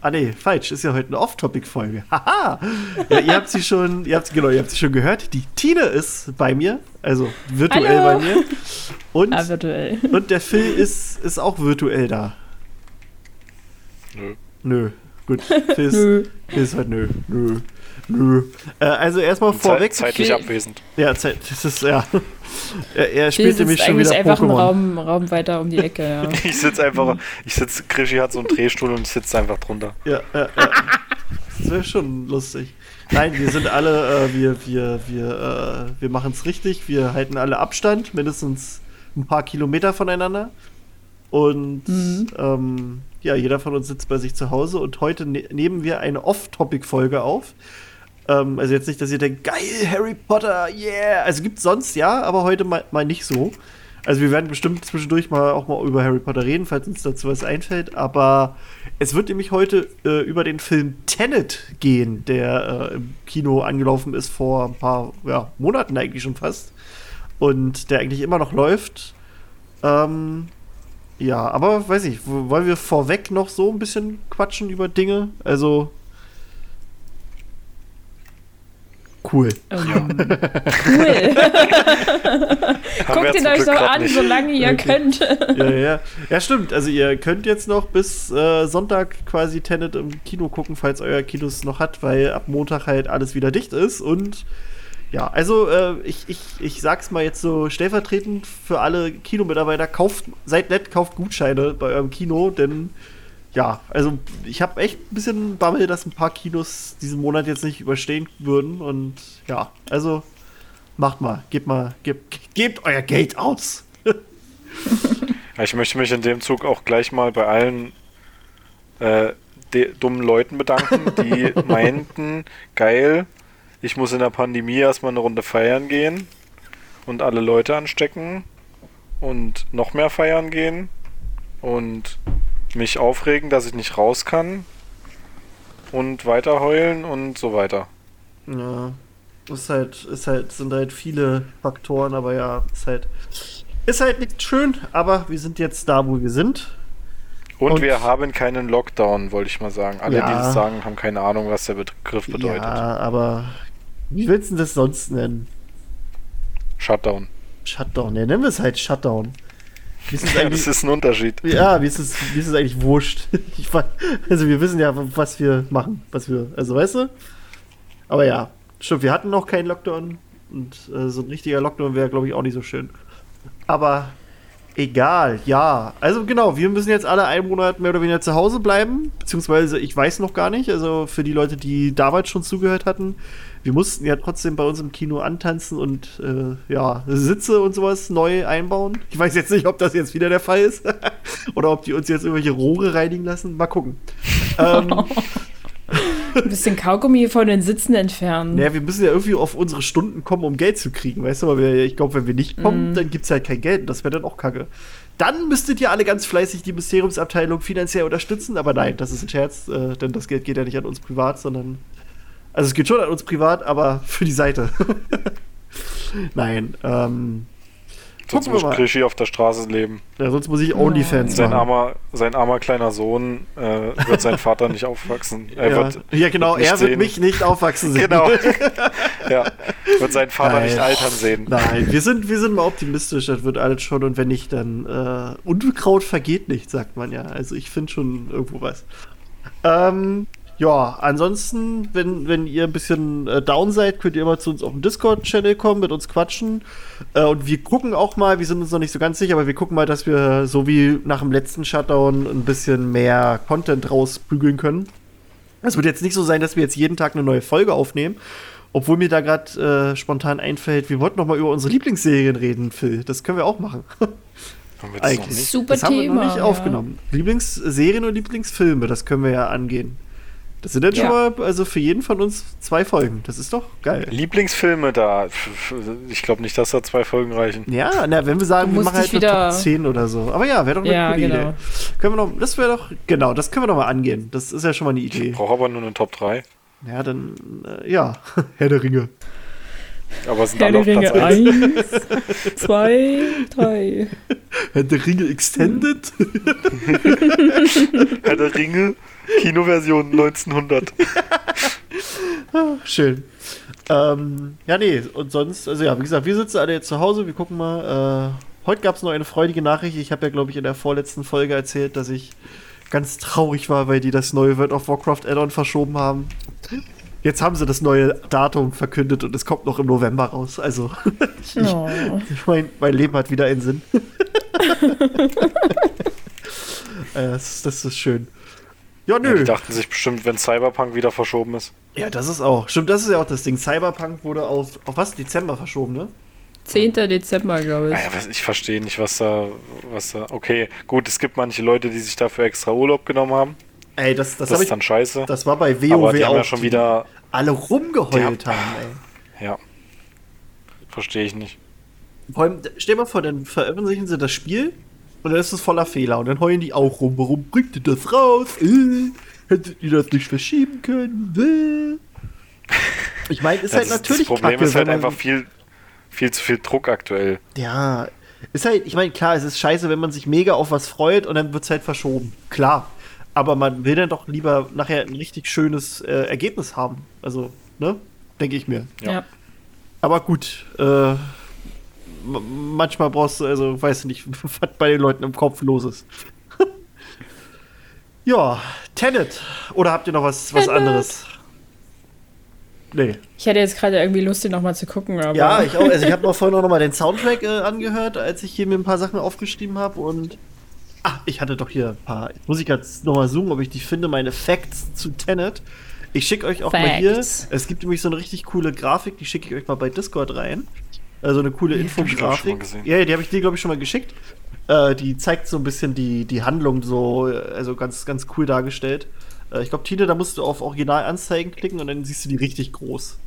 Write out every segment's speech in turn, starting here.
Ah nee, falsch, ist ja heute eine Off-Topic-Folge. Haha! Ja, ihr habt sie schon, ihr habt, genau, ihr habt sie schon gehört. Die Tine ist bei mir, also virtuell Hallo. bei mir. Und, Ah, virtuell. und der Phil ist, ist auch virtuell da. Nö. Nö. Gut. Phil ist, Nö. Phil ist halt nö. Nö. Nö. Äh, also erstmal vorweg. Zeit, zeitlich abwesend. Ja, Zeit, das ist, ja. Er, er Hier spielt sitzt nämlich schon wieder einfach ein Pokémon. Raum, Raum weiter um die Ecke, ja. Ich sitze einfach, ich sitze, Krischi hat so einen Drehstuhl und ich sitze einfach drunter. Ja, ja, ja. Das wäre schon lustig. Nein, wir sind alle, äh, wir, wir, wir, äh, wir machen es richtig. Wir halten alle Abstand, mindestens ein paar Kilometer voneinander. Und Mhm. ähm, ja, jeder von uns sitzt bei sich zu Hause und heute ne nehmen wir eine Off-Topic-Folge auf. Ähm, also jetzt nicht, dass ihr denkt, geil, Harry Potter, yeah. Also gibt sonst ja, aber heute mal, mal nicht so. Also wir werden bestimmt zwischendurch mal auch mal über Harry Potter reden, falls uns dazu was einfällt. Aber es wird nämlich heute äh, über den Film Tenet gehen, der äh, im Kino angelaufen ist vor ein paar ja, Monaten eigentlich schon fast. Und der eigentlich immer noch läuft. Ähm, ja, aber weiß ich, wollen wir vorweg noch so ein bisschen quatschen über Dinge? Also. Cool. Ähm, cool. Haben wir Guckt ihn euch grad an, nicht. solange ihr Okay. könnt. ja, ja, ja. Stimmt. Also ihr könnt jetzt noch bis äh, Sonntag quasi Tenet im Kino gucken, falls euer Kinos noch hat, weil ab Montag halt alles wieder dicht ist. Und ja, also äh, ich, ich, ich sag's mal jetzt so stellvertretend für alle Kinomitarbeiter, kauft, seid nett, kauft Gutscheine bei eurem Kino, denn ja, also ich habe echt ein bisschen Bammel, dass ein paar Kinos diesen Monat jetzt nicht überstehen würden. Und ja, also macht mal, gebt mal, gebt, gebt euer Geld aus. Ich möchte mich in dem Zug auch gleich mal bei allen äh, dummen Leuten bedanken, die meinten, geil, ich muss in der Pandemie erstmal eine Runde feiern gehen und alle Leute anstecken und noch mehr feiern gehen und mich aufregen, dass ich nicht raus kann und weiter heulen und so weiter. Ja, ist halt, ist halt, sind halt viele Faktoren, aber ja, ist halt, ist halt nicht schön, aber wir sind jetzt da, wo wir sind. Und, Und- wir haben keinen Lockdown, wollte ich mal sagen. Alle, die Ja. das sagen, haben keine Ahnung, was der Begriff bedeutet. Ja, aber wie willst du das sonst nennen? Shutdown. Shutdown, ja, nennen wir es halt Shutdown. Wie ist das ist ein Unterschied. ja, wie ist es, wie ist es eigentlich wurscht? Ich, also wir wissen ja, was wir machen, was wir, also weißt du? Aber ja, stimmt, wir hatten noch keinen Lockdown und äh, so ein richtiger Lockdown wäre, glaube ich, auch nicht so schön. Aber egal, ja. Also genau, wir müssen jetzt alle einen Monat mehr oder weniger zu Hause bleiben, beziehungsweise ich weiß noch gar nicht, also für die Leute, die damals schon zugehört hatten, wir mussten ja trotzdem bei uns im Kino antanzen und äh, ja, Sitze und sowas neu einbauen. Ich weiß jetzt nicht, ob das jetzt wieder der Fall ist oder ob die uns jetzt irgendwelche Rohre reinigen lassen. Mal gucken. ähm, Ein bisschen Kaugummi von den Sitzen entfernen. naja, wir müssen ja irgendwie auf unsere Stunden kommen, um Geld zu kriegen, weißt du? Aber wir, ich glaube, wenn wir nicht kommen, dann gibt es halt kein Geld. und Das wäre dann auch kacke. Dann müsstet ihr alle ganz fleißig die Mysteriumsabteilung finanziell unterstützen, aber nein, das ist ein Scherz, äh, denn das Geld geht ja nicht an uns privat, sondern. Also es geht schon an uns privat, aber für die Seite. nein, ähm. Sonst muss. Krischi auf der Straße leben. Ja, sonst muss ich OnlyFans Sein machen. armer, sein armer kleiner Sohn äh, wird sein Vater nicht aufwachsen. Er Ja, wird, ja, genau, er wird sehen. mich nicht aufwachsen sehen. Genau. ja, wird seinen Vater Geil. nicht altern sehen. Nein, wir sind, wir sind mal optimistisch, das wird alles schon und wenn nicht, dann äh, Unkraut vergeht nicht, sagt man ja. Also ich finde schon irgendwo was. Ähm, ja, ansonsten, wenn, wenn ihr ein bisschen äh, down seid, könnt ihr immer zu uns auf den Discord-Channel kommen, mit uns quatschen. Äh, und wir gucken auch mal, wir sind uns noch nicht so ganz sicher, aber wir gucken mal, dass wir so wie nach dem letzten Shutdown ein bisschen mehr Content rausprügeln können. Es wird jetzt nicht so sein, dass wir jetzt jeden Tag eine neue Folge aufnehmen. Obwohl mir da gerade äh, spontan einfällt, wir wollten noch mal über unsere Lieblingsserien reden, Phil. Das können wir auch machen. Haben wir das noch Eigentlich. nicht? Super das haben wir noch Thema, nicht ja. aufgenommen. Lieblingsserien und Lieblingsfilme, das können wir ja angehen. Das sind dann Ja. schon mal, also für jeden von uns zwei Folgen. Das ist doch geil. Lieblingsfilme da. Ich glaube nicht, dass da zwei Folgen reichen. Ja, na, wenn wir sagen, Du wir machen halt eine wieder- Top 10 oder so. Aber ja, wäre doch eine Ja, coole genau. Idee. Können wir noch, das wäre doch, genau, das können wir doch mal angehen. Das ist ja schon mal eine Ich Idee. brauche aber nur eine Top 3. Ja, dann, äh, ja, Herr der Ringe. Aber sind Herr alle der auf Platz Ringe 1. 1, 2, 3. Herr der Ringe Extended? Herr der Ringe, Kinoversion 1900. Schön. Ähm, ja, nee, und sonst, also ja, wie gesagt, wir sitzen alle jetzt zu Hause, wir gucken mal. Äh, heute gab es noch eine freudige Nachricht. Ich habe ja, glaube ich, in der vorletzten Folge erzählt, dass ich ganz traurig war, weil die das neue World of Warcraft Add-on verschoben haben. Jetzt haben sie das neue Datum verkündet und es kommt noch im November raus. Also, ich, Oh. ich mein, mein Leben hat wieder einen Sinn. äh, das, das ist schön. Ja, Ja, nö. die dachten sich bestimmt, wenn Cyberpunk wieder verschoben ist. Ja, das ist auch. Stimmt, das ist ja auch das Ding. Cyberpunk wurde auf, auf was? Dezember verschoben, ne? 10. Dezember, glaube ich. Naja, was- ich verstehe nicht, was da, was da. Okay, gut, es gibt manche Leute, die sich dafür extra Urlaub genommen haben. Ey, das, das, Das, ist ich. dann scheiße. Das war bei WoW aber die haben auch. ja schon die wieder. alle rumgeheult Die haben, ey. Ja. Verstehe ich nicht. Vor allem, stell dir mal vor, dann veröffentlichen sie das Spiel und dann ist es voller Fehler und dann heulen die auch rum. Warum bringt ihr das raus? Äh, hättet ihr das nicht verschieben können? Äh. Ich meine, ist Ja, halt das, natürlich das Problem kacke, ist halt einfach viel, viel zu viel Druck aktuell. Ja, ist halt, ich meine, klar, es ist scheiße, wenn man sich mega auf was freut und dann wird es halt verschoben. Klar. Aber man will dann doch lieber nachher ein richtig schönes äh, Ergebnis haben. Also, ne? Denke ich mir. Ja. Aber gut, äh, manchmal brauchst du, also, weiß nicht, was bei den Leuten im Kopf los ist. ja, Tenet. Oder habt ihr noch was, was anderes? Nee. Ich hätte jetzt gerade irgendwie Lust, den nochmal zu gucken. Ja, ich auch. Also ich habe noch vorhin noch mal den Soundtrack äh, angehört, als ich hier mir ein paar Sachen aufgeschrieben habe und ah, ich hatte doch hier ein paar. Jetzt muss ich jetzt noch mal zoomen, ob ich die finde, meine Facts zu Tenet. Ich schicke euch auch mal hier. Facts. Es gibt nämlich so eine richtig coole Grafik, die schicke ich euch mal bei Discord rein. Also eine coole mal Infografik. Ja, die habe ich dir glaube ich schon mal geschickt. Äh, die zeigt so ein bisschen die, die Handlung so, also ganz ganz cool dargestellt. Äh, ich glaube, Tine, da musst du auf Originalanzeigen klicken und dann siehst du die richtig groß.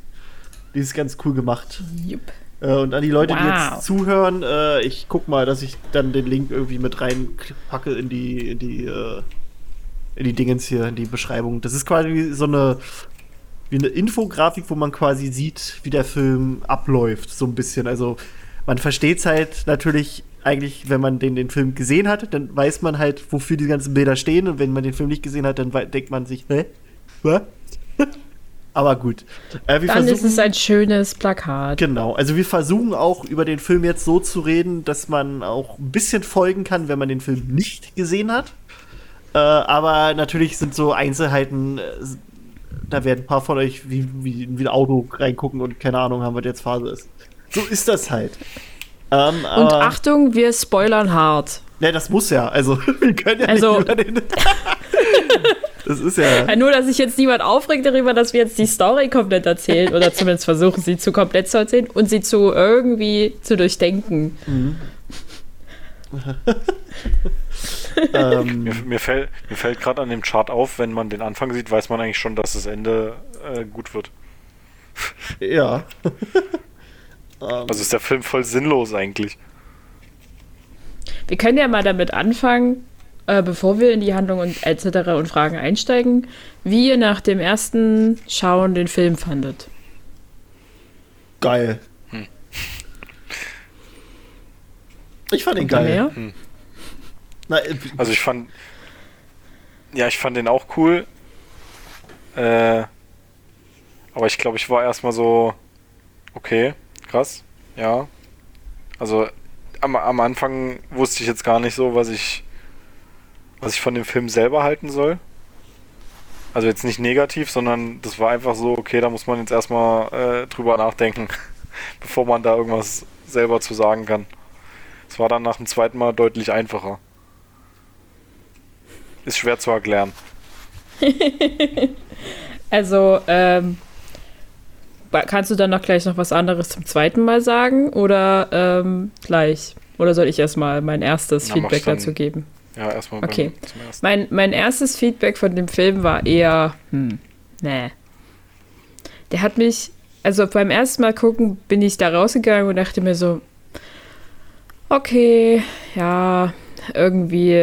Die ist ganz cool gemacht. Jupp. Äh, und an die Leute, die Wow. jetzt zuhören, äh, ich guck mal, dass ich dann den Link irgendwie mit reinpacke in die, in die, äh, in die Dingens hier, in die Beschreibung. Das ist quasi so eine, wie eine Infografik, wo man quasi sieht, wie der Film abläuft, so ein bisschen. Also man versteht es halt natürlich eigentlich, wenn man den, den Film gesehen hat, dann weiß man halt, wofür die ganzen Bilder stehen. Und wenn man den Film nicht gesehen hat, dann denkt man sich, hä? Was? Aber gut. Äh, Dann ist es ein schönes Plakat. Genau, also wir versuchen auch über den Film jetzt so zu reden, dass man auch ein bisschen folgen kann, wenn man den Film nicht gesehen hat. Äh, aber natürlich sind so Einzelheiten, äh, da werden ein paar von euch wie, wie, wie ein Auto reingucken und keine Ahnung haben, was jetzt Phase ist. So ist das halt. Ähm, Und aber- Achtung, wir spoilern hart. Ne, das muss ja. Also, wir können ja Also- nicht über den. das ist ja. Ja, nur, dass sich jetzt niemand aufregt darüber, dass wir jetzt die Story komplett erzählen oder zumindest versuchen, sie zu komplett zu erzählen und sie zu irgendwie zu durchdenken. ähm, Mir, mir, fällt, mir fällt gerade an dem Chart auf, wenn man den Anfang sieht, weiß man eigentlich schon, dass das Ende äh, gut wird. ja. Also ist der Film voll sinnlos eigentlich. Wir können ja mal damit anfangen, äh, bevor wir in die Handlung und etc. und Fragen einsteigen, wie ihr nach dem ersten Schauen den Film fandet. Geil. Hm. Ich fand ihn geil. mehr? Äh, Also ich fand, ja, ich fand den auch cool. Äh, aber ich glaube, ich war erstmal so, okay, krass, ja. Also am, am Anfang wusste ich jetzt gar nicht so, was ich, was ich von dem Film selber halten soll. Also jetzt nicht negativ, sondern das war einfach so, okay, da muss man jetzt erstmal äh, drüber nachdenken, bevor man da irgendwas selber zu sagen kann. Es war dann nach dem zweiten Mal deutlich einfacher. Ist schwer zu erklären. Also, ähm, kannst du dann noch gleich noch was anderes zum zweiten Mal sagen oder ähm, gleich? Oder soll ich erstmal mein erstes Na, Feedback dazu geben? Ja, erstmal Okay. beim, zum ersten. Mein, mein erstes Feedback von dem Film war eher, hm, nee. Der hat mich, also beim ersten Mal gucken, bin ich da rausgegangen und dachte mir so, okay, ja, irgendwie,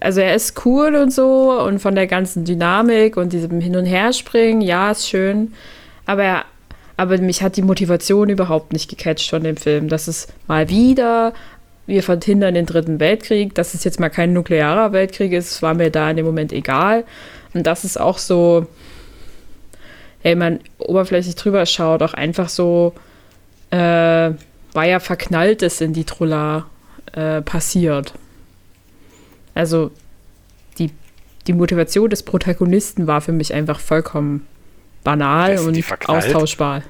also er ist cool und so und von der ganzen Dynamik und diesem Hin- und Herspringen, ja, ist schön, aber er, aber mich hat die Motivation überhaupt nicht gecatcht von dem Film. Das ist mal wieder, wir verhindern den dritten Weltkrieg, dass es jetzt mal kein nuklearer Weltkrieg ist, war mir da in dem Moment egal. Und das ist auch so, wenn man oberflächlich drüber schaut, auch einfach so, äh, war ja Verknalltes in die Trulla äh, passiert. Also die, die Motivation des Protagonisten war für mich einfach vollkommen banal und austauschbar.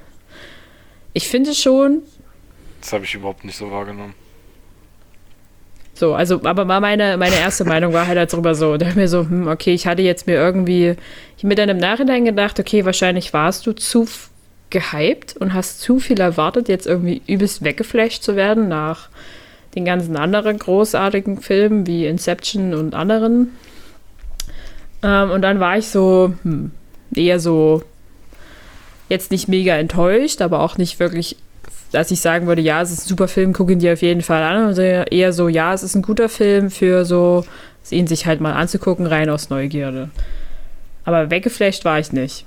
Ich finde schon. Das habe ich überhaupt nicht so wahrgenommen. So, also, aber war meine, meine erste Meinung war halt darüber so. Da mir so, hm, okay, ich hatte jetzt mir irgendwie, ich mir dann im Nachhinein gedacht, okay, wahrscheinlich warst du zu gehypt und hast zu viel erwartet, jetzt irgendwie übelst weggeflasht zu werden nach den ganzen anderen großartigen Filmen wie Inception und anderen. Ähm, und dann war ich so, hm, eher so, jetzt nicht mega enttäuscht, aber auch nicht wirklich dass ich sagen würde, ja, es ist ein super Film, gucken die auf jeden Fall an. Also eher so, ja, es ist ein guter Film für so, ihn sich halt mal anzugucken, rein aus Neugierde. Aber weggeflasht war ich nicht.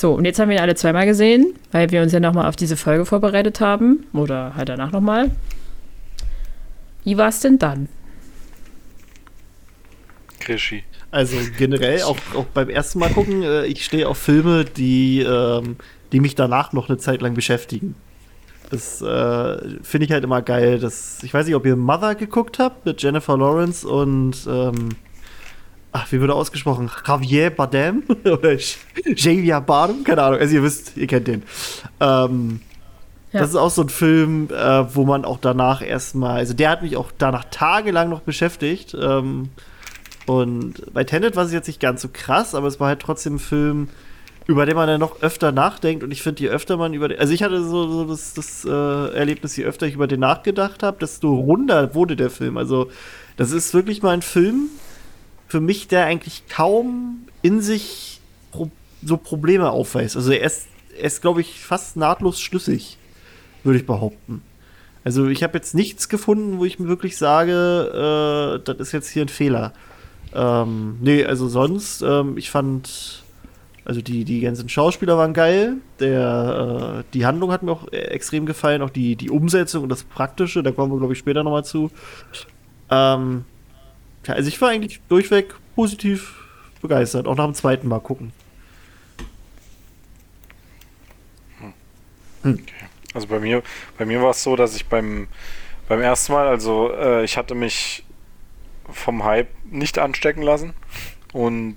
So, und jetzt haben wir ihn alle zweimal gesehen, weil wir uns ja nochmal auf diese Folge vorbereitet haben. Oder halt danach nochmal. Wie war es denn dann? Krischi. Also generell, auch, auch beim ersten Mal gucken, äh, ich stehe auf Filme, die ähm, die mich danach noch eine Zeit lang beschäftigen. Das äh, finde ich halt immer geil. Das, ich weiß nicht, ob ihr Mother geguckt habt mit Jennifer Lawrence und ähm, ach, wie wird er ausgesprochen? Javier Bardem oder Javier Bardem? Keine Ahnung. Also ihr wisst, ihr kennt den. Ähm, ja. Das ist auch so ein Film, äh, wo man auch danach erstmal, also der hat mich auch danach tagelang noch beschäftigt. Ähm, und bei Tenet war es jetzt nicht ganz so krass, aber es war halt trotzdem ein Film, über den man dann noch öfter nachdenkt. Und ich finde, je öfter man über den. Also, ich hatte so, so das, das äh, Erlebnis, je öfter ich über den nachgedacht habe, desto runder wurde der Film. Also, das ist wirklich mal ein Film für mich, der eigentlich kaum in sich pro so Probleme aufweist. Also, er ist, ist glaube ich, fast nahtlos schlüssig, würde ich behaupten. Also, ich habe jetzt nichts gefunden, wo ich mir wirklich sage, äh, das ist jetzt hier ein Fehler. Ähm, nee, also sonst, ähm, ich fand also die, die ganzen Schauspieler waren geil. Der, äh, die Handlung hat mir auch extrem gefallen, auch die, die Umsetzung und das Praktische, da kommen wir, glaube ich, später nochmal zu. Ähm, also ich war eigentlich durchweg positiv begeistert, auch nach dem zweiten Mal gucken. Hm. Okay. Also bei mir, bei mir war es so, dass ich beim, beim ersten Mal, also äh, ich hatte mich vom Hype nicht anstecken lassen und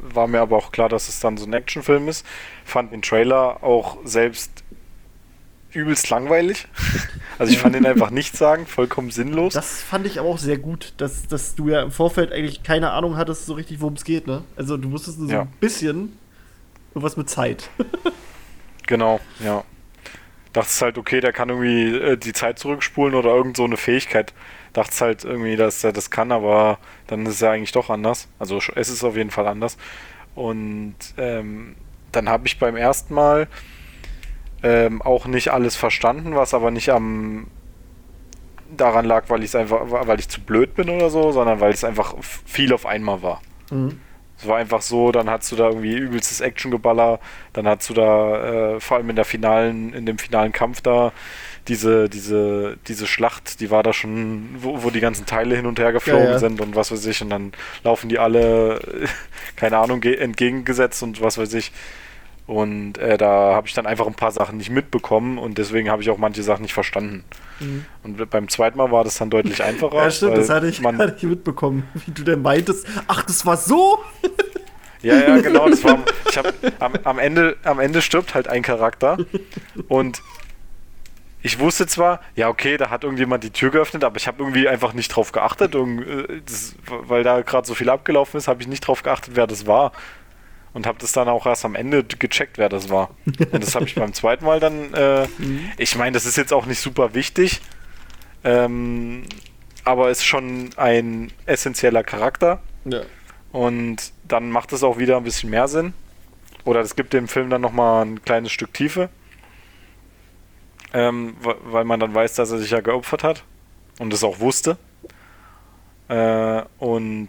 war mir aber auch klar, dass es dann so ein Actionfilm ist. Fand den Trailer auch selbst übelst langweilig. Also ich fand ihn einfach nicht sagen, vollkommen sinnlos. Das fand ich aber auch sehr gut, dass, dass du ja im Vorfeld eigentlich keine Ahnung hattest, so richtig, worum es geht, ne? Also du wusstest nur so ja. ein bisschen was mit Zeit. genau, ja. Dachtest halt, okay, der kann irgendwie äh, die Zeit zurückspulen oder irgend so eine Fähigkeit dachte halt irgendwie, dass er das kann, aber dann ist es ja eigentlich doch anders. Also es ist auf jeden Fall anders. Und ähm, dann habe ich beim ersten Mal ähm, auch nicht alles verstanden, was aber nicht am daran lag, weil ich einfach, weil ich zu blöd bin oder so, sondern weil es einfach viel auf einmal war. Mhm. Es war einfach so, dann hast du da irgendwie übelstes Actiongeballer, dann hast du da äh, vor allem in der finalen, in dem finalen Kampf da diese, diese, diese Schlacht, die war da schon, wo, wo die ganzen Teile hin und her geflogen ja, ja. sind und was weiß ich, und dann laufen die alle, keine Ahnung, entgegengesetzt und was weiß ich. Und äh, da habe ich dann einfach ein paar Sachen nicht mitbekommen und deswegen habe ich auch manche Sachen nicht verstanden. Mhm. Und beim zweiten Mal war das dann deutlich einfacher. ja, stimmt, das hatte ich man, gar nicht mitbekommen, wie du denn meintest. Ach, das war so? Ja, ja, genau. Das war, ich hab, am, am, Ende, am Ende stirbt halt ein Charakter und ich wusste zwar, ja, okay, da hat irgendjemand die Tür geöffnet, aber ich habe irgendwie einfach nicht drauf geachtet. Äh, das, weil da gerade so viel abgelaufen ist, habe ich nicht drauf geachtet, wer das war. Und habe das dann auch erst am Ende gecheckt, wer das war. Und das habe ich beim zweiten Mal dann. Äh, mhm. Ich meine, das ist jetzt auch nicht super wichtig. Ähm, aber ist schon ein essentieller Charakter. Ja. Und dann macht es auch wieder ein bisschen mehr Sinn. Oder es gibt dem Film dann nochmal ein kleines Stück Tiefe ähm, weil man dann weiß, dass er sich ja geopfert hat und es auch wusste. Äh, und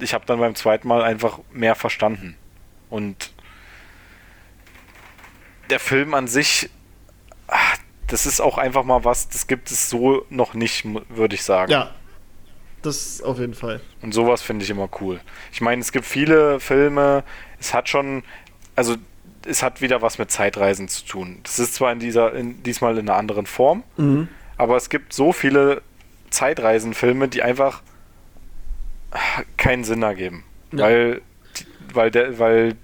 ich habe dann beim zweiten Mal einfach mehr verstanden. Und der Film an sich, ach, das ist auch einfach mal was, das gibt es so noch nicht, würde ich sagen. Ja, das auf jeden Fall. Und sowas finde ich immer cool. Ich meine, es gibt viele Filme, es hat schon, also es hat wieder was mit Zeitreisen zu tun. Das ist zwar in dieser, in, diesmal in einer anderen Form, mhm. aber es gibt so viele Zeitreisenfilme, die einfach keinen Sinn ergeben. Ja. Weil, weil, der, weil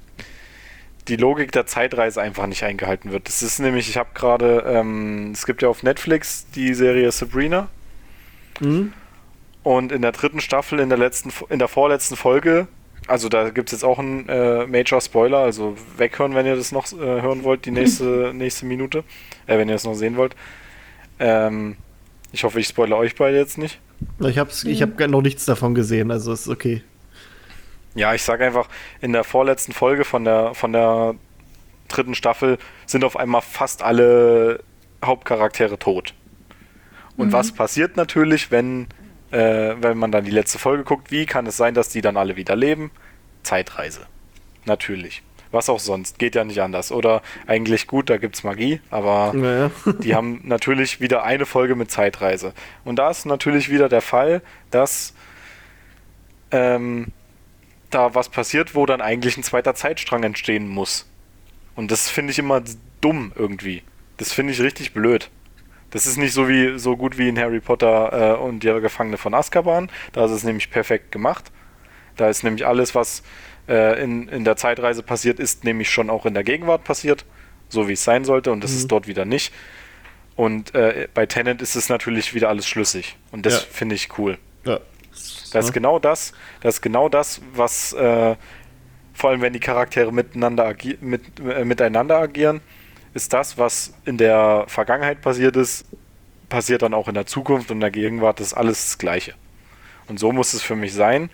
die Logik der Zeitreise einfach nicht eingehalten wird. Das ist nämlich, ich habe gerade, ähm, es gibt ja auf Netflix die Serie Sabrina. Mhm. Und in der dritten Staffel, in der letzten, in der vorletzten Folge, also da gibt es jetzt auch einen äh, Major Spoiler, also weghören, wenn ihr das noch äh, hören wollt, die nächste, nächste Minute, äh, wenn ihr das noch sehen wollt. Ähm, ich hoffe, ich spoilere euch beide jetzt nicht. Ich habe ich hab noch nichts davon gesehen, also ist okay. Ja, ich sage einfach, in der vorletzten Folge von der, von der dritten Staffel sind auf einmal fast alle Hauptcharaktere tot. Und mhm. was passiert natürlich, wenn äh, wenn man dann die letzte Folge guckt, wie kann es sein, dass die dann alle wieder leben? Zeitreise. Natürlich. Was auch sonst. Geht ja nicht anders. Oder eigentlich gut, da gibt es Magie, aber naja. die haben natürlich wieder eine Folge mit Zeitreise. Und da ist natürlich wieder der Fall, dass ähm, da was passiert, wo dann eigentlich ein zweiter Zeitstrang entstehen muss. Und das finde ich immer dumm irgendwie. Das finde ich richtig blöd. Das ist nicht so wie so gut wie in Harry Potter äh, und der Gefangene von Azkaban. Da ist es nämlich perfekt gemacht. Da ist nämlich alles, was äh, in, in der Zeitreise passiert, ist nämlich schon auch in der Gegenwart passiert, so wie es sein sollte, und das mhm. ist dort wieder nicht. Und äh, bei Tenant ist es natürlich wieder alles schlüssig. Und das ja. finde ich cool. Ja. Das ist genau das, das ist genau das, was äh, vor allem wenn die Charaktere miteinander, agi mit, äh, miteinander agieren, ist das, was in der Vergangenheit passiert ist, passiert dann auch in der Zukunft und in der Gegenwart, das ist alles das Gleiche. Und so muss es für mich sein.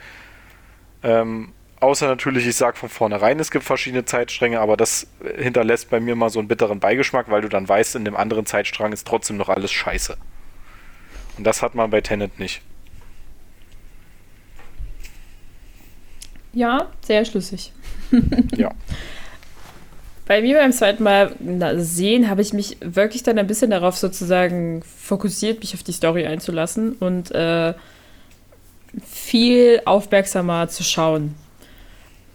Ähm, außer natürlich, ich sage von vornherein, es gibt verschiedene Zeitstränge, aber das hinterlässt bei mir mal so einen bitteren Beigeschmack, weil du dann weißt, in dem anderen Zeitstrang ist trotzdem noch alles scheiße. Und das hat man bei Tenet nicht. Ja, sehr schlüssig. ja. Bei mir beim zweiten Mal sehen, habe ich mich wirklich dann ein bisschen darauf sozusagen fokussiert, mich auf die Story einzulassen und äh, viel aufmerksamer zu schauen.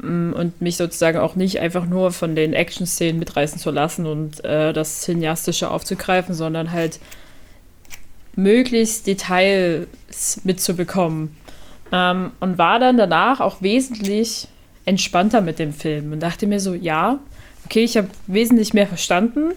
Mm, und mich sozusagen auch nicht einfach nur von den Action-Szenen mitreißen zu lassen und äh, das Cineastische aufzugreifen, sondern halt möglichst Details mitzubekommen. Ähm, und war dann danach auch wesentlich entspannter mit dem Film und dachte mir so, ja, okay, ich habe wesentlich mehr verstanden.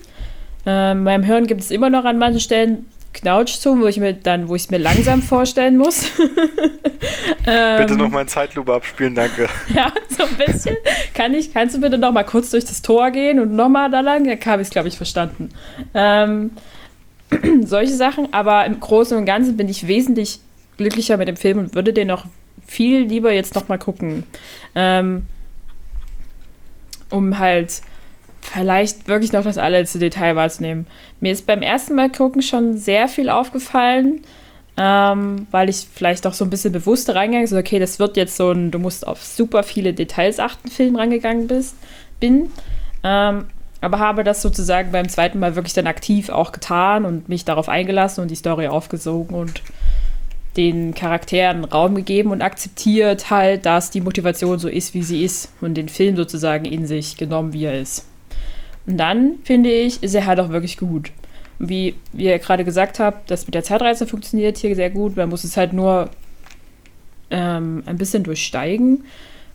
Ähm, beim Hören gibt es immer noch an manchen Stellen Knautschzungen, wo ich mir dann, wo ich es mir langsam vorstellen muss. ähm, bitte noch mal in Zeitlupe abspielen, danke. ja, so ein bisschen. Kann ich, kannst du bitte noch mal kurz durch das Tor gehen und noch mal da lang? Dann habe ich es, glaube ich, verstanden. Ähm, solche Sachen, aber im Großen und Ganzen bin ich wesentlich glücklicher mit dem Film und würde den noch viel lieber jetzt noch mal gucken. Ähm, um halt vielleicht wirklich noch das allerletzte Detail wahrzunehmen. Mir ist beim ersten Mal gucken schon sehr viel aufgefallen, ähm, weil ich vielleicht auch so ein bisschen bewusster reingegangen bin. Okay, das wird jetzt so ein, du musst auf super viele Details achten, Film rangegangen bist, bin. Ähm, aber habe das sozusagen beim zweiten Mal wirklich dann aktiv auch getan und mich darauf eingelassen und die Story aufgesogen und den Charakteren Raum gegeben und akzeptiert halt, dass die Motivation so ist, wie sie ist und den Film sozusagen in sich genommen, wie er ist. Und dann, finde ich, ist er halt auch wirklich gut. Wie, wie ihr gerade gesagt habt, das mit der Zeitreise funktioniert hier sehr gut. Man muss es halt nur ähm, ein bisschen durchsteigen,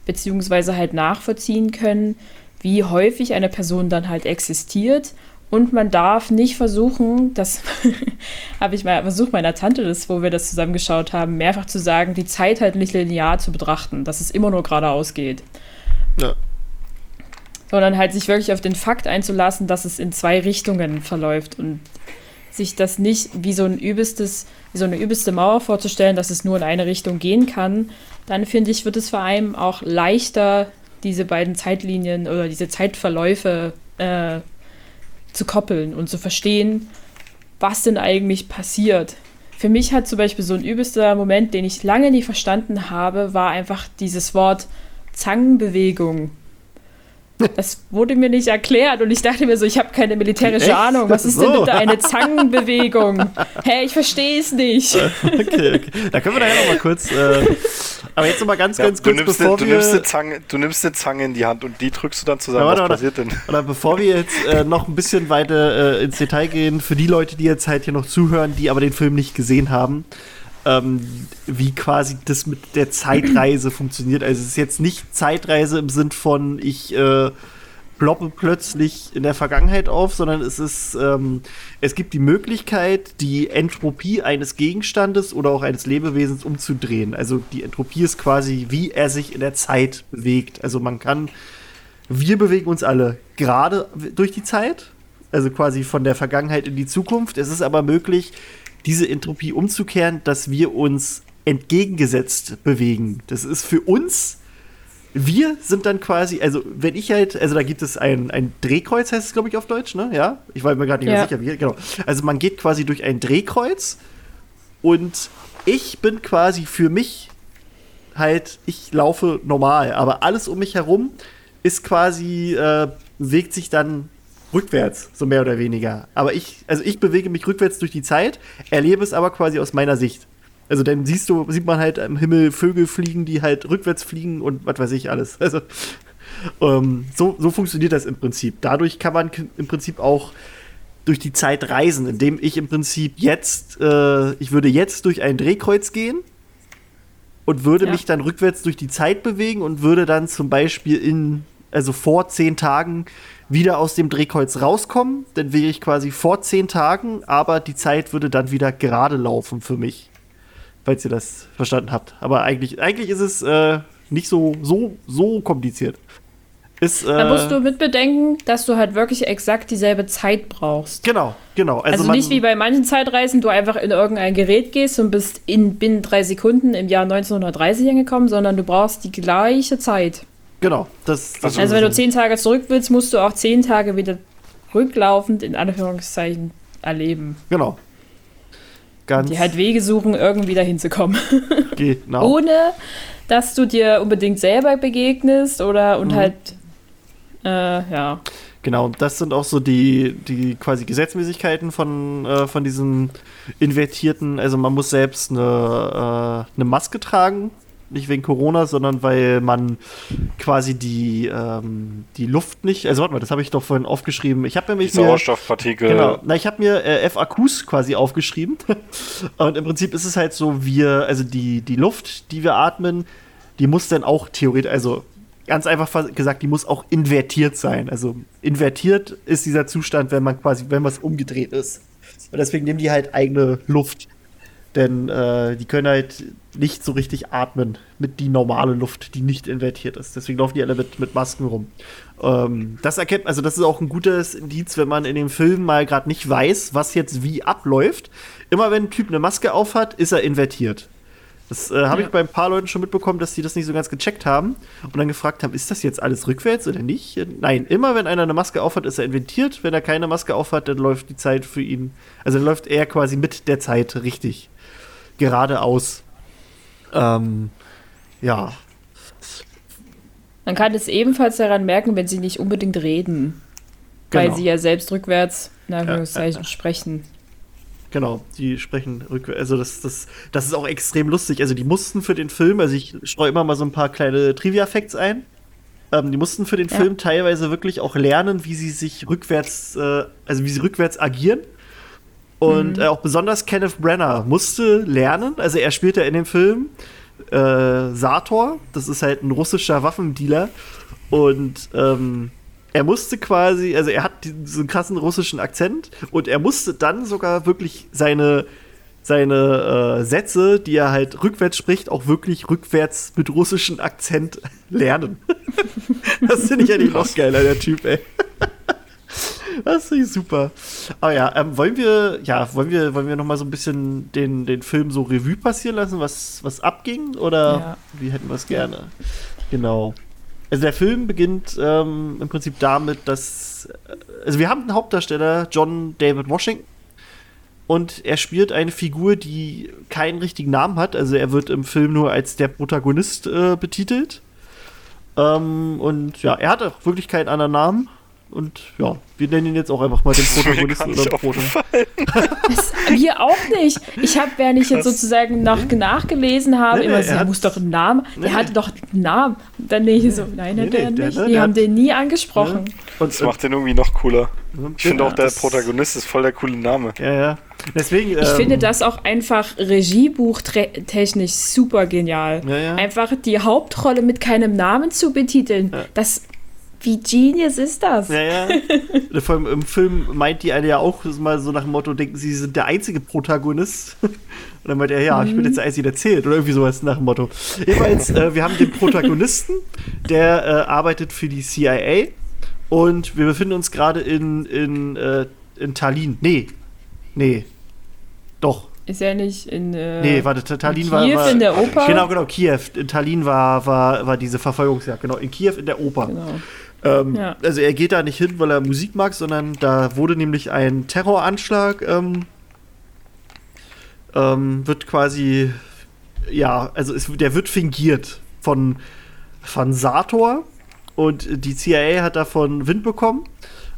beziehungsweise halt nachvollziehen können, wie häufig eine Person dann halt existiert. Und man darf nicht versuchen, das habe ich mal versucht, meiner Tante, das, wo wir das zusammengeschaut haben, mehrfach zu sagen, die Zeit halt nicht linear zu betrachten, dass es immer nur geradeaus geht. Ja sondern halt sich wirklich auf den Fakt einzulassen, dass es in zwei Richtungen verläuft und sich das nicht wie so ein übelstes, wie so eine übelste Mauer vorzustellen, dass es nur in eine Richtung gehen kann, dann finde ich, wird es vor allem auch leichter, diese beiden Zeitlinien oder diese Zeitverläufe äh, zu koppeln und zu verstehen, was denn eigentlich passiert. Für mich hat zum Beispiel so ein übelster Moment, den ich lange nie verstanden habe, war einfach dieses Wort Zangenbewegung Das wurde mir nicht erklärt und ich dachte mir so, ich habe keine militärische Echt? Ahnung. Was ist So. denn bitte eine Zangenbewegung? Hä, ich verstehe es nicht. Okay, okay. Da können wir nachher noch mal kurz. Äh, aber jetzt noch mal ganz, Ja, ganz du, kurz, nimmst bevor eine, du, wir. nimmst eine Zange, du nimmst eine Zange in die Hand und die drückst du dann zusammen. Ja, Was warte, warte. passiert denn? Oder bevor wir jetzt äh, noch ein bisschen weiter äh, ins Detail gehen, für die Leute, die jetzt halt hier noch zuhören, die aber den Film nicht gesehen haben, ähm, wie quasi das mit der Zeitreise funktioniert. Also es ist jetzt nicht Zeitreise im Sinn von ich äh, ploppe plötzlich in der Vergangenheit auf, sondern es ist, ähm, es gibt die Möglichkeit, die Entropie eines Gegenstandes oder auch eines Lebewesens umzudrehen. Also die Entropie ist quasi, wie er sich in der Zeit bewegt. Also man kann wir bewegen uns alle gerade durch die Zeit, also quasi von der Vergangenheit in die Zukunft. Es ist aber möglich, diese Entropie umzukehren, dass wir uns entgegengesetzt bewegen. Das ist für uns, wir sind dann quasi, also wenn ich halt, also da gibt es ein, ein Drehkreuz, heißt es glaube ich auf Deutsch, ne? Ja? Ich war mir gerade nicht Ja. sicher, wie, genau. Also man geht quasi durch ein Drehkreuz und ich bin quasi für mich halt, ich laufe normal, aber alles um mich herum ist quasi, äh, bewegt sich dann rückwärts, so mehr oder weniger. Aber ich, also ich bewege mich rückwärts durch die Zeit, erlebe es aber quasi aus meiner Sicht. Also dann siehst du, sieht man halt am Himmel Vögel fliegen, die halt rückwärts fliegen und was weiß ich alles. Also ähm, so, so funktioniert das im Prinzip. Dadurch kann man im Prinzip auch durch die Zeit reisen, indem ich im Prinzip jetzt, äh, ich würde jetzt durch ein Drehkreuz gehen und würde Ja. mich dann rückwärts durch die Zeit bewegen und würde dann zum Beispiel in, also vor zehn Tagen wieder aus dem Drehkreuz rauskommen. Dann wäre ich quasi vor zehn Tagen, aber die Zeit würde dann wieder gerade laufen für mich. Falls ihr das verstanden habt. Aber eigentlich, eigentlich ist es äh, nicht so, so, so kompliziert. Ist, äh, Da musst du mitbedenken, dass du halt wirklich exakt dieselbe Zeit brauchst. Genau, genau. Also, Also, nicht wie bei manchen Zeitreisen, du einfach in irgendein Gerät gehst und bist in binnen drei Sekunden im Jahr 1930 angekommen, sondern du brauchst die gleiche Zeit. Genau, das, das Also wenn du zehn Tage zurück willst, musst du auch zehn Tage wieder rücklaufend in Anführungszeichen erleben. Genau. Ganz Die halt Wege suchen, irgendwie dahin zu kommen. genau. Ohne, dass du dir unbedingt selber begegnest oder und Mhm. halt, äh, ja. Genau, das sind auch so die, die quasi Gesetzmäßigkeiten von, äh, von diesen invertierten, also man muss selbst eine, äh, eine Maske tragen, nicht wegen Corona, sondern weil man quasi die, ähm, die Luft nicht, also warte mal, das habe ich doch vorhin aufgeschrieben. Ich habe Die nämlich mir, Sauerstoffpartikel. Genau. Na, ich habe mir äh, FAQs quasi aufgeschrieben. Und im Prinzip ist es halt so, wir, also die, die Luft, die wir atmen, die muss dann auch theoretisch, also ganz einfach gesagt, die muss auch invertiert sein. Also invertiert ist dieser Zustand, wenn man quasi, wenn was umgedreht ist. Und deswegen nehmen die halt eigene Luft. Denn äh, die können halt nicht so richtig atmen mit die normale Luft, die nicht invertiert ist. Deswegen laufen die alle mit, mit Masken rum. Ähm, das erkennt, also das ist auch ein gutes Indiz, wenn man in dem Film mal gerade nicht weiß, was jetzt wie abläuft. Immer wenn ein Typ eine Maske aufhat, ist er invertiert. Das äh, habe Ja. ich bei ein paar Leuten schon mitbekommen, dass die das nicht so ganz gecheckt haben und dann gefragt haben, ist das jetzt alles rückwärts oder nicht? Nein, immer wenn einer eine Maske aufhat, ist er invertiert. Wenn er keine Maske aufhat, dann läuft die Zeit für ihn, also dann läuft er quasi mit der Zeit richtig geradeaus. Ähm, ja, Man kann es ebenfalls daran merken, wenn sie nicht unbedingt reden. Weil Genau. sie ja selbst rückwärts, in Anführungszeichen, ja. sprechen. Genau, die sprechen rückwärts. Also das, das, das ist auch extrem lustig. Also die mussten für den Film, also ich streue immer mal so ein paar kleine Trivia-Facts ein. Ähm, die mussten für den Ja. Film teilweise wirklich auch lernen, wie sie sich rückwärts, äh, also wie sie rückwärts agieren. Und äh, auch besonders Kenneth Brenner musste lernen, also er spielt ja in dem Film äh, Sator, das ist halt ein russischer Waffendealer. Und ähm, er musste quasi, also er hat diesen krassen russischen Akzent und er musste dann sogar wirklich seine, seine äh, Sätze, die er halt rückwärts spricht, auch wirklich rückwärts mit russischem Akzent lernen. das finde ich eigentlich noch geiler, der Typ, ey. Das finde ich super. Aber ja, ähm, wollen wir, ja, wollen wir, wollen wir noch mal so ein bisschen den, den Film so Revue passieren lassen, was, was abging? Oder Ja. wie hätten wir es gerne? Genau. Also der Film beginnt ähm, im Prinzip damit, dass, äh, also wir haben einen Hauptdarsteller, John David Washington, und er spielt eine Figur, die keinen richtigen Namen hat. Also er wird im Film nur als der Protagonist äh, betitelt. Ähm, und ja, er hat auch wirklich keinen anderen Namen. Und ja, wir nennen ihn jetzt auch einfach mal den Protagonisten Mir oder Protagonisten. Das, wir auch nicht. Ich habe, während ich jetzt sozusagen nach, nachgelesen habe, Nee, nee, immer er so, der hat- muss doch einen Namen. Nee, Der nee. hatte doch einen Namen. Dann denke ich so, nein, Nee, hat der- nicht. ne, Die haben hat- den nie angesprochen. Und, Das macht den irgendwie noch cooler. und, Ich finde ja, auch, der Protagonist ist voll der coole Name. Ja, ja. Deswegen. Ich ähm, finde das auch einfach regiebuchtechnisch super genial. Ja, ja. Einfach die Hauptrolle mit keinem Namen zu betiteln. Das, wie genius ist das? Ja, ja. Vor allem im Film meint die eine ja auch mal so nach dem Motto, denken sie sind der einzige Protagonist. Und dann meint er, ja, ich bin jetzt der Einzige, der zählt. Oder irgendwie sowas nach dem Motto. Jedenfalls, äh, wir haben den Protagonisten, der äh, arbeitet für die CIA. Und wir befinden uns gerade in, in, äh, in Tallinn. Nee. Nee. Doch. Ist ja nicht in. Äh, Nee, warte, Ta- Tallinn in war, Kiew war. in der Oper? Genau, genau, Kiew. In Tallinn war, war, war diese Verfolgungsjagd. Genau, in Kiew in der Oper. Genau. Ähm, Ja. Also er geht da nicht hin, weil er Musik mag, sondern da wurde nämlich ein Terroranschlag, ähm, ähm, wird quasi, ja, also es, der wird fingiert von, von Sator und die CIA hat davon Wind bekommen.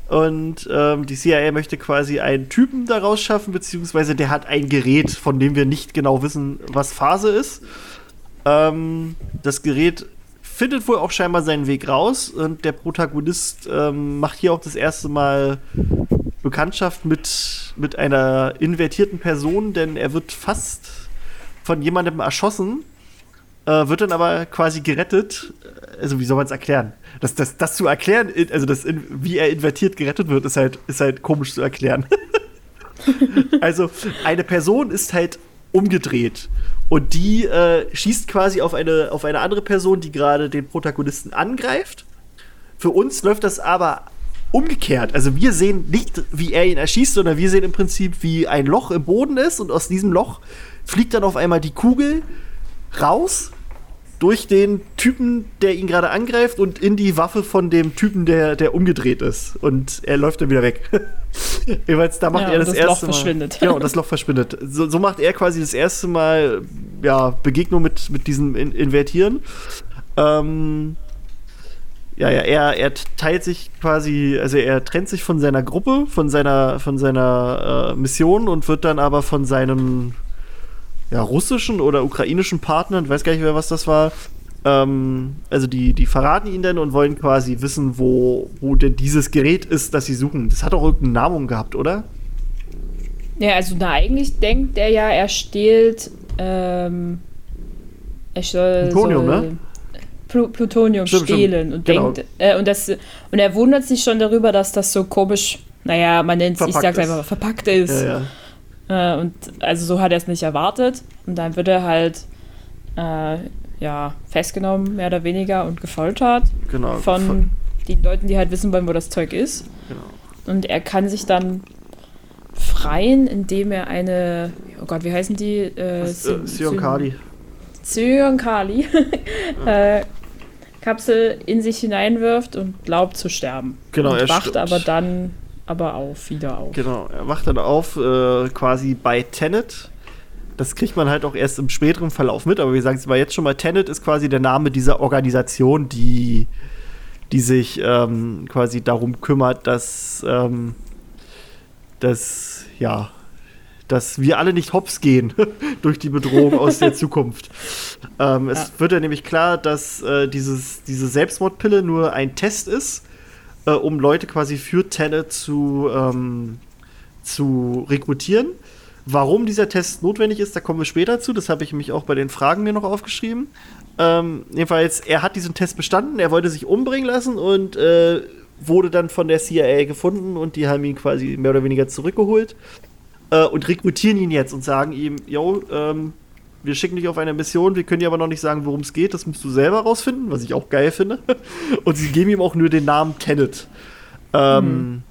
Und ähm, die CIA möchte quasi einen Typen daraus schaffen, beziehungsweise der hat ein Gerät, von dem wir nicht genau wissen, was Phase ist. Ähm, das Gerät findet wohl auch scheinbar seinen Weg raus und der Protagonist ähm, macht hier auch das erste Mal Bekanntschaft mit, mit einer invertierten Person, denn er wird fast von jemandem erschossen, äh, wird dann aber quasi gerettet. Also wie soll man es erklären? Das, das, das zu erklären, also das, wie er invertiert gerettet wird, ist halt, ist halt komisch zu erklären. also eine Person ist halt umgedreht und die äh, schießt quasi auf eine, auf eine andere Person, die gerade den Protagonisten angreift. Für uns läuft das aber umgekehrt. Also wir sehen nicht, wie er ihn erschießt, sondern wir sehen im Prinzip, wie ein Loch im Boden ist und aus diesem Loch fliegt dann auf einmal die Kugel raus durch den Typen, der ihn gerade angreift und in die Waffe von dem Typen, der, der umgedreht ist. Und er läuft dann wieder weg. Jeweils, da macht Ja, er und das, das Loch erste Mal. verschwindet. Genau, das Loch verschwindet. So, so macht er quasi das erste Mal ja, Begegnung mit, mit diesem In Invertieren. Ähm, ja, ja, er, er teilt sich quasi, also er trennt sich von seiner Gruppe, von seiner, von seiner äh, Mission und wird dann aber von seinem ja, russischen oder ukrainischen Partnern, ich weiß gar nicht mehr, was das war, ähm, also die, die verraten ihn dann und wollen quasi wissen, wo, wo denn dieses Gerät ist, das sie suchen. Das hat auch irgendeinen Namen gehabt, oder? Ja, also na, eigentlich denkt er ja, er stehlt. Ähm, er soll, Plutonium, soll ne? Plu Plutonium Stimmt, stimmt. stehlen und Genau. denkt. Äh, und, das, und er wundert sich schon darüber, dass das so komisch, naja, man nennt es, ich sag's einfach, verpackt ist. Ja, ja. Äh, und also so hat er es nicht erwartet. Und dann wird er halt äh, ja, festgenommen, mehr oder weniger, und gefoltert Genau. von den Leuten, die halt wissen wollen, wo das Zeug ist. Genau. Und er kann sich dann freien, indem er eine, oh Gott, wie heißen die? Äh, Das, äh, äh, Kapsel in sich hineinwirft und glaubt zu sterben. Genau, und er wacht stirbt. aber dann aber auf, wieder auf. Genau, er wacht dann auf, äh, quasi bei Tenet. Das kriegt man halt auch erst im späteren Verlauf mit, aber wir sagen es mal jetzt schon mal, Tenet ist quasi der Name dieser Organisation, die, die sich ähm, quasi darum kümmert, dass, ähm, dass, ja, dass wir alle nicht hops gehen durch die Bedrohung aus der Zukunft. Ähm, es Ja. wird ja nämlich klar, dass äh, dieses, diese Selbstmordpille nur ein Test ist, äh, um Leute quasi für Tenet zu, ähm, zu rekrutieren. Warum dieser Test notwendig ist, da kommen wir später zu. Das habe ich mich auch bei den Fragen mir noch aufgeschrieben. Ähm, jedenfalls, er hat diesen Test bestanden, er wollte sich umbringen lassen und äh, wurde dann von der CIA gefunden und die haben ihn quasi mehr oder weniger zurückgeholt äh, und rekrutieren ihn jetzt und sagen ihm, yo, ähm, wir schicken dich auf eine Mission, wir können dir aber noch nicht sagen, worum es geht, das musst du selber rausfinden, was ich auch geil finde. Und sie geben ihm auch nur den Namen Tenet. Ähm,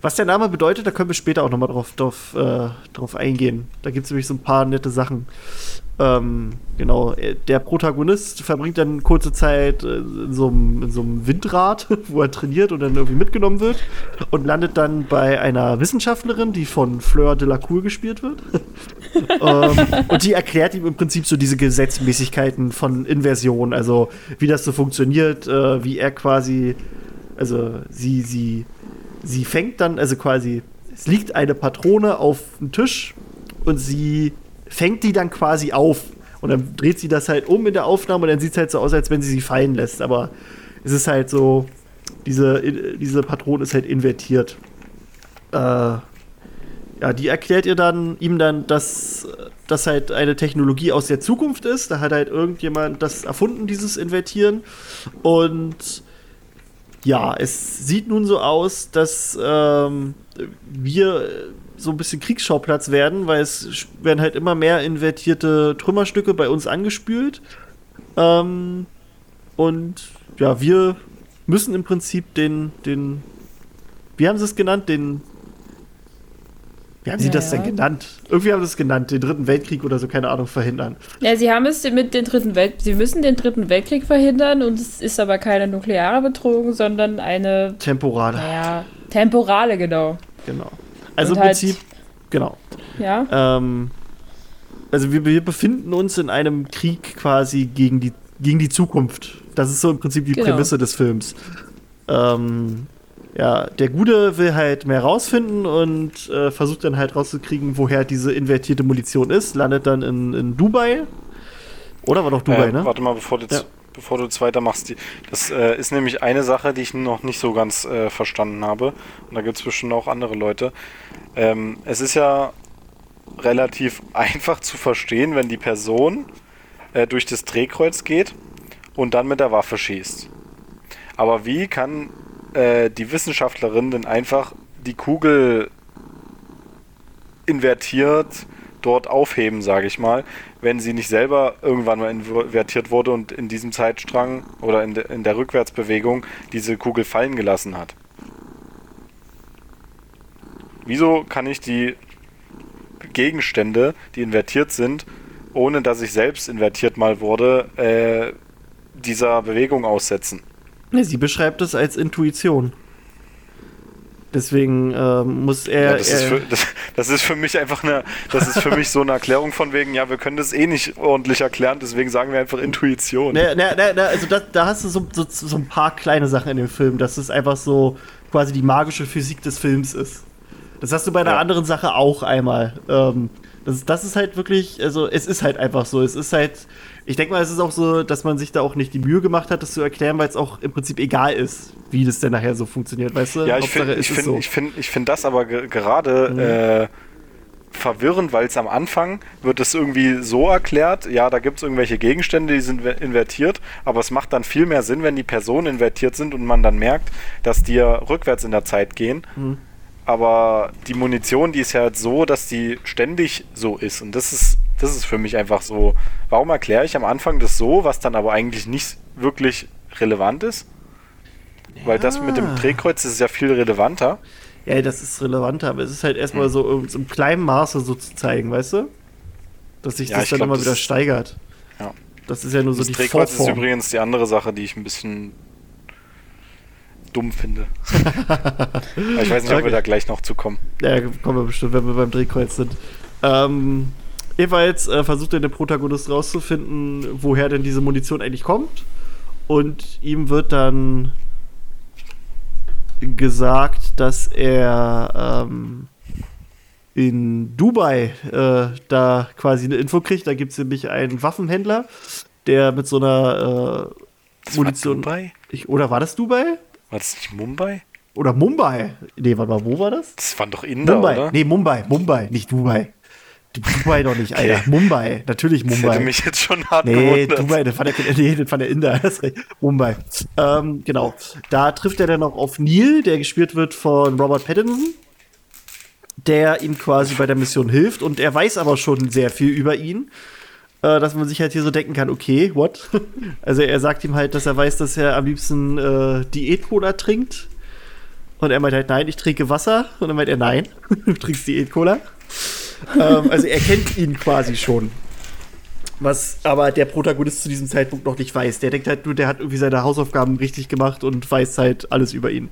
Was der Name bedeutet, da können wir später auch nochmal drauf, drauf, äh, drauf eingehen. Da gibt es nämlich so ein paar nette Sachen. Ähm, genau, der Protagonist verbringt dann kurze Zeit äh, in so einem, in so einem Windrad, wo er trainiert und dann irgendwie mitgenommen wird und landet dann bei einer Wissenschaftlerin, die von Fleur de la Cour gespielt wird. ähm, und die erklärt ihm im Prinzip so diese Gesetzmäßigkeiten von Inversion, also wie das so funktioniert, äh, wie er quasi, also sie, sie, sie fängt dann, also quasi, es liegt eine Patrone auf dem Tisch und sie fängt die dann quasi auf. Und dann dreht sie das halt um in der Aufnahme und dann sieht es halt so aus, als wenn sie sie fallen lässt. Aber es ist halt so, diese, diese Patrone ist halt invertiert. Äh, ja, die erklärt ihr dann, ihm dann, dass das halt eine Technologie aus der Zukunft ist. Da hat halt irgendjemand das erfunden, dieses Invertieren. Und ja, es sieht nun so aus, dass ähm, wir so ein bisschen Kriegsschauplatz werden, weil es werden halt immer mehr invertierte Trümmerstücke bei uns angespült. Ähm, und ja, wir müssen im Prinzip den, den, wie haben sie es genannt, den, wie haben sie ja, das denn genannt? Irgendwie haben sie es genannt, den dritten Weltkrieg oder so, keine Ahnung, verhindern. Ja, sie haben es mit den dritten Welt, sie müssen den dritten Weltkrieg verhindern und es ist aber keine nukleare Bedrohung, sondern eine temporale. Naja, temporale, genau. Genau. Also im halt, Prinzip, genau. Ja. Ähm, also wir, wir, befinden uns in einem Krieg quasi gegen die, gegen die Zukunft. Das ist so im Prinzip die genau. Prämisse des Films. Ähm, ja, der Gute will halt mehr rausfinden und äh, versucht dann halt rauszukriegen, woher diese invertierte Munition ist. Landet dann in, in Dubai. Oder war doch Dubai, äh, ne? Warte mal, bevor du, ja. Bevor du jetzt weitermachst. das äh, ist nämlich eine Sache, die ich noch nicht so ganz äh, verstanden habe. Und da gibt es bestimmt auch andere Leute. Ähm, es ist ja relativ einfach zu verstehen, wenn die Person äh, durch das Drehkreuz geht und dann mit der Waffe schießt. Aber wie kann äh, die Wissenschaftlerin denn einfach die Kugel invertiert dort aufheben, sage ich mal, wenn sie nicht selber irgendwann mal invertiert wurde und in diesem Zeitstrang oder in, de, in der Rückwärtsbewegung diese Kugel fallen gelassen hat. Wieso kann ich die Gegenstände, die invertiert sind, ohne dass ich selbst invertiert mal wurde, äh, dieser Bewegung aussetzen? Sie beschreibt es als Intuition. Deswegen äh, muss er. Ja, das, ist für, das, das, ist für, mich einfach eine. Das ist für mich so eine Erklärung von wegen, ja, wir können das eh nicht ordentlich erklären, deswegen sagen wir einfach Intuition. Na, na, na, also da, da hast du so, so, so, ein paar kleine Sachen in dem Film, dass es einfach so quasi die magische Physik des Films ist. Das hast du bei einer ja. anderen Sache auch einmal. Ähm, das, das ist halt wirklich, also es ist halt einfach so. Es ist halt ich denke mal, es ist auch so, dass man sich da auch nicht die Mühe gemacht hat, das zu erklären, weil es auch im Prinzip egal ist, wie das denn nachher so funktioniert, weißt du? Ja, ich finde ich find, so. ich find, ich find das aber gerade mhm. äh, verwirrend, weil es am Anfang wird es irgendwie so erklärt, ja, da gibt es irgendwelche Gegenstände, die sind invertiert, aber es macht dann viel mehr Sinn, wenn die Personen invertiert sind und man dann merkt, dass die ja rückwärts in der Zeit gehen. Mhm. Aber die Munition, die ist ja halt so, dass die ständig so ist. Und das ist das ist für mich einfach so. Warum erkläre ich am Anfang das so, was dann aber eigentlich nicht wirklich relevant ist? Ja. Weil das mit dem Drehkreuz ist ja viel relevanter. Ja, das ist relevanter, aber es ist halt erstmal so im kleinen Maße so zu zeigen, weißt du? Dass sich ja, das dann glaub, immer wieder steigert. Ja. Das ist ja nur so das die Drehkreuz Vorform. ist übrigens die andere Sache, die ich ein bisschen dumm finde. ich weiß nicht, ob wir da gleich noch zu kommen. Ja, kommen wir bestimmt, wenn wir beim Drehkreuz sind. Ähm, Jeweils äh, versucht er der Protagonist rauszufinden, woher denn diese Munition eigentlich kommt. Und ihm wird dann gesagt, dass er ähm, in Dubai äh, da quasi eine Info kriegt. Da gibt es nämlich einen Waffenhändler, der mit so einer äh, Munition. War Dubai? Ich, oder war das Dubai? War das nicht Mumbai? Oder Mumbai? Nee, warte mal, wo war das? Das waren doch Inder, Mumbai. oder? Nee, Mumbai, Mumbai, nicht Dubai. Dubai doch nicht, Alter. Okay. Mumbai, natürlich Mumbai. Das hätte mich jetzt schon hart Nee, gewundert. Dubai, das war der, nee, das war der Inder. Mumbai. Ähm, genau. Da trifft er dann noch auf Neil, der gespielt wird von Robert Pattinson, der ihm quasi bei der Mission hilft. Und er weiß aber schon sehr viel über ihn, äh, dass man sich halt hier so denken kann, okay, what? also er sagt ihm halt, dass er weiß, dass er am liebsten äh, Diät-Cola trinkt. Und er meint halt, nein, ich trinke Wasser. Und dann meint er, nein, du trinkst Diät-Cola ähm, also er kennt ihn quasi schon. Was aber der Protagonist zu diesem Zeitpunkt noch nicht weiß. Der denkt halt nur, der hat irgendwie seine Hausaufgaben richtig gemacht und weiß halt alles über ihn.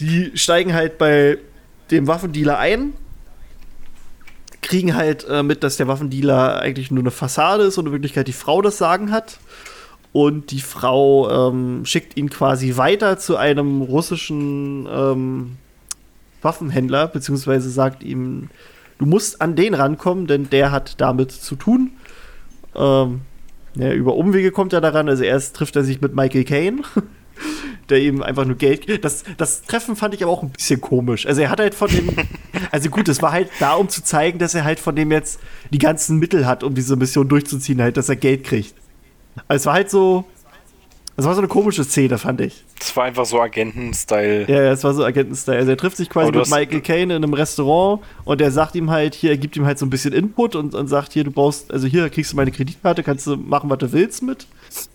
Die steigen halt bei dem Waffendealer ein, kriegen halt äh, mit, dass der Waffendealer eigentlich nur eine Fassade ist und in Wirklichkeit die Frau das Sagen hat. Und die Frau ähm, schickt ihn quasi weiter zu einem russischen ähm, Waffenhändler, beziehungsweise sagt ihm, du musst an den rankommen, denn der hat damit zu tun. Ähm, ja, über Umwege kommt er daran. Also erst trifft er sich mit Michael Caine, der ihm einfach nur Geld. Das, das Treffen fand ich aber auch ein bisschen komisch. Also er hat halt von dem. Also gut, es war halt da, um zu zeigen, dass er halt von dem jetzt die ganzen Mittel hat, um diese Mission durchzuziehen, halt, dass er Geld kriegt. Also es war halt so. Das war so eine komische Szene, fand ich. Das war einfach so Agenten-Style. Ja, ja, es war so Agenten-Style. Also er trifft sich quasi mit Michael Caine in einem Restaurant und er sagt ihm halt, hier, er gibt ihm halt so ein bisschen Input und, und sagt, hier, du brauchst, also hier kriegst du meine Kreditkarte, kannst du machen, was du willst mit.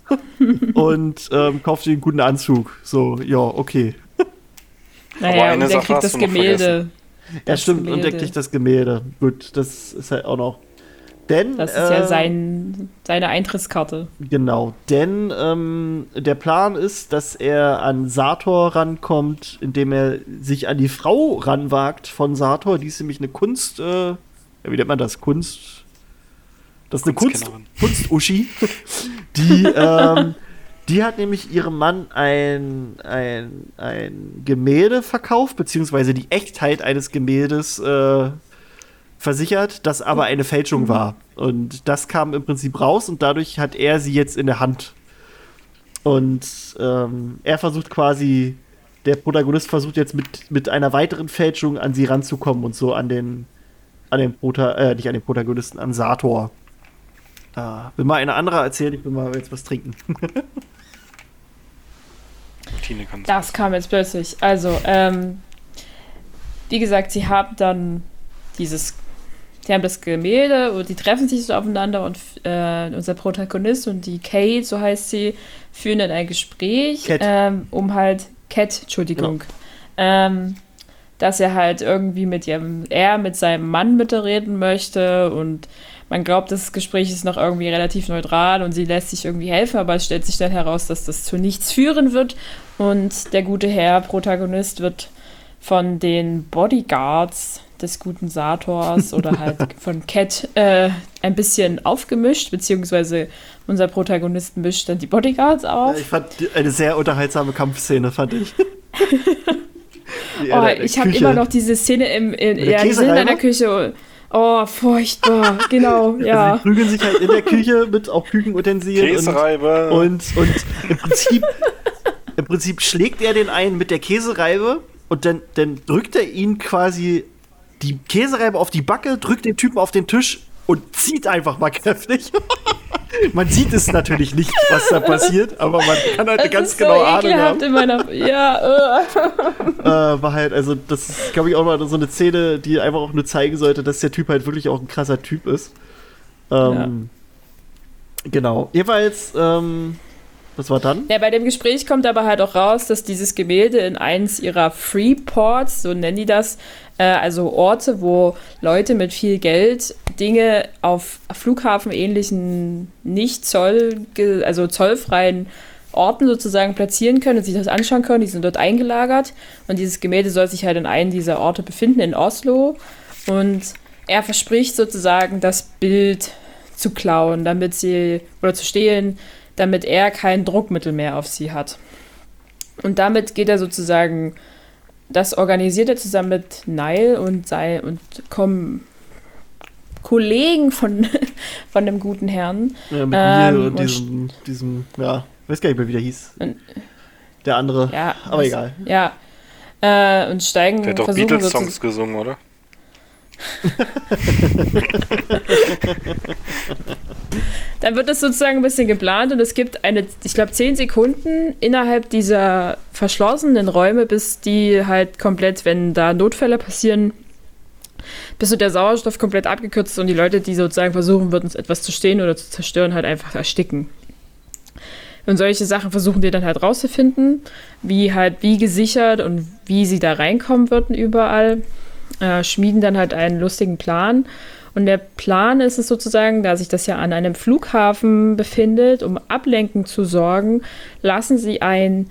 und ähm, kauft dir einen guten Anzug. So, ja, okay. Naja, und der kriegt das Gemälde. Ja, stimmt, Gemälde. und er kriegt das Gemälde. Gut, das ist halt auch noch denn, das ist äh, ja sein, seine Eintrittskarte. Genau, denn ähm, der Plan ist, dass er an Sator rankommt, indem er sich an die Frau ranwagt von Sator. Die ist nämlich eine Kunst, äh, ja, wie nennt man das? Kunst. Das ist eine Kunst, Kunst-Uschi. die, ähm, die hat nämlich ihrem Mann ein, ein, ein Gemälde verkauft, beziehungsweise die Echtheit eines Gemäldes äh, versichert, das aber eine Fälschung war. Und das kam im Prinzip raus und dadurch hat er sie jetzt in der Hand. Und ähm, er versucht quasi, der Protagonist versucht jetzt mit, mit einer weiteren Fälschung an sie ranzukommen und so an den, an den Prota äh, nicht an den Protagonisten, an Sator. Äh, will mal eine andere erzählen, ich will mal jetzt was trinken. das kam jetzt plötzlich. Also, ähm, wie gesagt, sie haben dann dieses die haben das Gemälde und die treffen sich so aufeinander und äh, unser Protagonist und die Kate, so heißt sie, führen dann ein Gespräch, ähm, um halt, Cat, Entschuldigung, genau. ähm, dass er halt irgendwie mit ihrem, er mit seinem Mann mitreden möchte und man glaubt, das Gespräch ist noch irgendwie relativ neutral und sie lässt sich irgendwie helfen, aber es stellt sich dann heraus, dass das zu nichts führen wird und der gute Herr, Protagonist, wird von den Bodyguards des guten Sators oder halt von Cat äh, ein bisschen aufgemischt, beziehungsweise unser Protagonist mischt dann die Bodyguards auf. Ich fand eine sehr unterhaltsame Kampfszene, fand ich. oh, ich habe immer noch diese Szene im, in, ja, die sind in der Küche. Oh, furchtbar, genau, ja. Also die prügeln sich halt in der Küche mit auch Küchenutensilien. Käsereibe. Und, und, und im, Prinzip, im Prinzip schlägt er den einen mit der Käsereibe und dann, dann drückt er ihn quasi die Käsereibe auf die Backe, drückt den Typen auf den Tisch und zieht einfach mal kräftig. man sieht es natürlich nicht, was da passiert, aber man kann halt eine ganz so genaue Ahnung haben. In meiner, ja, äh. war halt, also das ist, glaube ich, auch mal so eine Szene, die einfach auch nur zeigen sollte, dass der Typ halt wirklich auch ein krasser Typ ist. Ähm, ja. Genau. Jeweils, ähm, was war dann? Ja, bei dem Gespräch kommt aber halt auch raus, dass dieses Gemälde in eins ihrer Freeports, so nennen die das, äh, also Orte, wo Leute mit viel Geld Dinge auf flughafenähnlichen, nicht Zoll, also zollfreien Orten sozusagen platzieren können und sich das anschauen können. Die sind dort eingelagert und dieses Gemälde soll sich halt in einem dieser Orte befinden, in Oslo. Und er verspricht sozusagen, das Bild zu klauen, damit sie, oder zu stehlen, damit er kein Druckmittel mehr auf sie hat. Und damit geht er sozusagen, das organisiert er zusammen mit Nile und sei und kommen Kollegen von, von dem guten Herrn. Ja, mit ähm, mir und diesem, diesem, ja, weiß gar nicht mehr, wie der hieß. Und, der andere, ja, aber was, egal. Ja. Äh, und steigen. Der hat doch Beatles-Songs gesungen, oder? Dann wird das sozusagen ein bisschen geplant und es gibt eine, ich glaube, zehn Sekunden innerhalb dieser verschlossenen Räume, bis die halt komplett, wenn da Notfälle passieren, bis so der Sauerstoff komplett abgekürzt ist und die Leute, die sozusagen versuchen würden, etwas zu stehen oder zu zerstören, halt einfach ersticken. Und solche Sachen versuchen die dann halt rauszufinden, wie halt, wie gesichert und wie sie da reinkommen würden überall äh, schmieden dann halt einen lustigen Plan Und der Plan ist es sozusagen, da sich das ja an einem Flughafen befindet, um Ablenken zu sorgen, lassen sie ein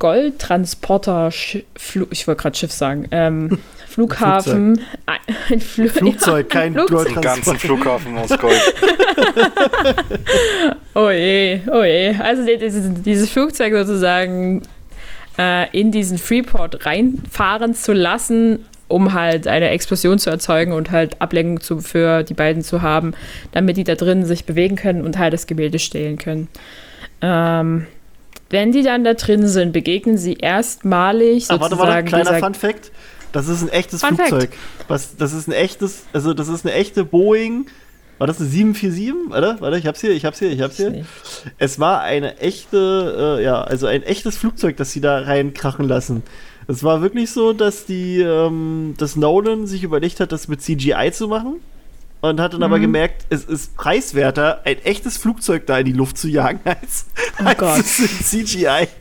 Goldtransporter, ich wollte gerade Schiff sagen, ähm, Flughafen, ein, ein Fl Flugzeug, kein Flugzeug. Den ganzen Flughafen aus Gold. oh je, oh je. Also dieses, dieses Flugzeug sozusagen äh, in diesen Freeport reinfahren zu lassen, um halt eine Explosion zu erzeugen und halt Ablenkung zu, für die beiden zu haben, damit die da drin sich bewegen können und halt das Gemälde stehlen können. Ähm, wenn die dann da drin sind, begegnen sie erstmalig sozusagen. Ah, warte, warte, kleiner Fun Fact. Das ist ein echtes Fun Flugzeug. Was, das ist ein echtes, also das ist eine echte Boeing. War das eine 747? Warte, warte, ich hab's hier, ich hab's hier, ich hab's hier. Es war eine echte, äh, ja, also ein echtes Flugzeug, das sie da reinkrachen lassen. Es war wirklich so, dass die, ähm, dass Nolan sich überlegt hat, das mit CGI zu machen. Und hat dann mhm. aber gemerkt, es ist preiswerter, ein echtes Flugzeug da in die Luft zu jagen, als, oh als. CGI.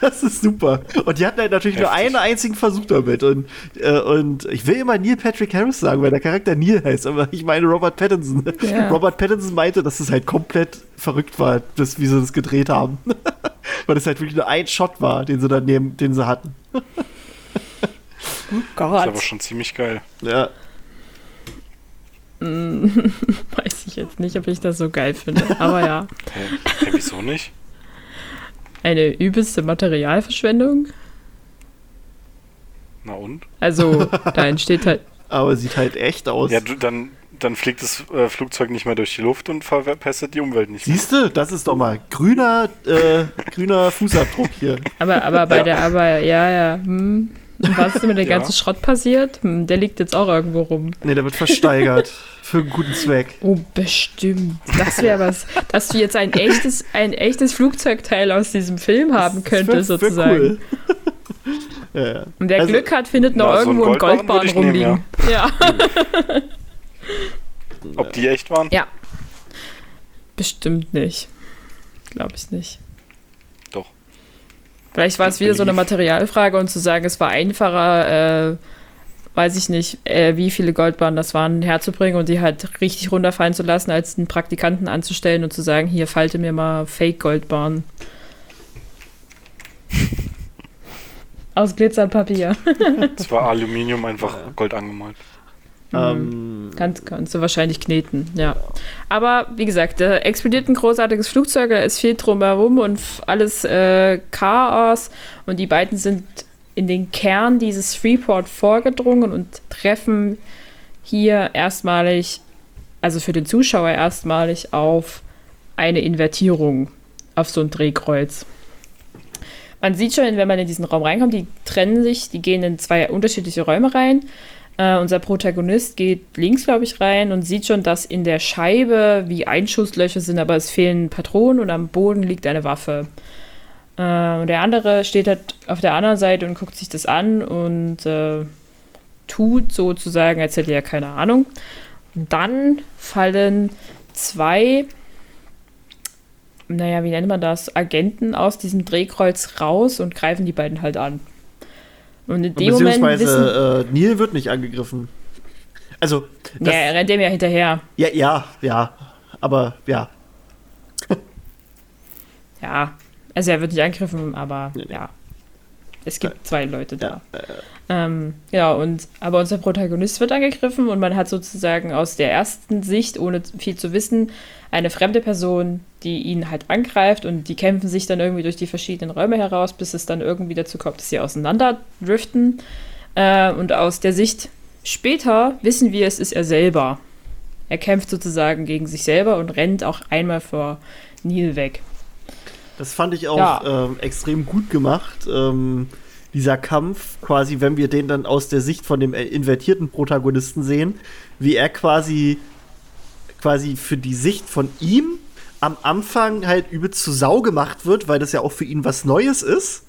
Das ist super. Und die hatten halt natürlich Heftig. nur einen einzigen Versuch damit. Und, äh, und ich will immer Neil Patrick Harris sagen, weil der Charakter Neil heißt, aber ich meine Robert Pattinson. Ja. Robert Pattinson meinte, dass es halt komplett verrückt war, das, wie sie das gedreht haben. weil es halt wirklich nur ein Shot war, den sie dann nehmen, den sie hatten. oh Gott. Das ist aber schon ziemlich geil. Ja. Weiß ich jetzt nicht, ob ich das so geil finde, aber ja. Hä, hey, wieso nicht? Eine übelste Materialverschwendung. Na und? Also, da entsteht halt. Aber sieht halt echt aus. Ja, du, dann, dann fliegt das äh, Flugzeug nicht mehr durch die Luft und verpestet die Umwelt nicht mehr. Siehst du, das ist doch mal grüner, äh, grüner Fußabdruck hier. Aber, aber bei ja. der, aber, ja, ja. Hm. Und was ist mit dem ja. ganzen Schrott passiert? Hm, der liegt jetzt auch irgendwo rum. Nee, der wird versteigert. für einen guten Zweck. Oh, bestimmt. Das wäre was, dass du jetzt ein echtes, ein echtes Flugzeugteil aus diesem Film haben könntest, sozusagen. Cool. ja, ja. Und wer also, Glück hat, findet noch na, irgendwo so ein Goldbahn rumliegen. Nehmen, ja. ja. Ob die echt waren? Ja. Bestimmt nicht. Glaube ich nicht. Doch. Vielleicht war es wieder so eine Materialfrage und zu sagen, es war einfacher, äh, weiß ich nicht, äh, wie viele Goldbahnen das waren, herzubringen und die halt richtig runterfallen zu lassen, als einen Praktikanten anzustellen und zu sagen, hier falte mir mal Fake-Goldbahnen. Aus Glitzerpapier. das war Aluminium einfach Gold angemalt. Ähm, kannst, kannst du wahrscheinlich kneten, ja. Aber wie gesagt, da explodiert ein großartiges Flugzeug, da ist viel drumherum und alles äh, Chaos und die beiden sind in den Kern dieses Freeport vorgedrungen und treffen hier erstmalig, also für den Zuschauer erstmalig, auf eine Invertierung, auf so ein Drehkreuz. Man sieht schon, wenn man in diesen Raum reinkommt, die trennen sich, die gehen in zwei unterschiedliche Räume rein. Uh, unser Protagonist geht links, glaube ich, rein und sieht schon, dass in der Scheibe wie Einschusslöcher sind, aber es fehlen Patronen und am Boden liegt eine Waffe. Äh, und der andere steht halt auf der anderen Seite und guckt sich das an und äh, tut sozusagen, als hätte er keine Ahnung. Und dann fallen zwei, naja, wie nennt man das, Agenten aus diesem Drehkreuz raus und greifen die beiden halt an. Und in dem Moment wissen, äh, Neil wird nicht angegriffen. Also. ja, er rennt dem ja hinterher. Ja, ja, ja. Aber ja. ja, also er wird nicht angegriffen, aber nee, nee. ja. Es gibt zwei Leute da. Ja, ähm, ja, und aber unser Protagonist wird angegriffen und man hat sozusagen aus der ersten Sicht, ohne viel zu wissen, eine fremde Person, die ihn halt angreift und die kämpfen sich dann irgendwie durch die verschiedenen Räume heraus, bis es dann irgendwie dazu kommt, dass sie auseinanderdriften. Äh, und aus der Sicht später wissen wir, es ist er selber. Er kämpft sozusagen gegen sich selber und rennt auch einmal vor Neil weg. Das fand ich auch ja. ähm, extrem gut gemacht. Ähm, dieser Kampf, quasi, wenn wir den dann aus der Sicht von dem invertierten Protagonisten sehen, wie er quasi, quasi für die Sicht von ihm am Anfang halt übelst zu Sau gemacht wird, weil das ja auch für ihn was Neues ist.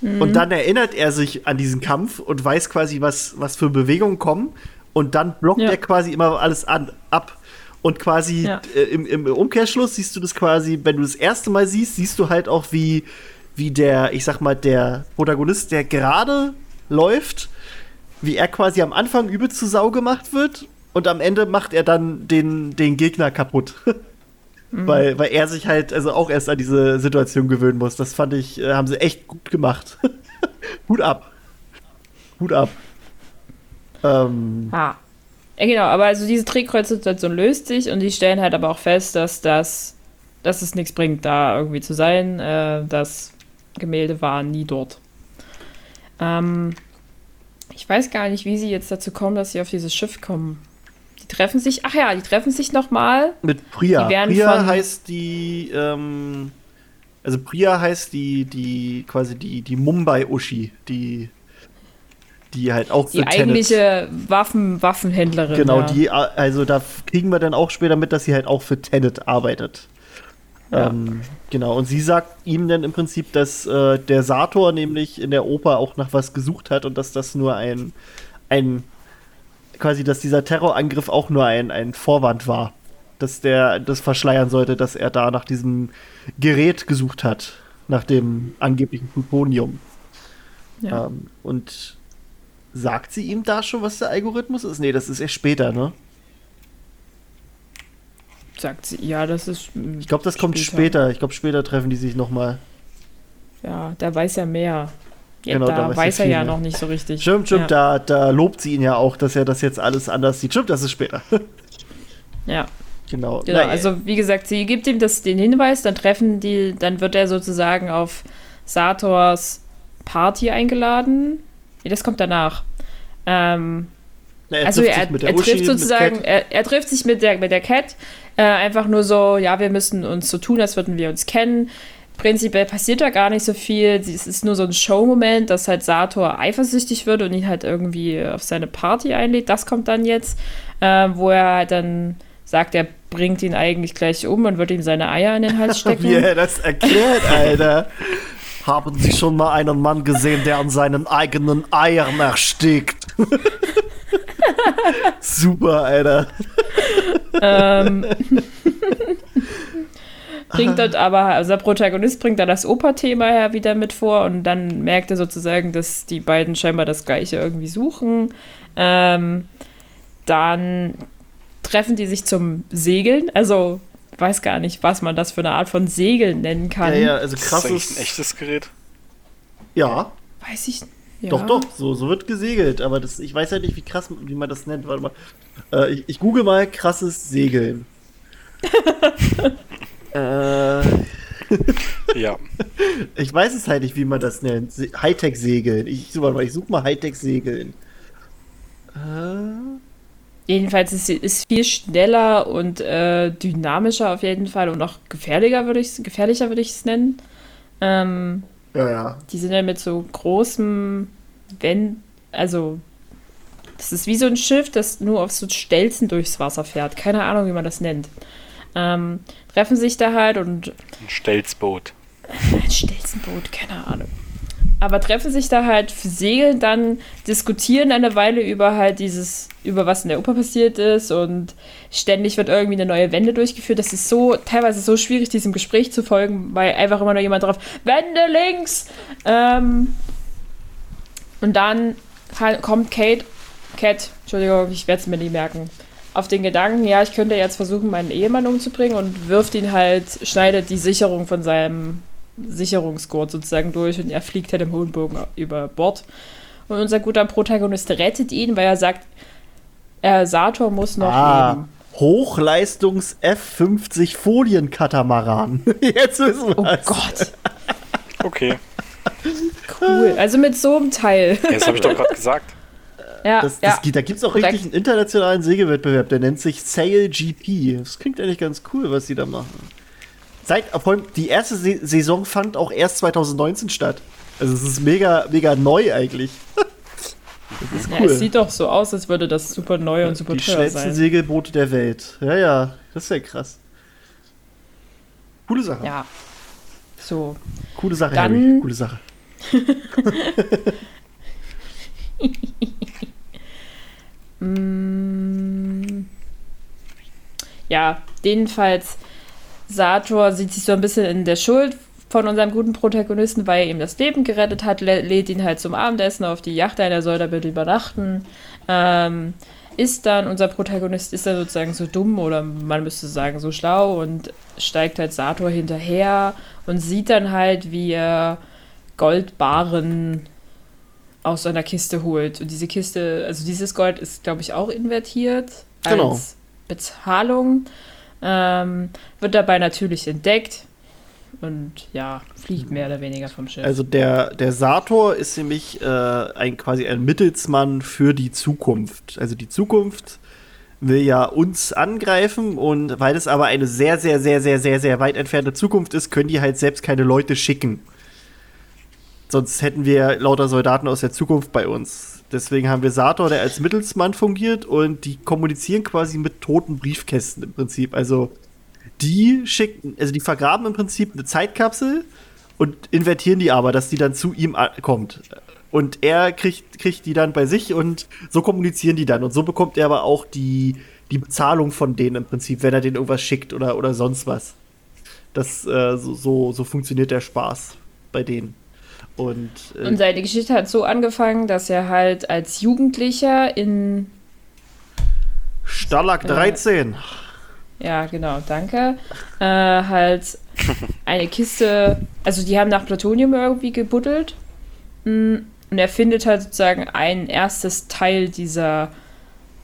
Mhm. Und dann erinnert er sich an diesen Kampf und weiß quasi, was, was für Bewegungen kommen. Und dann blockt ja. er quasi immer alles an, ab. Und quasi ja. äh, im, im, Umkehrschluss siehst du das quasi, wenn du das erste Mal siehst, siehst du halt auch, wie, wie der, ich sag mal, der Protagonist, der gerade läuft, wie er quasi am Anfang übel zu Sau gemacht wird und am Ende macht er dann den, den Gegner kaputt. mhm. weil, weil er sich halt also auch erst an diese Situation gewöhnen muss. Das fand ich, äh, haben sie echt gut gemacht. Hut ab. Hut ab. Ähm, ah. Ja, genau, aber also diese Drehkreuzsituation löst sich und die stellen halt aber auch fest, dass das, dass es nichts bringt, da irgendwie zu sein. Äh, das Gemälde war nie dort. Ähm, ich weiß gar nicht, wie sie jetzt dazu kommen, dass sie auf dieses Schiff kommen. Die treffen sich, ach ja, die treffen sich nochmal. Mit Priya. Priya heißt die, ähm, also Priya heißt die, die, quasi die, die Mumbai-Uschi, die die halt auch die eigentliche Waffen, Waffenhändlerin. Genau, ja. die, also da kriegen wir dann auch später mit, dass sie halt auch für Tenet arbeitet. Ja. Ähm, genau, und sie sagt ihm dann im Prinzip, dass äh, der Sator nämlich in der Oper auch nach was gesucht hat und dass das nur ein, ein quasi, dass dieser Terrorangriff auch nur ein, ein Vorwand war. Dass der das verschleiern sollte, dass er da nach diesem Gerät gesucht hat, nach dem angeblichen Plutonium. Ja. Ähm, und Sagt sie ihm da schon, was der Algorithmus ist? Nee, das ist erst später, ne? Sagt sie, ja, das ist. Ich glaube, das später. kommt später. Ich glaube, später treffen die sich nochmal. Ja, da weiß er mehr. Ja, genau, da, da weiß, er, ja noch nicht so richtig. Stimmt, stimmt, ja. da, da lobt sie ihn ja auch, dass er das jetzt alles anders sieht. Stimmt, das ist später. ja. Genau. genau. Also wie gesagt, sie gibt ihm das, den Hinweis, dann treffen die, dann wird er sozusagen auf Sators Party eingeladen Nee, das kommt danach. Ähm, Na, er also er, er Uschi, trifft sozusagen, er, er, trifft sich mit der, mit der Cat. Äh, einfach nur so, ja, wir müssen uns so tun, als würden wir uns kennen. Prinzipiell passiert da gar nicht so viel. Es ist nur so ein Show-Moment, dass halt Sator eifersüchtig wird und ihn halt irgendwie auf seine Party einlädt. Das kommt dann jetzt, äh, wo er halt dann sagt, er bringt ihn eigentlich gleich um und wird ihm seine Eier in den Hals stecken. Wie er das erklärt, Alter. Haben Sie schon mal einen Mann gesehen, der an seinen eigenen Eiern erstickt? Super, Alter. Ähm. bringt dort aber, also der Protagonist bringt da das Operthema her wieder mit vor und dann merkt er sozusagen, dass die beiden scheinbar das Gleiche irgendwie suchen. Ähm, dann treffen die sich zum Segeln, also weiß gar nicht, was man das für eine Art von Segel nennen kann. Ja, ja, also krass. Ist das ein echtes Gerät? Ja. Weiß ich. Ja. Doch, doch, so, so wird gesegelt, aber das, ich weiß halt nicht, wie krass, wie man das nennt. Warte mal. Äh, ich, ich google mal krasses Segeln. äh. ja. Ich weiß es halt nicht, wie man das nennt. Hightech-Segeln. Ich, warte mal, ich suche mal Hightech-Segeln. Äh. Jedenfalls ist es viel schneller und äh, dynamischer auf jeden Fall und auch gefährlicher würde ich gefährlicher würde ich es nennen. Ähm, ja, ja. Die sind ja mit so großem, wenn, also das ist wie so ein Schiff, das nur auf so Stelzen durchs Wasser fährt. Keine Ahnung, wie man das nennt. Ähm, treffen sich da halt und. Ein Stelzboot. Ein Stelzenboot, keine Ahnung aber treffen sich da halt, segeln dann, diskutieren eine Weile über halt dieses, über was in der Oper passiert ist und ständig wird irgendwie eine neue Wende durchgeführt. Das ist so, teilweise so schwierig, diesem Gespräch zu folgen, weil einfach immer nur jemand drauf, Wende links! Ähm, und dann kommt Kate, Cat, Entschuldigung, ich werde es mir nie merken, auf den Gedanken, ja, ich könnte jetzt versuchen, meinen Ehemann umzubringen und wirft ihn halt, schneidet die Sicherung von seinem Sicherungsgurt sozusagen durch und er fliegt halt im hohen Bogen über Bord. Und unser guter Protagonist rettet ihn, weil er sagt, äh, Sator muss noch ah, leben. Hochleistungs F50 Folienkatamaran. Jetzt wissen wir Oh Gott. Okay. Cool. Also mit so einem Teil. das habe ich doch gerade gesagt. Ja, das, das, ja. Da gibt es auch richtig einen internationalen Segelwettbewerb, der nennt sich Sail GP. Das klingt eigentlich ganz cool, was sie da machen. Seit, die erste Saison fand auch erst 2019 statt. Also es ist mega, mega neu eigentlich. Das ist cool. Ja, es sieht doch so aus, als würde das super neu und super die teuer sein. Die schnellsten Segelboote der Welt. Ja, ja, das ist ja krass. Coole Sache. Ja. So. Coole Sache, Dann, Harry. Coole Sache. mm, ja, jedenfalls Sator sieht sich so ein bisschen in der Schuld, von unserem guten Protagonisten, weil er ihm das Leben gerettet hat, lädt ihn halt zum Abendessen auf die Yacht ein, er soll da bitte übernachten. Ähm, ist dann, unser Protagonist ist dann sozusagen so dumm oder man müsste sagen so schlau und steigt halt Sator hinterher und sieht dann halt, wie er Goldbarren aus einer Kiste holt. Und diese Kiste, also dieses Gold ist, glaube ich, auch invertiert genau. als Bezahlung. Ähm, wird dabei natürlich entdeckt und ja, fliegt mehr oder weniger vom Schiff. Also der, der Sator ist nämlich äh, ein quasi ein Mittelsmann für die Zukunft. Also die Zukunft will ja uns angreifen und weil es aber eine sehr, sehr, sehr, sehr, sehr, sehr weit entfernte Zukunft ist, können die halt selbst keine Leute schicken. Sonst hätten wir lauter Soldaten aus der Zukunft bei uns. Deswegen haben wir Sator, der als Mittelsmann fungiert und die kommunizieren quasi mit toten Briefkästen im Prinzip. Also die schicken, also die vergraben im Prinzip eine Zeitkapsel und invertieren die aber, dass die dann zu ihm kommt. Und er kriegt, kriegt die dann bei sich und so kommunizieren die dann. Und so bekommt er aber auch die, die Bezahlung von denen im Prinzip, wenn er denen irgendwas schickt oder, oder sonst was. Das, äh, so, so, so funktioniert der Spaß bei denen. Und, äh, und seine Geschichte hat so angefangen, dass er halt als Jugendlicher in Stalag 13. Äh, ja, genau, danke. Äh, halt eine Kiste, also die haben nach Plutonium irgendwie gebuddelt. Mm, und er findet halt sozusagen ein erstes Teil dieser,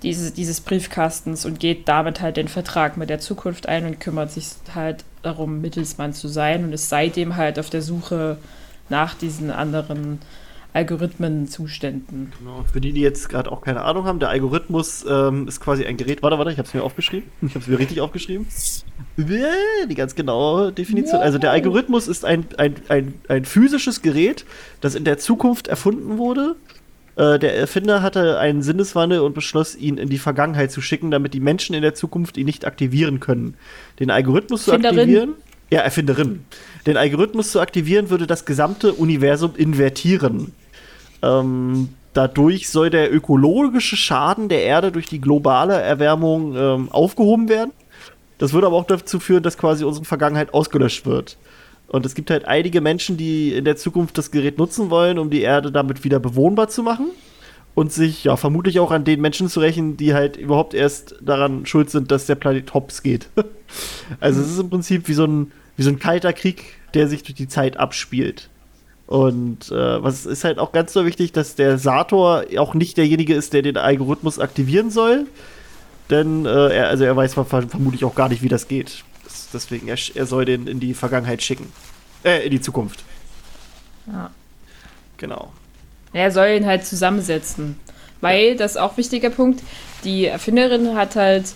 dieses, dieses Briefkastens und geht damit halt den Vertrag mit der Zukunft ein und kümmert sich halt darum, Mittelsmann zu sein und ist seitdem halt auf der Suche nach diesen anderen Algorithmenzuständen. Genau. Für die, die jetzt gerade auch keine Ahnung haben, der Algorithmus ähm, ist quasi ein Gerät. Warte, warte, ich habe es mir aufgeschrieben. Ich habe es mir richtig aufgeschrieben. Die ganz genaue Definition. Also der Algorithmus ist ein, ein, ein, ein physisches Gerät, das in der Zukunft erfunden wurde. Äh, der Erfinder hatte einen Sinneswandel und beschloss, ihn in die Vergangenheit zu schicken, damit die Menschen in der Zukunft ihn nicht aktivieren können. Den Algorithmus zu aktivieren. Ja, Erfinderin. Den Algorithmus zu aktivieren, würde das gesamte Universum invertieren. Ähm, dadurch soll der ökologische Schaden der Erde durch die globale Erwärmung ähm, aufgehoben werden. Das würde aber auch dazu führen, dass quasi unsere Vergangenheit ausgelöscht wird. Und es gibt halt einige Menschen, die in der Zukunft das Gerät nutzen wollen, um die Erde damit wieder bewohnbar zu machen. Und sich ja vermutlich auch an den Menschen zu rächen, die halt überhaupt erst daran schuld sind, dass der Planet hops geht. also es ist im Prinzip wie so ein wie so ein kalter Krieg, der sich durch die Zeit abspielt. Und äh, was ist halt auch ganz so wichtig, dass der Sator auch nicht derjenige ist, der den Algorithmus aktivieren soll. Denn äh, er, also er weiß vermutlich auch gar nicht, wie das geht. Das, deswegen, er, er soll den in die Vergangenheit schicken. Äh, in die Zukunft. Ja. Genau. Er soll ihn halt zusammensetzen. Weil, das ist auch ein wichtiger Punkt, die Erfinderin hat halt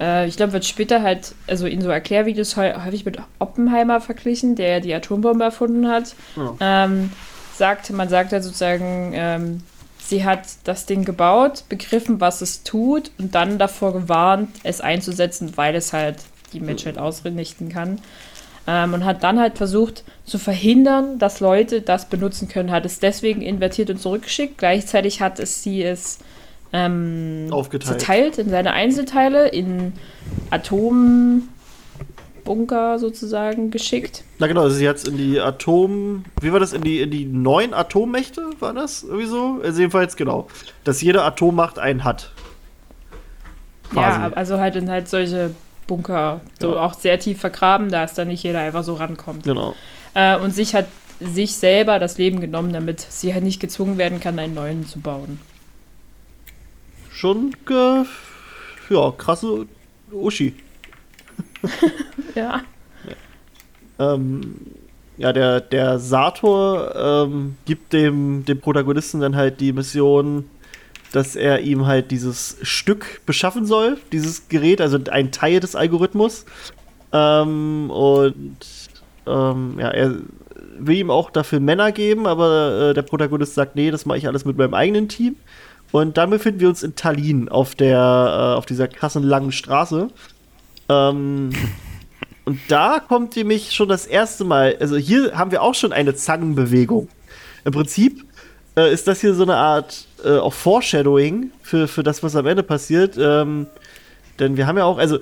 äh, ich glaube, wird später halt, also in so Erklärvideos häufig mit Oppenheimer verglichen, der die Atombombe erfunden hat. Oh. Ähm, sagt, man sagt halt sozusagen, ähm, sie hat das Ding gebaut, begriffen, was es tut und dann davor gewarnt, es einzusetzen, weil es halt die Menschheit ausrichten kann. Ähm, und hat dann halt versucht zu verhindern, dass Leute das benutzen können, hat es deswegen invertiert und zurückgeschickt. Gleichzeitig hat es sie es ähm, Aufgeteilt. zerteilt in seine Einzelteile, in Atombunker sozusagen geschickt. Na genau, also sie hat es in die Atom. Wie war das? In die, in die neuen Atommächte war das irgendwie so? Also jedenfalls genau. Dass jede Atommacht einen hat. Quasi. Ja, also halt in halt solche Bunker, so ja. auch sehr tief vergraben, da ist dann nicht jeder einfach so rankommt. Genau. Äh, und sich hat sich selber das Leben genommen, damit sie halt nicht gezwungen werden kann, einen neuen zu bauen schon ge ja, krasse Uschi. ja. ja. Ähm, ja, der, der Sator ähm, gibt dem, dem Protagonisten dann halt die Mission, dass er ihm halt dieses Stück beschaffen soll, dieses Gerät, also ein Teil des Algorithmus. Ähm, und ähm, ja, er will ihm auch dafür Männer geben, aber äh, der Protagonist sagt, nee, das mache ich alles mit meinem eigenen Team. Und dann befinden wir uns in Tallinn auf der, äh, auf dieser kassenlangen Straße. Ähm, und da kommt nämlich schon das erste Mal, also hier haben wir auch schon eine Zangenbewegung. Im Prinzip äh, ist das hier so eine Art äh, auch Foreshadowing für, für das, was am Ende passiert. Ähm, denn wir haben ja auch, also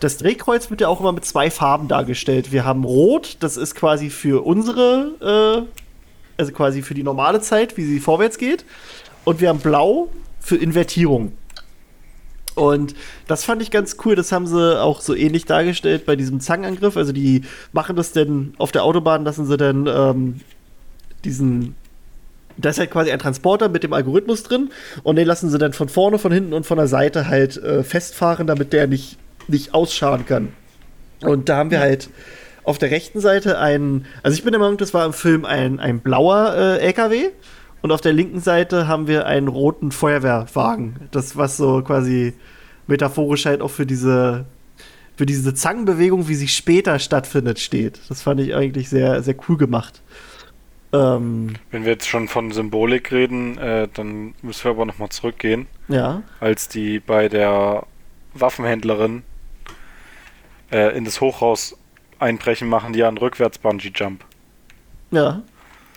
das Drehkreuz wird ja auch immer mit zwei Farben dargestellt. Wir haben Rot, das ist quasi für unsere, äh, also quasi für die normale Zeit, wie sie vorwärts geht. Und wir haben Blau für Invertierung. Und das fand ich ganz cool. Das haben sie auch so ähnlich dargestellt bei diesem Zangenangriff. Also die machen das denn auf der Autobahn, lassen sie dann ähm, diesen da ist halt quasi ein Transporter mit dem Algorithmus drin und den lassen sie dann von vorne, von hinten und von der Seite halt äh, festfahren, damit der nicht, nicht ausscharen kann. Und da haben wir halt auf der rechten Seite einen, also ich bin der Meinung, das war im Film ein, ein blauer äh, LKW und auf der linken Seite haben wir einen roten Feuerwehrwagen. Das, was so quasi metaphorisch halt auch für diese, für diese Zangenbewegung, wie sie später stattfindet, steht. Das fand ich eigentlich sehr, sehr cool gemacht. Ähm, Wenn wir jetzt schon von Symbolik reden, äh, dann müssen wir aber nochmal zurückgehen. Ja. Als die bei der Waffenhändlerin äh, in das Hochhaus einbrechen, machen die ja einen Rückwärts-Bungee-Jump. Ja.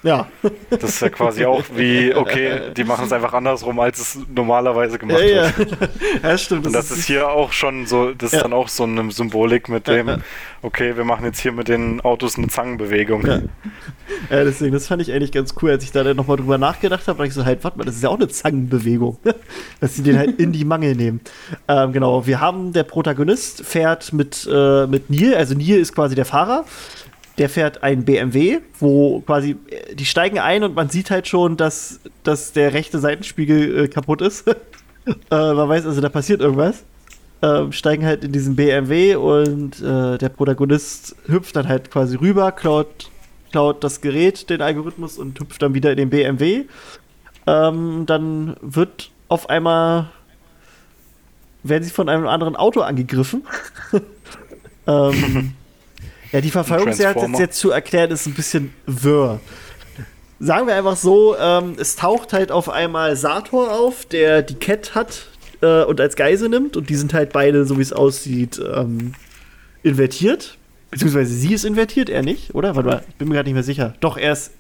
Ja. Das ist ja quasi auch wie, okay, die machen es einfach andersrum, als es normalerweise gemacht ja, wird. Ja. ja, stimmt. Und das, das ist hier auch schon so, das ja. ist dann auch so eine Symbolik mit dem, okay, wir machen jetzt hier mit den Autos eine Zangenbewegung. Ja. ja, deswegen, das fand ich eigentlich ganz cool, als ich da dann nochmal drüber nachgedacht habe, weil ich so halt, warte mal, das ist ja auch eine Zangenbewegung, dass sie den halt in die Mangel nehmen. Ähm, genau, wir haben, der Protagonist fährt mit, äh, mit Neil, also Neil ist quasi der Fahrer der fährt ein BMW, wo quasi, äh, die steigen ein und man sieht halt schon, dass, dass der rechte Seitenspiegel äh, kaputt ist. äh, man weiß also, da passiert irgendwas. Ähm, steigen halt in diesen BMW und äh, der Protagonist hüpft dann halt quasi rüber, klaut, klaut das Gerät, den Algorithmus und hüpft dann wieder in den BMW. Ähm, dann wird auf einmal werden sie von einem anderen Auto angegriffen. ähm, ja, die Verfolgungsjagd jetzt, jetzt zu erklären, ist ein bisschen wirr. Sagen wir einfach so, ähm, es taucht halt auf einmal Sator auf, der die Cat hat äh, und als Geise nimmt. Und die sind halt beide, so wie es aussieht, ähm, invertiert. Beziehungsweise sie ist invertiert, er nicht, oder? Warte mal, ich bin mir gerade nicht mehr sicher. Doch, er ist.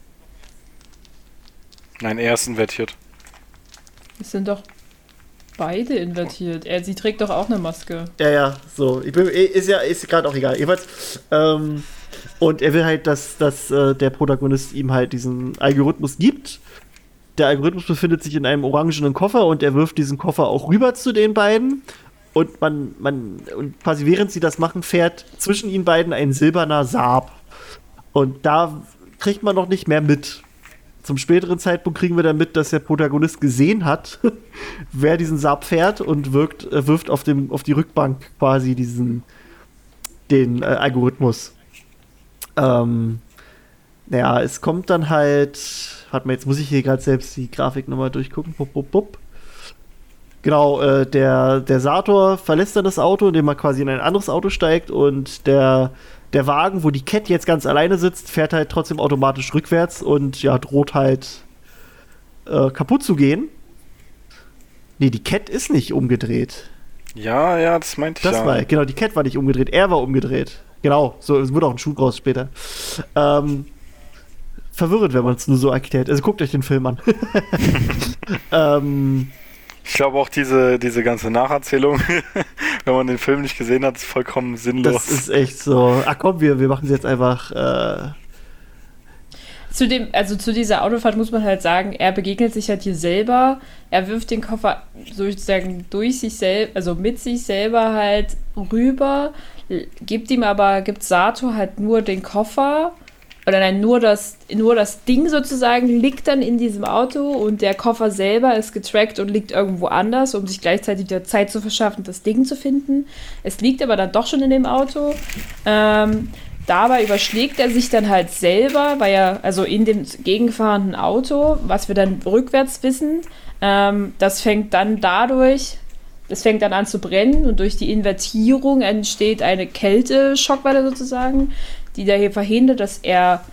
Nein, er ist invertiert. Es sind doch beide invertiert. Er, sie trägt doch auch eine Maske. Ja, ja, so. Bin, ist ja ist gerade auch egal. Jedenfalls, ähm, und er will halt, dass, dass äh, der Protagonist ihm halt diesen Algorithmus gibt. Der Algorithmus befindet sich in einem orangenen Koffer und er wirft diesen Koffer auch rüber zu den beiden. Und man, man, und quasi während sie das machen, fährt zwischen ihnen beiden ein silberner Saab. Und da kriegt man noch nicht mehr mit zum späteren Zeitpunkt kriegen wir dann mit, dass der Protagonist gesehen hat, wer diesen Saab fährt und wirkt, äh, wirft auf, dem, auf die Rückbank quasi diesen den äh, Algorithmus. Ähm, naja, es kommt dann halt. Warte mal, jetzt muss ich hier gerade selbst die Grafik nochmal durchgucken. Bup, bup, bup. Genau, äh, der, der Sator verlässt dann das Auto, indem er quasi in ein anderes Auto steigt und der der Wagen, wo die Cat jetzt ganz alleine sitzt, fährt halt trotzdem automatisch rückwärts und ja, droht halt äh, kaputt zu gehen. Nee, die Cat ist nicht umgedreht. Ja, ja, das meinte ich das ja. War, genau, die Cat war nicht umgedreht, er war umgedreht. Genau, so, es wurde auch ein Schuh raus später. Ähm, verwirrend, wenn man es nur so erklärt. Also guckt euch den Film an. ähm, ich glaube auch diese, diese ganze Nacherzählung, wenn man den Film nicht gesehen hat, ist vollkommen sinnlos. Das ist echt so. Ach komm, wir, wir machen es jetzt einfach. Äh zu dem, also zu dieser Autofahrt muss man halt sagen, er begegnet sich halt hier selber. Er wirft den Koffer sozusagen durch sich selbst, also mit sich selber halt rüber, gibt ihm aber, gibt Sato halt nur den Koffer oder nein, nur das, nur das Ding sozusagen liegt dann in diesem Auto und der Koffer selber ist getrackt und liegt irgendwo anders, um sich gleichzeitig der Zeit zu verschaffen, das Ding zu finden. Es liegt aber dann doch schon in dem Auto. Ähm, dabei überschlägt er sich dann halt selber, weil er, also in dem gegenfahrenden Auto, was wir dann rückwärts wissen, ähm, das fängt dann dadurch, das fängt dann an zu brennen und durch die Invertierung entsteht eine Kälteschockwelle sozusagen, die da hier verhindert, dass er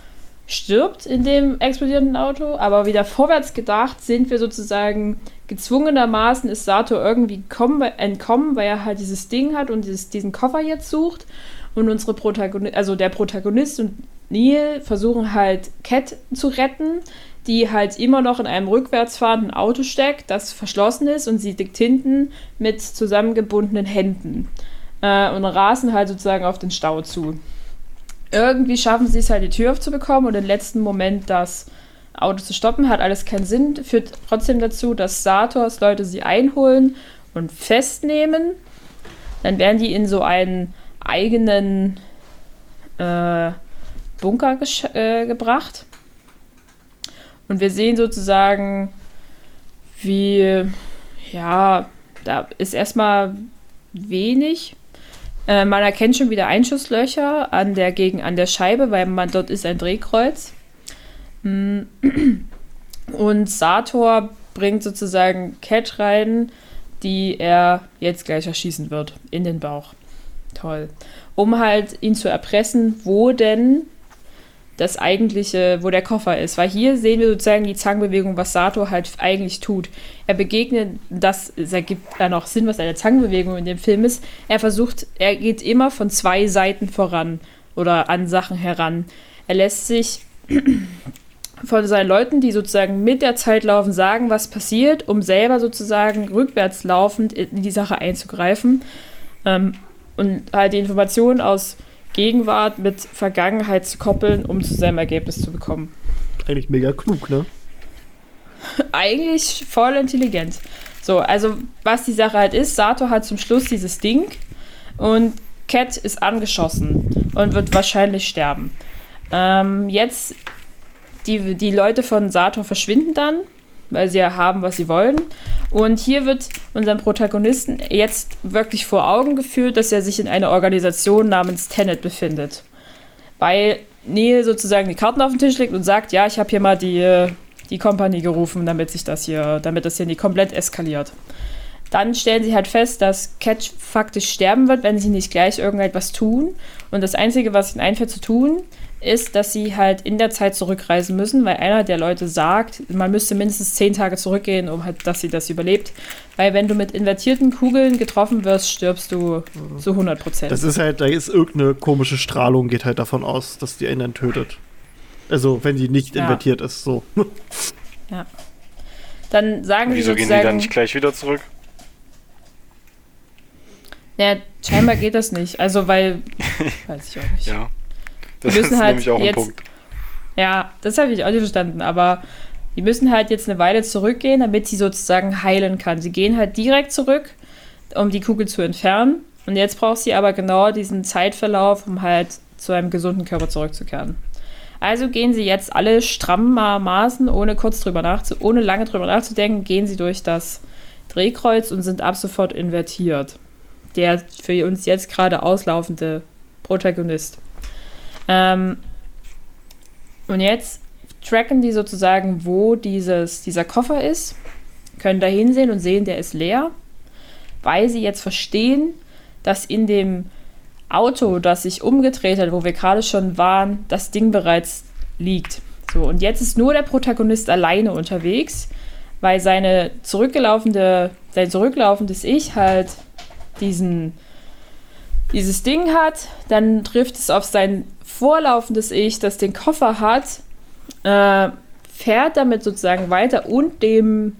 stirbt in dem explodierenden Auto. Aber wieder vorwärts gedacht sind wir sozusagen gezwungenermaßen ist Sato irgendwie kommen, entkommen, weil er halt dieses Ding hat und dieses, diesen Koffer jetzt sucht. Und unsere Protagonist, also der Protagonist und Neil versuchen halt Cat zu retten, die halt immer noch in einem rückwärts fahrenden Auto steckt, das verschlossen ist und sie liegt hinten mit zusammengebundenen Händen. äh, und rasen halt sozusagen auf den Stau zu. Irgendwie schaffen sie es halt, die Tür aufzubekommen und im letzten Moment das Auto zu stoppen, hat alles keinen Sinn, führt trotzdem dazu, dass Satos Leute sie einholen und festnehmen. Dann werden die in so einen eigenen äh, Bunker äh, gebracht. Und wir sehen sozusagen, wie, ja, da ist erstmal wenig. Äh, man erkennt schon wieder Einschusslöcher an der, gegen, an der Scheibe, weil man dort ist ein Drehkreuz. Mm. Und Sator bringt sozusagen Cat rein, die er jetzt gleich erschießen wird, in den Bauch. Toll. Um halt ihn zu erpressen, wo denn das eigentliche, wo der Koffer ist. Weil hier sehen wir sozusagen die Zangenbewegung, was Sato halt eigentlich tut. Er begegnet, das, ergibt dann auch Sinn, was eine Zangenbewegung in dem Film ist. Er versucht, er geht immer von zwei Seiten voran oder an Sachen heran. Er lässt sich von seinen Leuten, die sozusagen mit der Zeit laufen, sagen, was passiert, um selber sozusagen rückwärts laufend in die Sache einzugreifen ähm, und halt die Informationen aus Gegenwart mit Vergangenheit zu koppeln, um zu seinem Ergebnis zu bekommen. Eigentlich mega klug, ne? Eigentlich voll intelligent. So, also was die Sache halt ist, Sato hat zum Schluss dieses Ding und Cat ist angeschossen und wird wahrscheinlich sterben. Ähm, jetzt die, die Leute von Sator verschwinden dann, weil sie ja haben, was sie wollen. Und hier wird unserem Protagonisten jetzt wirklich vor Augen geführt, dass er sich in einer Organisation namens Tenet befindet. Weil Neil sozusagen die Karten auf den Tisch legt und sagt, ja, ich habe hier mal die, die Kompanie gerufen, damit sich das hier, damit das hier nicht komplett eskaliert. Dann stellen sie halt fest, dass Catch faktisch sterben wird, wenn sie nicht gleich irgendetwas tun. Und das Einzige, was ihnen einfällt zu tun, ist, dass sie halt in der Zeit zurückreisen müssen, weil einer der Leute sagt, man müsste mindestens zehn Tage zurückgehen, um halt, dass sie das überlebt. Weil wenn du mit invertierten Kugeln getroffen wirst, stirbst du zu 100 Prozent. Das ist halt, da ist irgendeine komische Strahlung, geht halt davon aus, dass die einen dann tötet. Also, wenn die nicht ja. invertiert ist, so. ja. Dann sagen Wieso gehen die dann nicht gleich wieder zurück? Ja, scheinbar geht das nicht. Also, weil. weiß ich auch nicht. ja. Das ist halt nämlich auch jetzt, ein Punkt. Ja, das habe ich auch nicht verstanden, aber die müssen halt jetzt eine Weile zurückgehen, damit sie sozusagen heilen kann. Sie gehen halt direkt zurück, um die Kugel zu entfernen. Und jetzt braucht sie aber genau diesen Zeitverlauf, um halt zu einem gesunden Körper zurückzukehren. Also gehen sie jetzt alle strammermaßen, ohne kurz drüber nachzu ohne lange drüber nachzudenken, gehen sie durch das Drehkreuz und sind ab sofort invertiert. Der für uns jetzt gerade auslaufende Protagonist. Ähm, und jetzt tracken die sozusagen, wo dieses, dieser Koffer ist, können da hinsehen und sehen, der ist leer, weil sie jetzt verstehen, dass in dem Auto, das sich umgedreht hat, wo wir gerade schon waren, das Ding bereits liegt. So, und jetzt ist nur der Protagonist alleine unterwegs, weil seine zurückgelaufene, sein zurücklaufendes Ich halt diesen, dieses Ding hat, dann trifft es auf sein vorlaufendes Ich, das den Koffer hat, äh, fährt damit sozusagen weiter und dem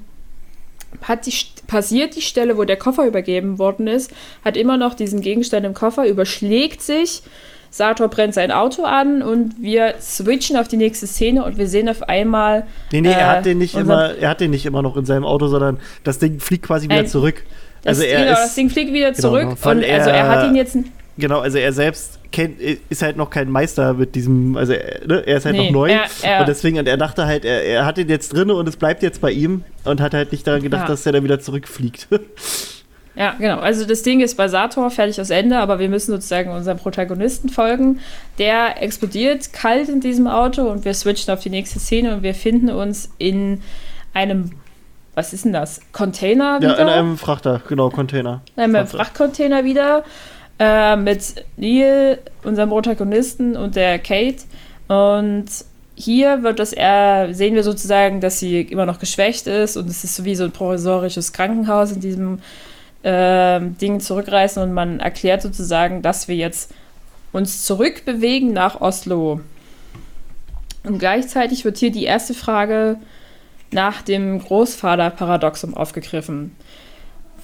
hat die, passiert die Stelle, wo der Koffer übergeben worden ist, hat immer noch diesen Gegenstand im Koffer, überschlägt sich. Sator brennt sein Auto an und wir switchen auf die nächste Szene und wir sehen auf einmal. Nee, nee, äh, er hat den nicht immer, er hat den nicht immer noch in seinem Auto, sondern das Ding fliegt quasi wieder zurück. Das, also er genau, ist, das Ding fliegt wieder genau, zurück genau, und also er hat ihn jetzt. Genau, also er selbst kennt, ist halt noch kein Meister mit diesem, also ne, er ist halt nee, noch neu er, er, und deswegen, und er dachte halt, er, er hat ihn jetzt drin und es bleibt jetzt bei ihm und hat halt nicht daran gedacht, ja. dass er dann wieder zurückfliegt. Ja, genau. Also das Ding ist bei Sator fertig aus Ende, aber wir müssen sozusagen unserem Protagonisten folgen. Der explodiert kalt in diesem Auto und wir switchen auf die nächste Szene und wir finden uns in einem, was ist denn das? Container wieder? Ja, in einem Frachter, genau, Container. In einem Frachter. Frachtcontainer wieder äh, mit Neil, unserem Protagonisten, und der Kate. Und hier wird das eher, sehen wir sozusagen, dass sie immer noch geschwächt ist und es ist wie so ein provisorisches Krankenhaus in diesem äh, Ding zurückreißen und man erklärt sozusagen, dass wir jetzt uns zurückbewegen nach Oslo. Und gleichzeitig wird hier die erste Frage nach dem Großvater-Paradoxum aufgegriffen.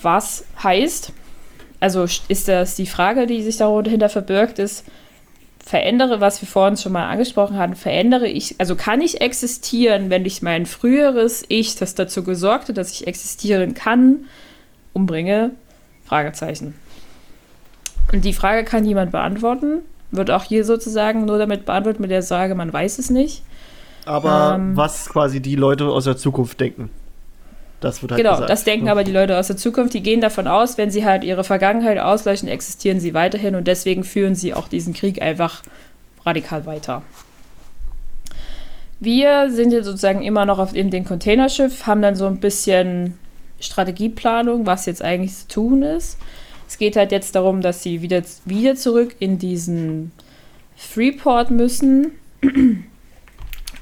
Was heißt, also ist das die Frage, die sich dahinter verbirgt, ist, verändere, was wir vorhin schon mal angesprochen hatten, verändere ich, also kann ich existieren, wenn ich mein früheres Ich, das dazu gesorgt hat, dass ich existieren kann, umbringe? Fragezeichen. Und die Frage kann niemand beantworten. Wird auch hier sozusagen nur damit beantwortet mit der Sage, man weiß es nicht. Aber ähm, was quasi die Leute aus der Zukunft denken. Das wird halt Genau, gesagt. das denken aber die Leute aus der Zukunft. Die gehen davon aus, wenn sie halt ihre Vergangenheit ausleuchten, existieren sie weiterhin und deswegen führen sie auch diesen Krieg einfach radikal weiter. Wir sind jetzt sozusagen immer noch auf dem Containerschiff, haben dann so ein bisschen Strategieplanung, was jetzt eigentlich zu tun ist. Es geht halt jetzt darum, dass sie wieder, wieder zurück in diesen Freeport müssen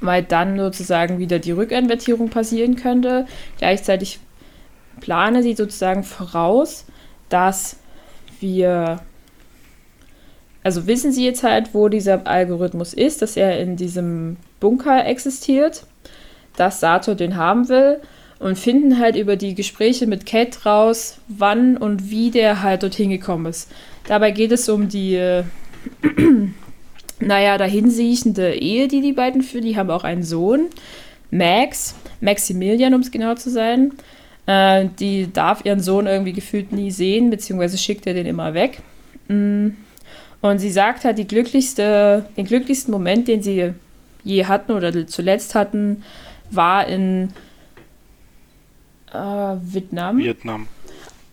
weil dann sozusagen wieder die Rückinvertierung passieren könnte. Gleichzeitig plane sie sozusagen voraus, dass wir, also wissen sie jetzt halt, wo dieser Algorithmus ist, dass er in diesem Bunker existiert, dass Sato den haben will und finden halt über die Gespräche mit Cat raus, wann und wie der halt dorthin gekommen ist. Dabei geht es um die naja, dahinsiechende Ehe, die die beiden führen. Die haben auch einen Sohn, Max, Maximilian, um es genau zu sein. Äh, die darf ihren Sohn irgendwie gefühlt nie sehen, beziehungsweise schickt er den immer weg. Mm. Und sie sagt halt, die glücklichste, den glücklichsten Moment, den sie je hatten oder zuletzt hatten, war in äh, Vietnam. Vietnam.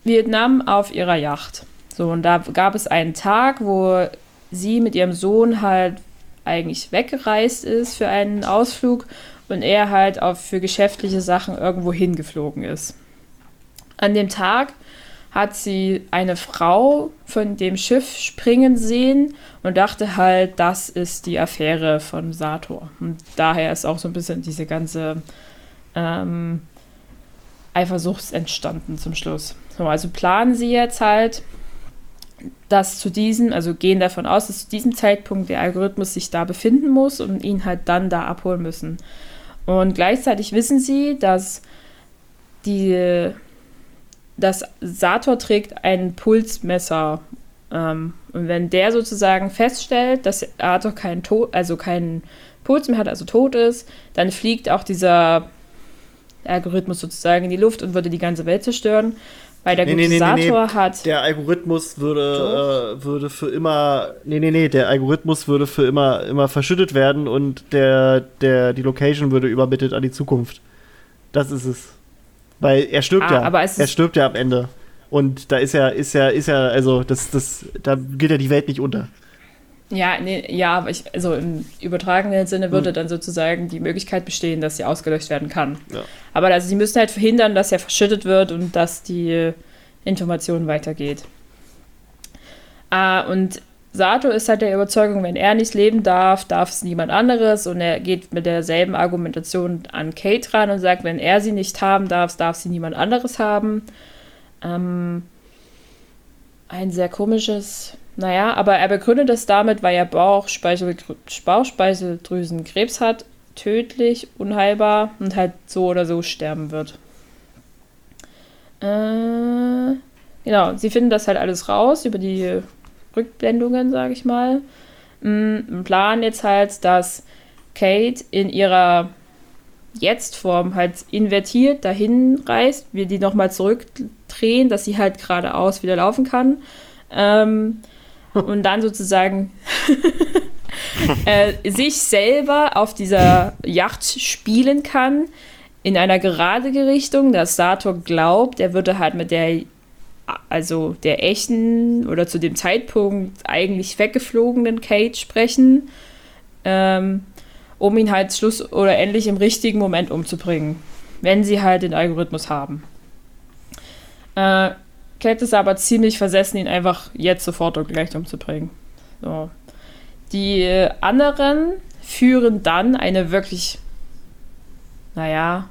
Vietnam auf ihrer Yacht. So, und da gab es einen Tag, wo sie mit ihrem Sohn halt eigentlich weggereist ist für einen Ausflug und er halt auch für geschäftliche Sachen irgendwo hingeflogen ist. An dem Tag hat sie eine Frau von dem Schiff springen sehen und dachte halt, das ist die Affäre von Sator. Und daher ist auch so ein bisschen diese ganze ähm, Eifersucht entstanden zum Schluss. So, also planen sie jetzt halt dass zu diesem, also gehen davon aus, dass zu diesem Zeitpunkt der Algorithmus sich da befinden muss und ihn halt dann da abholen müssen. Und gleichzeitig wissen sie, dass die, dass Sator trägt ein Pulsmesser. Ähm, und wenn der sozusagen feststellt, dass Sator keinen Tod, also keinen Puls mehr hat, also tot ist, dann fliegt auch dieser Algorithmus sozusagen in die Luft und würde die ganze Welt zerstören. Weil der nee, Gutisator nee, nee, hat. Der Algorithmus würde, äh, würde für immer. Nee, nee, nee, der Algorithmus würde für immer, immer verschüttet werden und der, der, die Location würde übermittelt an die Zukunft. Das ist es. Weil er stirbt ah, ja. Aber er stirbt ja am Ende. Und da ist ja, ist ja, ist ja, also das, das, da geht ja die Welt nicht unter. Ja, nee, ja, aber ich, also im übertragenen Sinne würde hm. dann sozusagen die Möglichkeit bestehen, dass sie ausgelöscht werden kann. Ja. Aber also sie müssen halt verhindern, dass er verschüttet wird und dass die Information weitergeht. Ah, und Sato ist halt der Überzeugung, wenn er nicht leben darf, darf es niemand anderes. Und er geht mit derselben Argumentation an Kate ran und sagt, wenn er sie nicht haben darf, darf sie niemand anderes haben. Ähm, ein sehr komisches naja, aber er begründet es damit, weil er Bauchspeisel Bauchspeiseldrüsenkrebs hat, tödlich, unheilbar und halt so oder so sterben wird. Äh, genau, sie finden das halt alles raus über die Rückblendungen, sage ich mal. Und planen jetzt halt, dass Kate in ihrer Jetzt-Form halt invertiert dahin reist, wir die nochmal zurückdrehen, dass sie halt geradeaus wieder laufen kann. Ähm, und dann sozusagen äh, sich selber auf dieser Yacht spielen kann in einer gerade Richtung, dass Sator glaubt, er würde halt mit der also der echten oder zu dem Zeitpunkt eigentlich weggeflogenen Kate sprechen, ähm, um ihn halt schluss oder endlich im richtigen Moment umzubringen, wenn sie halt den Algorithmus haben. Äh, Cat ist aber ziemlich versessen, ihn einfach jetzt sofort und gleich umzubringen. So. Die anderen führen dann eine wirklich, naja,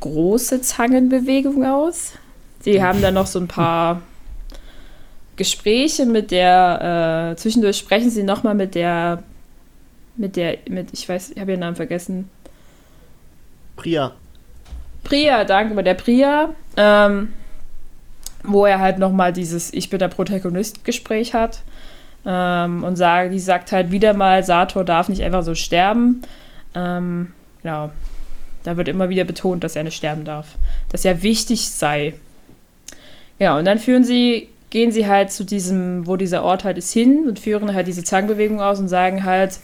große Zangenbewegung aus. Sie haben dann noch so ein paar Gespräche mit der, äh, zwischendurch sprechen sie nochmal mit der, mit der, mit, ich weiß, ich habe ihren Namen vergessen. Priya. Priya, danke, mit der Priya. Ähm, wo er halt nochmal dieses Ich bin der Protagonist-Gespräch hat. Ähm, und sag, die sagt halt wieder mal, Sator darf nicht einfach so sterben. Ähm, genau. Da wird immer wieder betont, dass er nicht sterben darf. Dass er wichtig sei. Ja, und dann führen sie, gehen sie halt zu diesem, wo dieser Ort halt ist, hin und führen halt diese Zangenbewegung aus und sagen halt,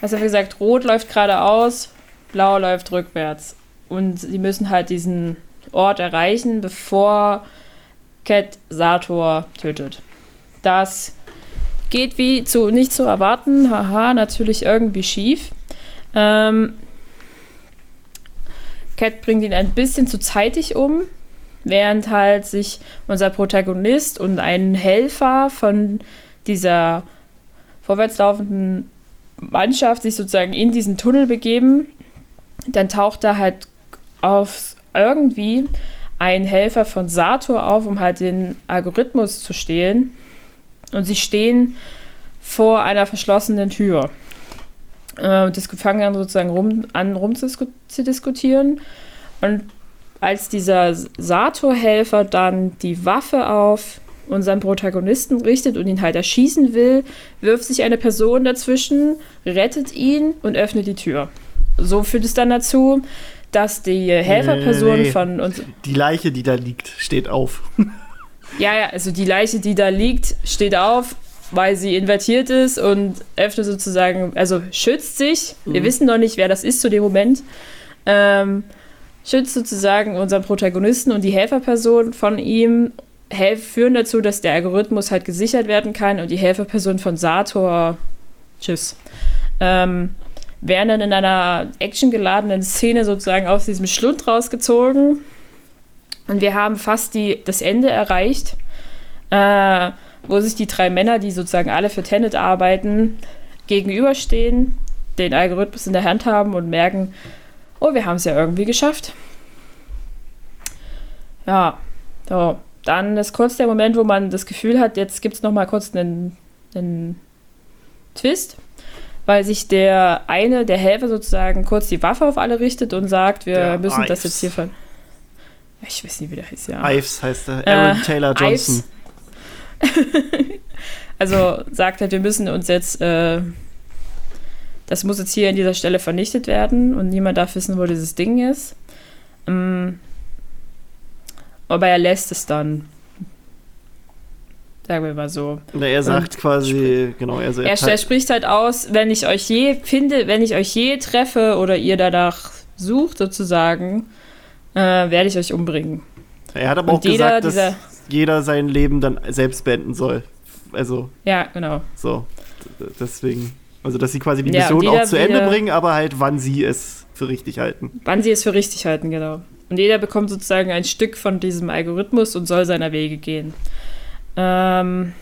was haben wir gesagt, rot läuft geradeaus, blau läuft rückwärts. Und sie müssen halt diesen Ort erreichen, bevor Cat Sator tötet. Das geht wie zu nicht zu erwarten, haha, natürlich irgendwie schief. Ähm, Cat bringt ihn ein bisschen zu zeitig um, während halt sich unser Protagonist und ein Helfer von dieser vorwärtslaufenden Mannschaft sich sozusagen in diesen Tunnel begeben. Dann taucht da halt auf irgendwie ein Helfer von Sator auf, um halt den Algorithmus zu stehlen. Und sie stehen vor einer verschlossenen Tür. Äh, das fangen dann sozusagen rum, an rum zu, zu diskutieren. Und als dieser Sator-Helfer dann die Waffe auf unseren Protagonisten richtet und ihn halt erschießen will, wirft sich eine Person dazwischen, rettet ihn und öffnet die Tür. So führt es dann dazu, dass die Helferperson nee, nee. von uns. Die Leiche, die da liegt, steht auf. ja, ja, also die Leiche, die da liegt, steht auf, weil sie invertiert ist und öffnet sozusagen, also schützt sich. Mhm. Wir wissen noch nicht, wer das ist zu dem Moment. Ähm, schützt sozusagen unseren Protagonisten und die Helferperson von ihm, führen dazu, dass der Algorithmus halt gesichert werden kann und die Helferperson von Sator, tschüss, ähm, werden dann in einer actiongeladenen Szene sozusagen aus diesem Schlund rausgezogen. Und wir haben fast die, das Ende erreicht, äh, wo sich die drei Männer, die sozusagen alle für Tenet arbeiten, gegenüberstehen, den Algorithmus in der Hand haben und merken, oh, wir haben es ja irgendwie geschafft. Ja, so. Dann ist kurz der Moment, wo man das Gefühl hat, jetzt gibt es noch mal kurz einen, einen Twist, weil sich der eine, der Helfer sozusagen, kurz die Waffe auf alle richtet und sagt, wir der müssen Ives. das jetzt hier von... Ich weiß nicht, wie der heißt, ja. Ives heißt der. Aaron äh, Taylor Johnson. also sagt halt, wir müssen uns jetzt... Äh, das muss jetzt hier an dieser Stelle vernichtet werden und niemand darf wissen, wo dieses Ding ist. Ähm, aber er lässt es dann. Sagen wir mal so. Na, er sagt und quasi, genau, er, er, er spricht halt aus, wenn ich euch je finde, wenn ich euch je treffe oder ihr danach sucht, sozusagen, äh, werde ich euch umbringen. Er hat aber und auch jeder, gesagt, dass jeder sein Leben dann selbst beenden soll. Also. Ja, genau. So. Deswegen. Also, dass sie quasi die Mission ja, auch zu Ende bringen, aber halt, wann sie es für richtig halten. Wann sie es für richtig halten, genau. Und jeder bekommt sozusagen ein Stück von diesem Algorithmus und soll seiner Wege gehen. Ähm,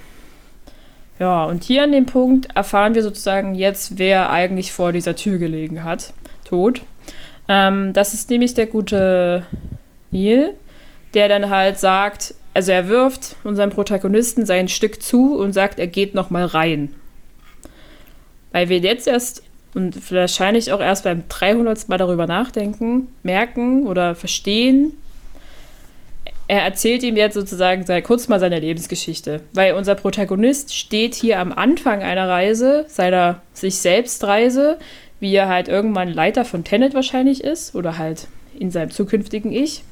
ja, und hier an dem Punkt erfahren wir sozusagen jetzt, wer eigentlich vor dieser Tür gelegen hat. Tot. Ähm, das ist nämlich der gute Neil, der dann halt sagt, also er wirft unserem Protagonisten sein Stück zu und sagt, er geht noch mal rein. Weil wir jetzt erst und wahrscheinlich auch erst beim 300. Mal darüber nachdenken, merken oder verstehen. Er erzählt ihm jetzt sozusagen sei, kurz mal seine Lebensgeschichte, weil unser Protagonist steht hier am Anfang einer Reise, seiner sich selbst Reise, wie er halt irgendwann Leiter von Tenet wahrscheinlich ist oder halt in seinem zukünftigen Ich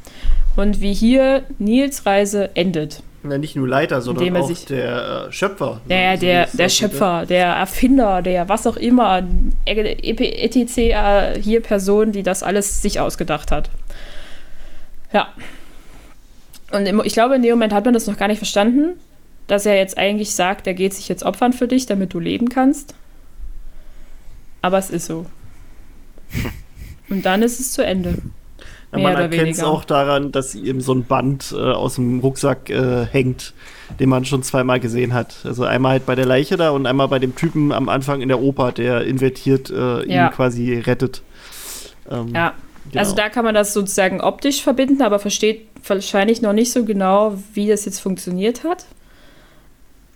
und wie hier Nils Reise endet. Ja, nicht nur Leiter, sondern auch sich, der äh, Schöpfer. Ja, der, der Schöpfer, der Erfinder, der was auch immer, etc. Äh, hier Person, die das alles sich ausgedacht hat. Ja. Und im, ich glaube, in dem Moment hat man das noch gar nicht verstanden, dass er jetzt eigentlich sagt, er geht sich jetzt opfern für dich, damit du leben kannst. Aber es ist so. Und dann ist es zu Ende. Ja, man erkennt es auch daran, dass ihm so ein Band äh, aus dem Rucksack äh, hängt, den man schon zweimal gesehen hat. Also einmal halt bei der Leiche da und einmal bei dem Typen am Anfang in der Oper, der invertiert äh, ihn ja. quasi rettet. Ähm, ja, genau. also da kann man das sozusagen optisch verbinden, aber versteht wahrscheinlich noch nicht so genau, wie das jetzt funktioniert hat.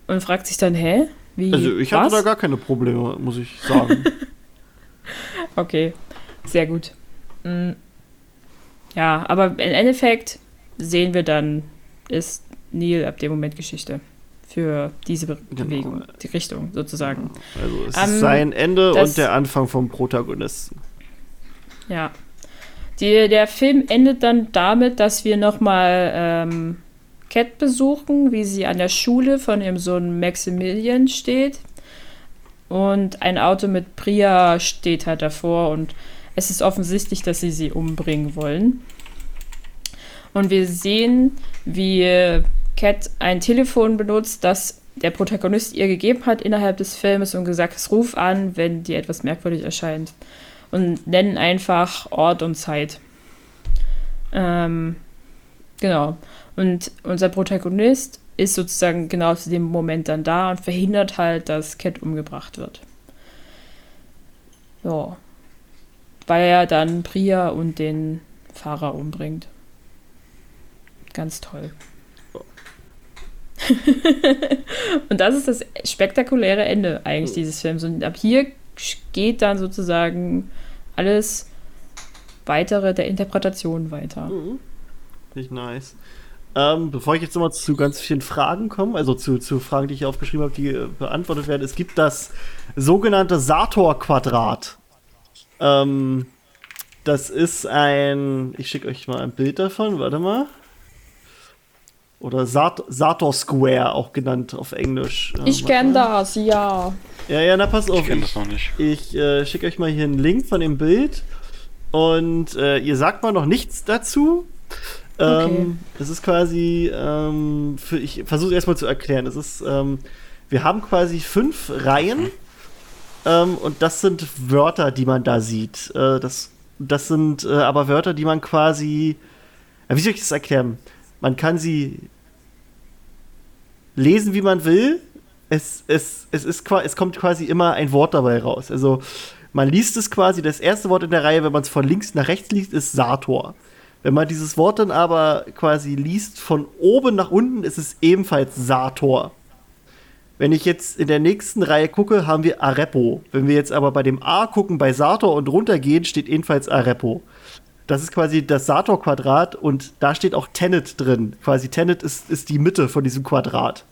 Und fragt sich dann, hä? Wie, also ich was? hatte da gar keine Probleme, muss ich sagen. okay, sehr gut. Mhm. Ja, aber im Endeffekt sehen wir dann, ist Neil ab dem Moment Geschichte für diese Be Genau. Bewegung, die Richtung sozusagen. Also es Ähm, ist sein Ende und der Anfang vom Protagonisten. Ja. Die, der Film endet dann damit, dass wir nochmal ähm, Cat besuchen, wie sie an der Schule von ihrem Sohn Maximilian steht. Und ein Auto mit Priya steht halt davor und es ist offensichtlich, dass sie sie umbringen wollen. Und wir sehen, wie Cat ein Telefon benutzt, das der Protagonist ihr gegeben hat innerhalb des Filmes und gesagt, es ruf an, wenn dir etwas merkwürdig erscheint. Und nennen einfach Ort und Zeit. Ähm, genau. Und unser Protagonist ist sozusagen genau zu dem Moment dann da und verhindert halt, dass Cat umgebracht wird. Ja. Weil er dann Priya und den Fahrer umbringt. Ganz toll. und das ist das spektakuläre Ende eigentlich dieses Films. Und ab hier geht dann sozusagen alles weitere der Interpretation weiter. Nicht nice. Ähm, bevor ich jetzt nochmal zu ganz vielen Fragen komme, also zu, zu Fragen, die ich aufgeschrieben habe, die äh, beantwortet werden, es gibt das sogenannte Sator-Quadrat. Ähm, das ist ein, ich schicke euch mal ein Bild davon, warte mal. Oder Sat Sator Square, auch genannt auf Englisch. Ähm, Ich kenne das, ja. Ja, ja, na pass auf. Ich kenne das noch nicht. ich äh, schicke euch mal hier einen Link von dem Bild und äh, ihr sagt mal noch nichts dazu. Okay. Ähm, das ist quasi, ähm, für, ich versuche erstmal zu erklären. Es ist, ähm, wir haben quasi fünf Reihen ähm, und das sind Wörter, die man da sieht. Äh, das, das sind äh, aber Wörter, die man quasi, ja, wie soll ich das erklären? Man kann sie lesen, wie man will. Es, es, es, ist, es kommt quasi immer ein Wort dabei raus. Also man liest es quasi, das erste Wort in der Reihe, wenn man es von links nach rechts liest, ist Sator. Wenn man dieses Wort dann aber quasi liest von oben nach unten, ist es ebenfalls Sator. Wenn ich jetzt in der nächsten Reihe gucke, haben wir Arepo. Wenn wir jetzt aber bei dem A gucken, bei Sator und runtergehen, steht ebenfalls Arepo. Das ist quasi das Sator-Quadrat und da steht auch Tenet drin. Quasi Tenet ist, ist die Mitte von diesem Quadrat.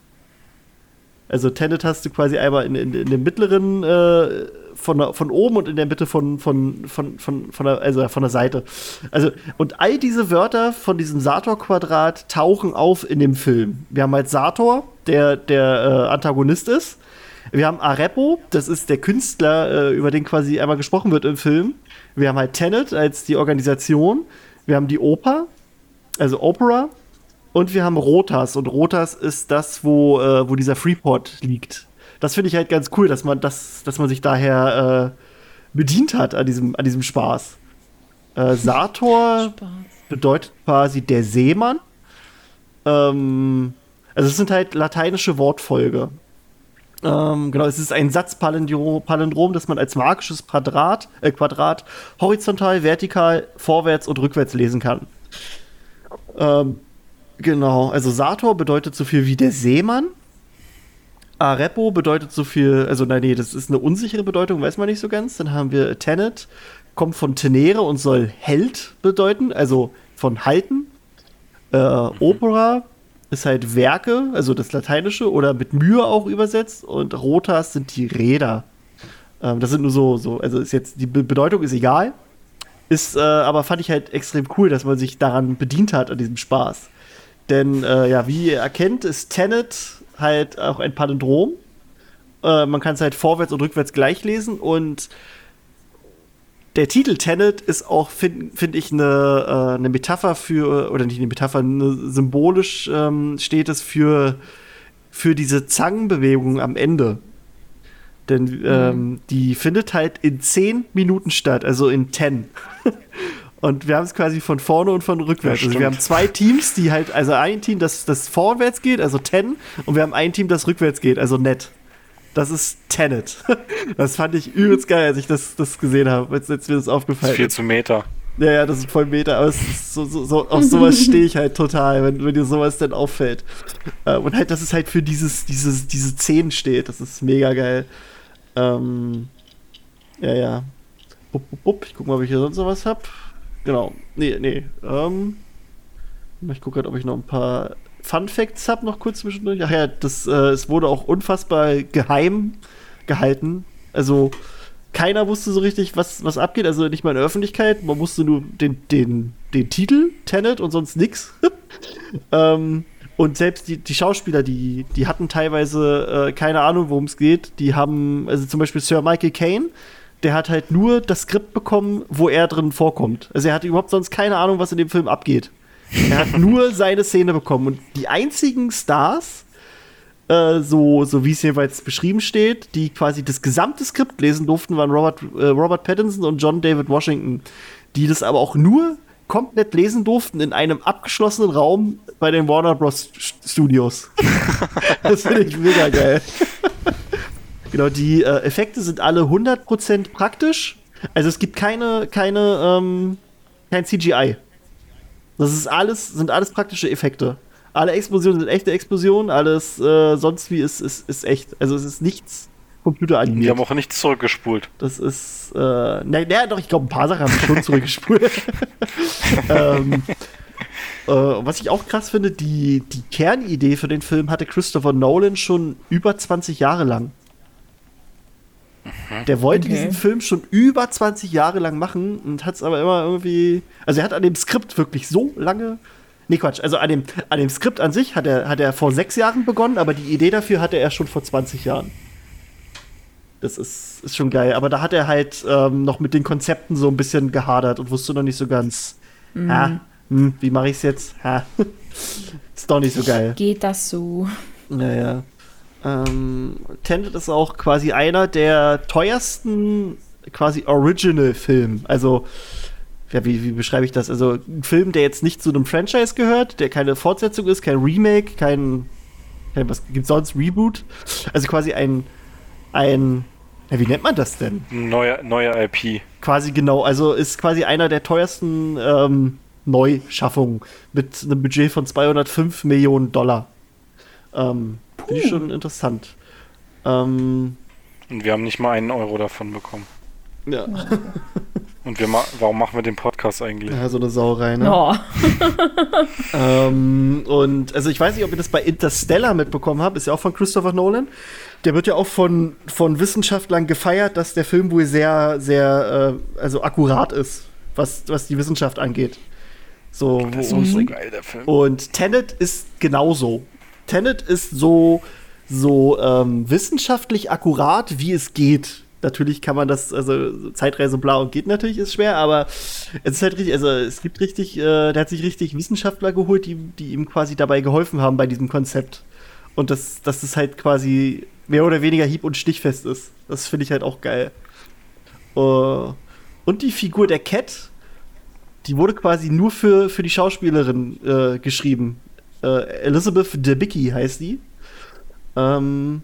Also Tenet hast du quasi einmal in, in, in dem mittleren äh, von, von oben und in der Mitte von, von, von, von, von, der, also von der Seite. Also, und all diese Wörter von diesem Sator-Quadrat tauchen auf in dem Film. Wir haben halt Sator, der der äh, Antagonist ist. Wir haben Arepo, das ist der Künstler, äh, über den quasi einmal gesprochen wird im Film. Wir haben halt Tenet als die Organisation. Wir haben die Oper, also Opera. Und wir haben Rotas. Und Rotas ist das, wo, äh, wo dieser Freeport liegt. Das finde ich halt ganz cool, dass man, das, dass man sich daher äh, bedient hat an diesem, an diesem Spaß. Äh, Sator Spaß. bedeutet quasi der Seemann. Ähm, also es sind halt lateinische Wortfolge. Ähm, genau, es ist ein Satzpalindrom, Palindrom, das man als magisches Quadrat, äh, Quadrat horizontal, vertikal, vorwärts und rückwärts lesen kann. Ähm, genau, also Sator bedeutet so viel wie der Seemann. Arepo bedeutet so viel, also nein, nee, das ist eine unsichere Bedeutung, weiß man nicht so ganz. Dann haben wir Tenet, kommt von Tenere und soll Held bedeuten, also von halten. Äh, Opera ist halt Werke, also das Lateinische oder mit Mühe auch übersetzt. Und Rotas sind die Räder. Ähm, das sind nur so, so, also ist jetzt, die Be Bedeutung ist egal. Ist, äh, aber fand ich halt extrem cool, dass man sich daran bedient hat, an diesem Spaß. Denn, äh, ja, wie ihr erkennt, ist Tenet halt auch ein Palindrom. Äh, man kann es halt vorwärts und rückwärts gleich lesen und der Titel Tenet ist auch, finde find ich, eine, äh, eine Metapher für, oder nicht eine Metapher, eine, symbolisch ähm, steht es für, für diese Zangenbewegung am Ende. Denn ähm, die findet halt in 10 Minuten statt, also in 10. und wir haben es quasi von vorne und von rückwärts. Ja, also wir haben zwei Teams, die halt, also ein Team, das, das vorwärts geht, also 10, und wir haben ein Team, das rückwärts geht, also net. Das ist Tenet. Das fand ich übelst geil, als ich das, das gesehen habe, als, als mir das Das aufgefallen ist viel zu Meter. Ja, ja, das ist voll Meter, aber es ist so, so, so, auf sowas stehe ich halt total, wenn, wenn dir sowas dann auffällt. Äh, und halt, dass es halt für dieses, dieses, diese Szenen steht, das ist mega geil. Ähm, ja, ja. Bup, bup, bup. Ich guck mal, ob ich hier sonst noch was hab. Genau. Nee, nee. Ähm, ich gucke gerade, ob ich noch ein paar Fun Facts habe noch kurz zwischendurch. Ach ja, das, äh, es wurde auch unfassbar geheim gehalten. Also keiner wusste so richtig, was, was abgeht. Also nicht mal in der Öffentlichkeit. Man wusste nur den, den, den Titel, Tenet und sonst nix. ähm, und selbst die, die Schauspieler, die, die hatten teilweise äh, keine Ahnung, worum es geht. Die haben, also zum Beispiel Sir Michael Caine, der hat halt nur das Skript bekommen, wo er drin vorkommt. Also er hatte überhaupt sonst keine Ahnung, was in dem Film abgeht. Er hat nur seine Szene bekommen. Und die einzigen Stars, äh, so, so wie es jeweils beschrieben steht, die quasi das gesamte Skript lesen durften, waren Robert, äh, Robert Pattinson und John David Washington, die das aber auch nur komplett lesen durften in einem abgeschlossenen Raum bei den Warner Bros. Studios. das finde ich mega geil. genau, die äh, Effekte sind alle 100% praktisch. Also es gibt keine, keine, ähm, kein CGI. Das ist alles, sind alles praktische Effekte. Alle Explosionen sind echte Explosionen, alles äh, sonst wie ist, ist, ist echt. Also es ist nichts computeranimiert. Die haben auch nichts zurückgespult. Das ist, äh, naja, na, doch, ich glaube, ein paar Sachen haben schon zurückgespult. ähm, äh, was ich auch krass finde, die, die Kernidee für den Film hatte Christopher Nolan schon über 20 Jahre lang. Mhm. Der wollte okay. diesen Film schon über 20 Jahre lang machen und hat es aber immer irgendwie. Also er hat an dem Skript wirklich so lange Nee, Quatsch. Also an dem, an dem Skript an sich hat er, hat er vor sechs Jahren begonnen, aber die Idee dafür hatte er schon vor 20 Jahren. Das ist, ist schon geil. Aber da hat er halt ähm, noch mit den Konzepten so ein bisschen gehadert und wusste noch nicht so ganz, mhm. ha, hm, wie mache ich es jetzt? Ha. ist doch nicht so geil. Geht das so? Naja. Ähm, Tenet ist auch quasi einer der teuersten quasi Original-Film. Also ja, wie, wie beschreibe ich das? Also ein Film, der jetzt nicht zu einem Franchise gehört, der keine Fortsetzung ist, kein Remake, kein, kein was gibt's sonst, Reboot. Also quasi ein, ein, ja, wie nennt man das denn? Neuer, neuer IP. Quasi genau, also ist quasi einer der teuersten ähm, Neuschaffungen mit einem Budget von 205 Millionen Dollar. Ähm, Finde ich schon interessant. Ähm, Und wir haben nicht mal einen Euro davon bekommen. Ja. Und wir ma warum machen wir den Podcast eigentlich? Ja, so eine Sauerei, ne? Oh. ähm, und also ich weiß nicht, ob ihr das bei Interstellar mitbekommen habt, ist ja auch von Christopher Nolan. Der wird ja auch von, von Wissenschaftlern gefeiert, dass der Film wohl sehr, sehr, äh, also akkurat ist, was, was die Wissenschaft angeht. So, das ist so geil, der Film. Und Tenet ist genauso. Tenet ist so, so ähm, wissenschaftlich akkurat, wie es geht natürlich kann man das, also Zeitreise blau geht natürlich, ist schwer, aber es ist halt richtig, also es gibt richtig, äh, der hat sich richtig Wissenschaftler geholt, die, die ihm quasi dabei geholfen haben bei diesem Konzept. Und dass das halt quasi mehr oder weniger hieb- und stichfest ist. Das finde ich halt auch geil. Uh, und die Figur der Cat, die wurde quasi nur für, für die Schauspielerin äh, geschrieben. Äh, Elizabeth Debicki heißt die. Ähm,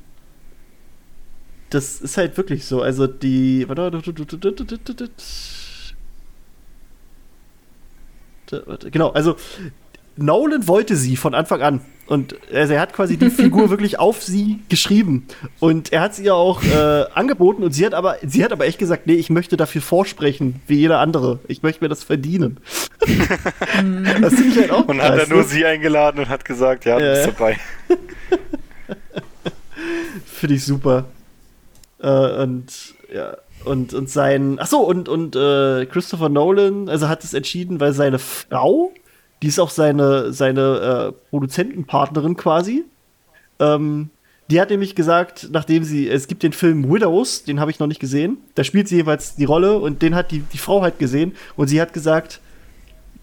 das ist halt wirklich so. Also die. Warte, genau, also Nolan wollte sie von Anfang an. Und also er hat quasi die Figur wirklich auf sie geschrieben. Und er hat sie ja auch äh, angeboten und sie hat aber, sie hat aber echt gesagt, nee, ich möchte dafür vorsprechen, wie jeder andere. Ich möchte mir das verdienen. das finde ich halt auch. Und hat er nur sie eingeladen und hat gesagt, ja, du bist dabei. finde ich super. Äh, und ja, und, und sein. Ach so, und, und äh, Christopher Nolan, also hat es entschieden, weil seine Frau, die ist auch seine, seine äh, Produzentenpartnerin quasi, ähm, die hat nämlich gesagt, nachdem sie, es gibt den Film Widows, den habe ich noch nicht gesehen, da spielt sie jeweils die Rolle und den hat die, die Frau halt gesehen und sie hat gesagt,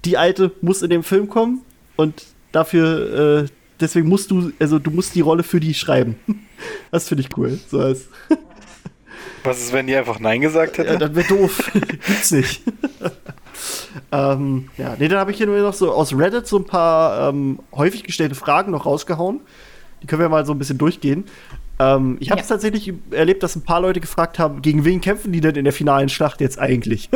die Alte muss in dem Film kommen und dafür, äh, deswegen musst du, also du musst die Rolle für die schreiben. Das finde ich cool. So als was ist, wenn die einfach Nein gesagt hätte? Ja, das wäre doof. Gibt's nicht. ähm, ja, nee, dann habe ich hier nur noch so aus Reddit so ein paar ähm, häufig gestellte Fragen noch rausgehauen. Die können wir mal so ein bisschen durchgehen. Ähm, ich habe es ja. tatsächlich erlebt, dass ein paar Leute gefragt haben, gegen wen kämpfen die denn in der finalen Schlacht jetzt eigentlich?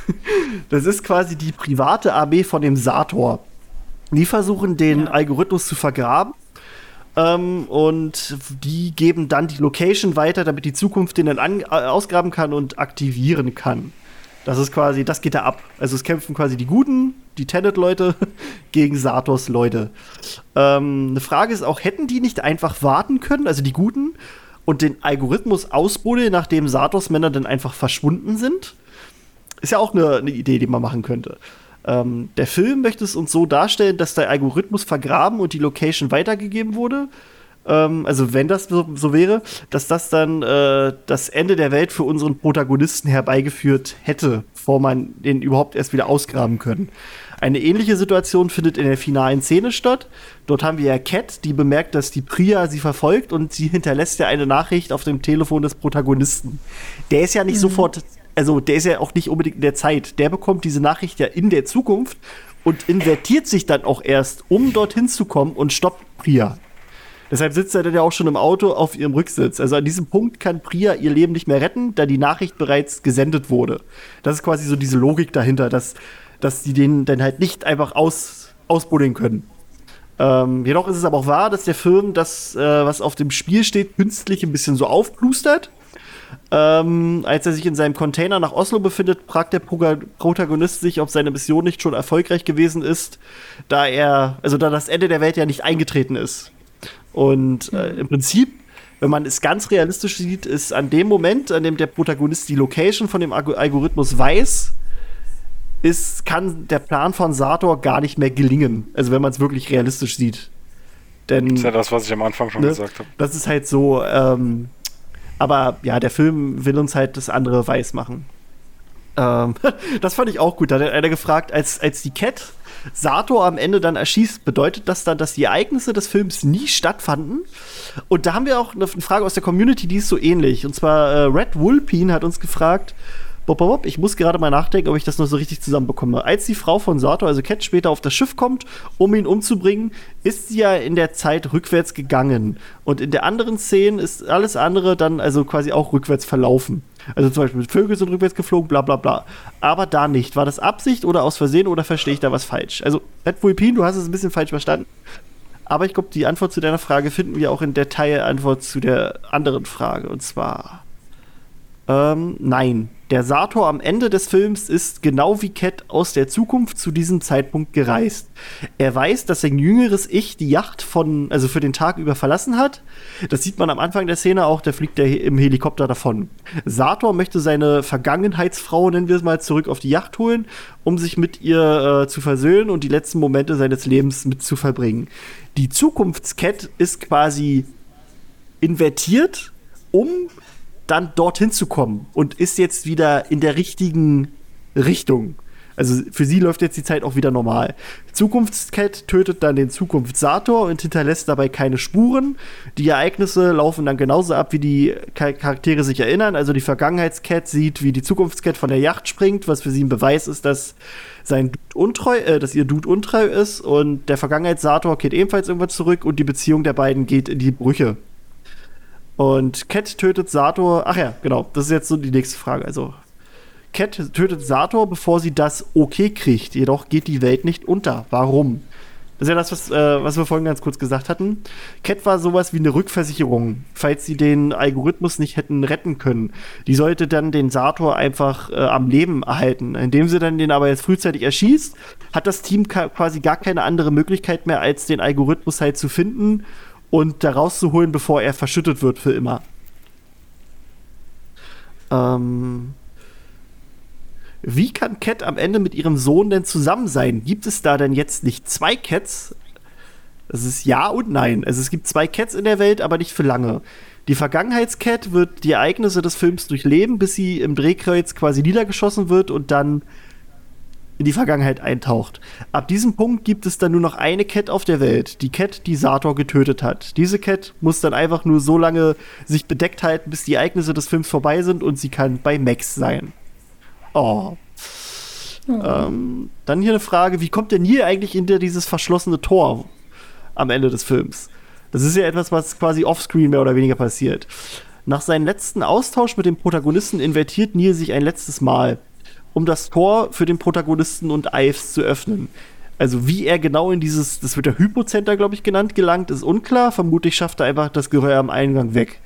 das ist quasi die private Armee von dem Sator. Die versuchen, den ja. Algorithmus zu vergraben ähm, und die geben dann die Location weiter, damit die Zukunft den dann an, äh, ausgraben kann und aktivieren kann. Das ist quasi, das geht da ab. Also es kämpfen quasi die Guten die Tenet-Leute gegen Satos Leute. Ähm, eine Frage ist auch, hätten die nicht einfach warten können, also die Guten, und den Algorithmus ausbuddeln, nachdem Satos Männer dann einfach verschwunden sind? Ist ja auch eine, eine Idee, die man machen könnte. Ähm, der Film möchte es uns so darstellen, dass der Algorithmus vergraben und die Location weitergegeben wurde. Ähm, also wenn das so, so, wäre, dass das dann äh, das Ende der Welt für unseren Protagonisten herbeigeführt hätte, bevor man den überhaupt erst wieder ausgraben können. Eine ähnliche Situation findet in der finalen Szene statt. Dort haben wir ja Cat, die bemerkt, dass die Priya sie verfolgt und sie hinterlässt ja eine Nachricht auf dem Telefon des Protagonisten. Der ist ja nicht mhm. sofort, also der ist ja auch nicht unbedingt in der Zeit. Der bekommt diese Nachricht ja in der Zukunft und invertiert sich dann auch erst, um dorthin zu kommen und stoppt Priya. Deshalb sitzt er dann ja auch schon im Auto auf ihrem Rücksitz. Also an diesem Punkt kann Priya ihr Leben nicht mehr retten, da die Nachricht bereits gesendet wurde. Das ist quasi so diese Logik dahinter, dass, dass die den dann halt nicht einfach aus, ausbuddeln können. Ähm, jedoch ist es aber auch wahr, dass der Film das, äh, was auf dem Spiel steht, künstlich ein bisschen so aufplustert. Ähm, als er sich in seinem Container nach Oslo befindet, fragt der Pro Protagonist sich, ob seine Mission nicht schon erfolgreich gewesen ist, da er, also da das Ende der Welt ja nicht eingetreten ist. Und äh, im Prinzip, wenn man es ganz realistisch sieht, ist an dem Moment, an dem der Protagonist die Location von dem Algorithmus weiß, ist, kann der Plan von Sator gar nicht mehr gelingen. Also wenn man es wirklich realistisch sieht. Denn, das ist ja das, was ich am Anfang schon ne, gesagt habe. Das ist halt so, ähm, aber ja, der Film will uns halt das andere weiß machen. Ähm, das fand ich auch gut. Da hat einer gefragt, als, als die Cat Sato am Ende dann erschießt, bedeutet das dann, dass die Ereignisse des Films nie stattfanden? Und da haben wir auch eine Frage aus der Community, die ist so ähnlich. Und zwar äh, Red Wulpin hat uns gefragt, Bob, Bob, Bob, ich muss gerade mal nachdenken, ob ich das noch so richtig zusammenbekomme. Als die Frau von Sato, also Cat, später auf das Schiff kommt, um ihn umzubringen, ist sie ja in der Zeit rückwärts gegangen. Und in der anderen Szene ist alles andere dann also quasi auch rückwärts verlaufen. Also zum Beispiel Vögel sind rückwärts geflogen, bla bla bla. Aber da nicht. War das Absicht oder aus Versehen oder verstehe ich da was falsch? Also, Red Vulpin, du hast es ein bisschen falsch verstanden. Aber ich glaube, die Antwort zu deiner Frage finden wir auch in der Teilantwort zu der anderen Frage. Und zwar, ähm, nein. Der Sator am Ende des Films ist genau wie Cat aus der Zukunft zu diesem Zeitpunkt gereist. Er weiß, dass sein jüngeres Ich die Yacht von, also für den Tag über verlassen hat. Das sieht man am Anfang der Szene auch, da fliegt er im Helikopter davon. Sator möchte seine Vergangenheitsfrau, nennen wir es mal, zurück auf die Yacht holen, um sich mit ihr äh, zu versöhnen und die letzten Momente seines Lebens mit zu verbringen. Die Zukunftscat ist quasi invertiert, um dann dorthin zu kommen und ist jetzt wieder in der richtigen Richtung. Also für sie läuft jetzt die Zeit auch wieder normal. Zukunftscat tötet dann den Zukunftssator und hinterlässt dabei keine Spuren. Die Ereignisse laufen dann genauso ab, wie die Charaktere sich erinnern. Also die Vergangenheitscat sieht, wie die Zukunftscat von der Yacht springt, was für sie ein Beweis ist, dass sein Dude untreu, äh, dass ihr Dude untreu ist. Und der Vergangenheitssator geht ebenfalls irgendwann zurück und die Beziehung der beiden geht in die Brüche. Und Cat tötet Sator. Ach ja, genau. Das ist jetzt so die nächste Frage. Also, Cat tötet Sator, bevor sie das okay kriegt. Jedoch geht die Welt nicht unter. Warum? Das ist ja das, was, äh, was wir vorhin ganz kurz gesagt hatten. Cat war sowas wie eine Rückversicherung, falls sie den Algorithmus nicht hätten retten können. Die sollte dann den Sator einfach äh, am Leben erhalten. Indem sie dann den aber jetzt frühzeitig erschießt, hat das Team quasi gar keine andere Möglichkeit mehr, als den Algorithmus halt zu finden und da rauszuholen, bevor er verschüttet wird für immer. Ähm, wie kann Cat am Ende mit ihrem Sohn denn zusammen sein? Gibt es da denn jetzt nicht zwei Cats? Das ist ja und nein. Also es gibt zwei Cats in der Welt, aber nicht für lange. Die Vergangenheitscat wird die Ereignisse des Films durchleben, bis sie im Drehkreuz quasi niedergeschossen wird und dann in die Vergangenheit eintaucht. Ab diesem Punkt gibt es dann nur noch eine Cat auf der Welt, die Cat, die Sator getötet hat. Diese Cat muss dann einfach nur so lange sich bedeckt halten, bis die Ereignisse des Films vorbei sind und sie kann bei Max sein. Oh. oh. Ähm, dann hier eine Frage, wie kommt denn hier eigentlich hinter dieses verschlossene Tor am Ende des Films? Das ist ja etwas, was quasi offscreen mehr oder weniger passiert. Nach seinem letzten Austausch mit dem Protagonisten invertiert Neil sich ein letztes Mal um das Tor für den Protagonisten und Ives zu öffnen. Also wie er genau in dieses, das wird der Hypocenter, glaube ich, genannt, gelangt, ist unklar. Vermutlich schafft er einfach das Gehör am Eingang weg.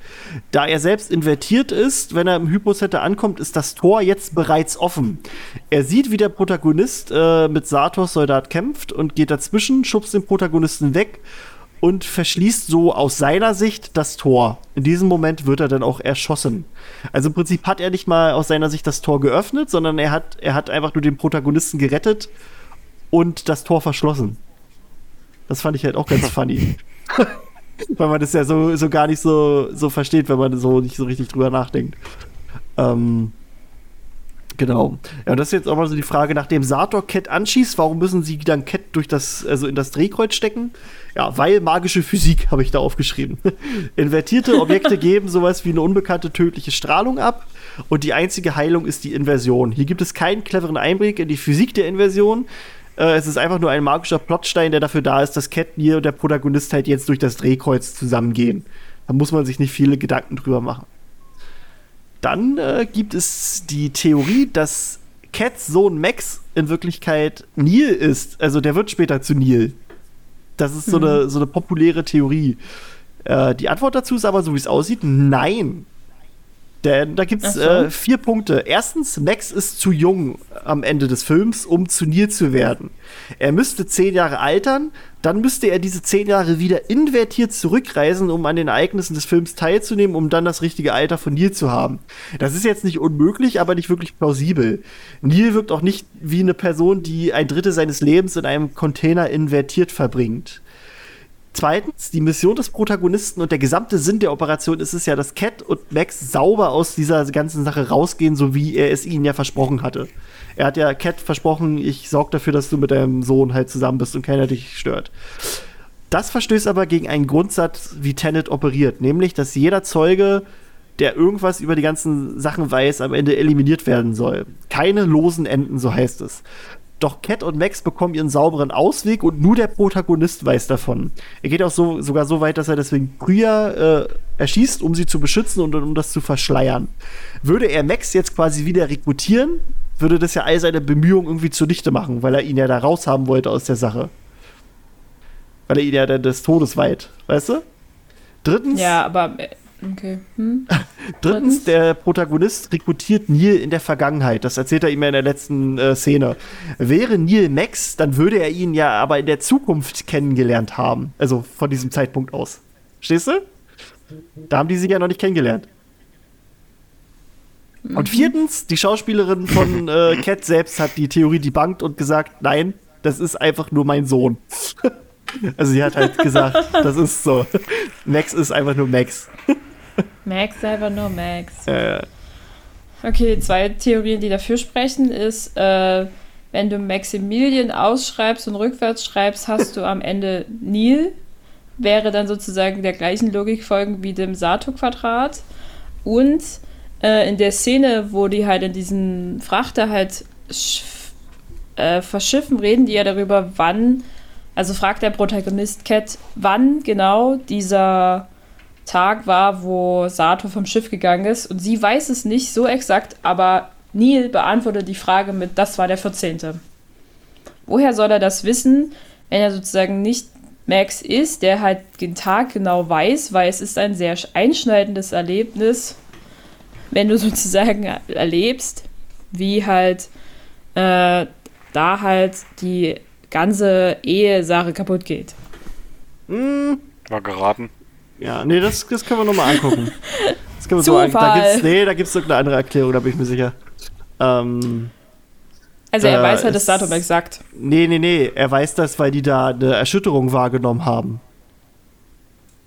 Da er selbst invertiert ist, wenn er im Hypocenter ankommt, ist das Tor jetzt bereits offen. Er sieht, wie der Protagonist äh, mit Satos Soldat kämpft und geht dazwischen, schubst den Protagonisten weg und verschließt so aus seiner Sicht das Tor. In diesem Moment wird er dann auch erschossen. Also im Prinzip hat er nicht mal aus seiner Sicht das Tor geöffnet, sondern er hat, er hat einfach nur den Protagonisten gerettet und das Tor verschlossen. Das fand ich halt auch ganz funny. Weil man das ja so, so gar nicht so, so versteht, wenn man so nicht so richtig drüber nachdenkt. Ähm, genau. Ja, und das ist jetzt auch mal so die Frage, nachdem Sator Cat anschießt, warum müssen sie dann Cat durch das, also in das Drehkreuz stecken? Ja, weil magische Physik, habe ich da aufgeschrieben. Invertierte Objekte geben sowas wie eine unbekannte tödliche Strahlung ab und die einzige Heilung ist die Inversion. Hier gibt es keinen cleveren Einblick in die Physik der Inversion. Äh, es ist einfach nur ein magischer Plotstein, der dafür da ist, dass Katniss und der Protagonist halt jetzt durch das Drehkreuz zusammengehen. Da muss man sich nicht viele Gedanken drüber machen. Dann äh, gibt es die Theorie, dass Cats Sohn Max in Wirklichkeit Neil ist. Also der wird später zu Neil. Das ist so, mhm. eine, so eine populäre Theorie. Äh, die Antwort dazu ist aber, so wie es aussieht, nein. Denn da gibt es so. äh, vier Punkte. Erstens, Max ist zu jung am Ende des Films, um zu Neil zu werden. Er müsste zehn Jahre altern, dann müsste er diese zehn Jahre wieder invertiert zurückreisen, um an den Ereignissen des Films teilzunehmen, um dann das richtige Alter von Neil zu haben. Das ist jetzt nicht unmöglich, aber nicht wirklich plausibel. Neil wirkt auch nicht wie eine Person, die ein Drittel seines Lebens in einem Container invertiert verbringt. Zweitens, die Mission des Protagonisten und der gesamte Sinn der Operation ist es ja, dass Cat und Max sauber aus dieser ganzen Sache rausgehen, so wie er es ihnen ja versprochen hatte. Er hat ja Cat versprochen, ich sorge dafür, dass du mit deinem Sohn halt zusammen bist und keiner dich stört. Das verstößt aber gegen einen Grundsatz, wie Tenet operiert, nämlich, dass jeder Zeuge, der irgendwas über die ganzen Sachen weiß, am Ende eliminiert werden soll. Keine losen Enden, so heißt es. Doch Cat und Max bekommen ihren sauberen Ausweg und nur der Protagonist weiß davon. Er geht auch so, sogar so weit, dass er deswegen Priya äh, erschießt, um sie zu beschützen und um das zu verschleiern. Würde er Max jetzt quasi wieder rekrutieren, würde das ja all seine Bemühungen irgendwie zunichte machen, weil er ihn ja da raushaben wollte aus der Sache. Weil er ihn ja dann des Todes weiht, weißt du? Drittens. Ja, aber äh, Okay. Hm? Drittens, der Protagonist rekrutiert Neil in der Vergangenheit. Das erzählt er ihm ja in der letzten äh, Szene. Wäre Neil Max, dann würde er ihn ja aber in der Zukunft kennengelernt haben. Also von diesem Zeitpunkt aus. Stehst du? Da haben die sich ja noch nicht kennengelernt. Mhm. Und viertens, die Schauspielerin von äh, Cat selbst hat die Theorie debunked und gesagt, nein, das ist einfach nur mein Sohn. also sie hat halt gesagt, das ist so. Max ist einfach nur Max. Max einfach nur Max. Äh. Okay, zwei Theorien, die dafür sprechen, ist, äh, wenn du Maximilian ausschreibst und rückwärts schreibst, hast du am Ende Neil. Wäre dann sozusagen der gleichen Logik folgen wie dem Sato-Quadrat. Und äh, in der Szene, wo die halt in diesen Frachter halt äh, verschiffen, reden die ja darüber, wann, also fragt der Protagonist Cat, wann genau dieser Tag war, wo Sato vom Schiff gegangen ist. Und sie weiß es nicht so exakt, aber Neil beantwortet die Frage mit, das war der 14. Woher soll er das wissen, wenn er sozusagen nicht Max ist, der halt den Tag genau weiß, weil es ist ein sehr einschneidendes Erlebnis, wenn du sozusagen erlebst, wie halt äh, da halt die ganze Ehesache kaputt geht. War geraten. Ja, nee, das, das können wir nochmal angucken. Das können wir so an, da gibt's, nee, da gibt es eine andere Erklärung, da bin ich mir sicher. Ähm, also er weiß halt das Datum exakt. Nee, nee, nee, er weiß das, weil die da eine Erschütterung wahrgenommen haben.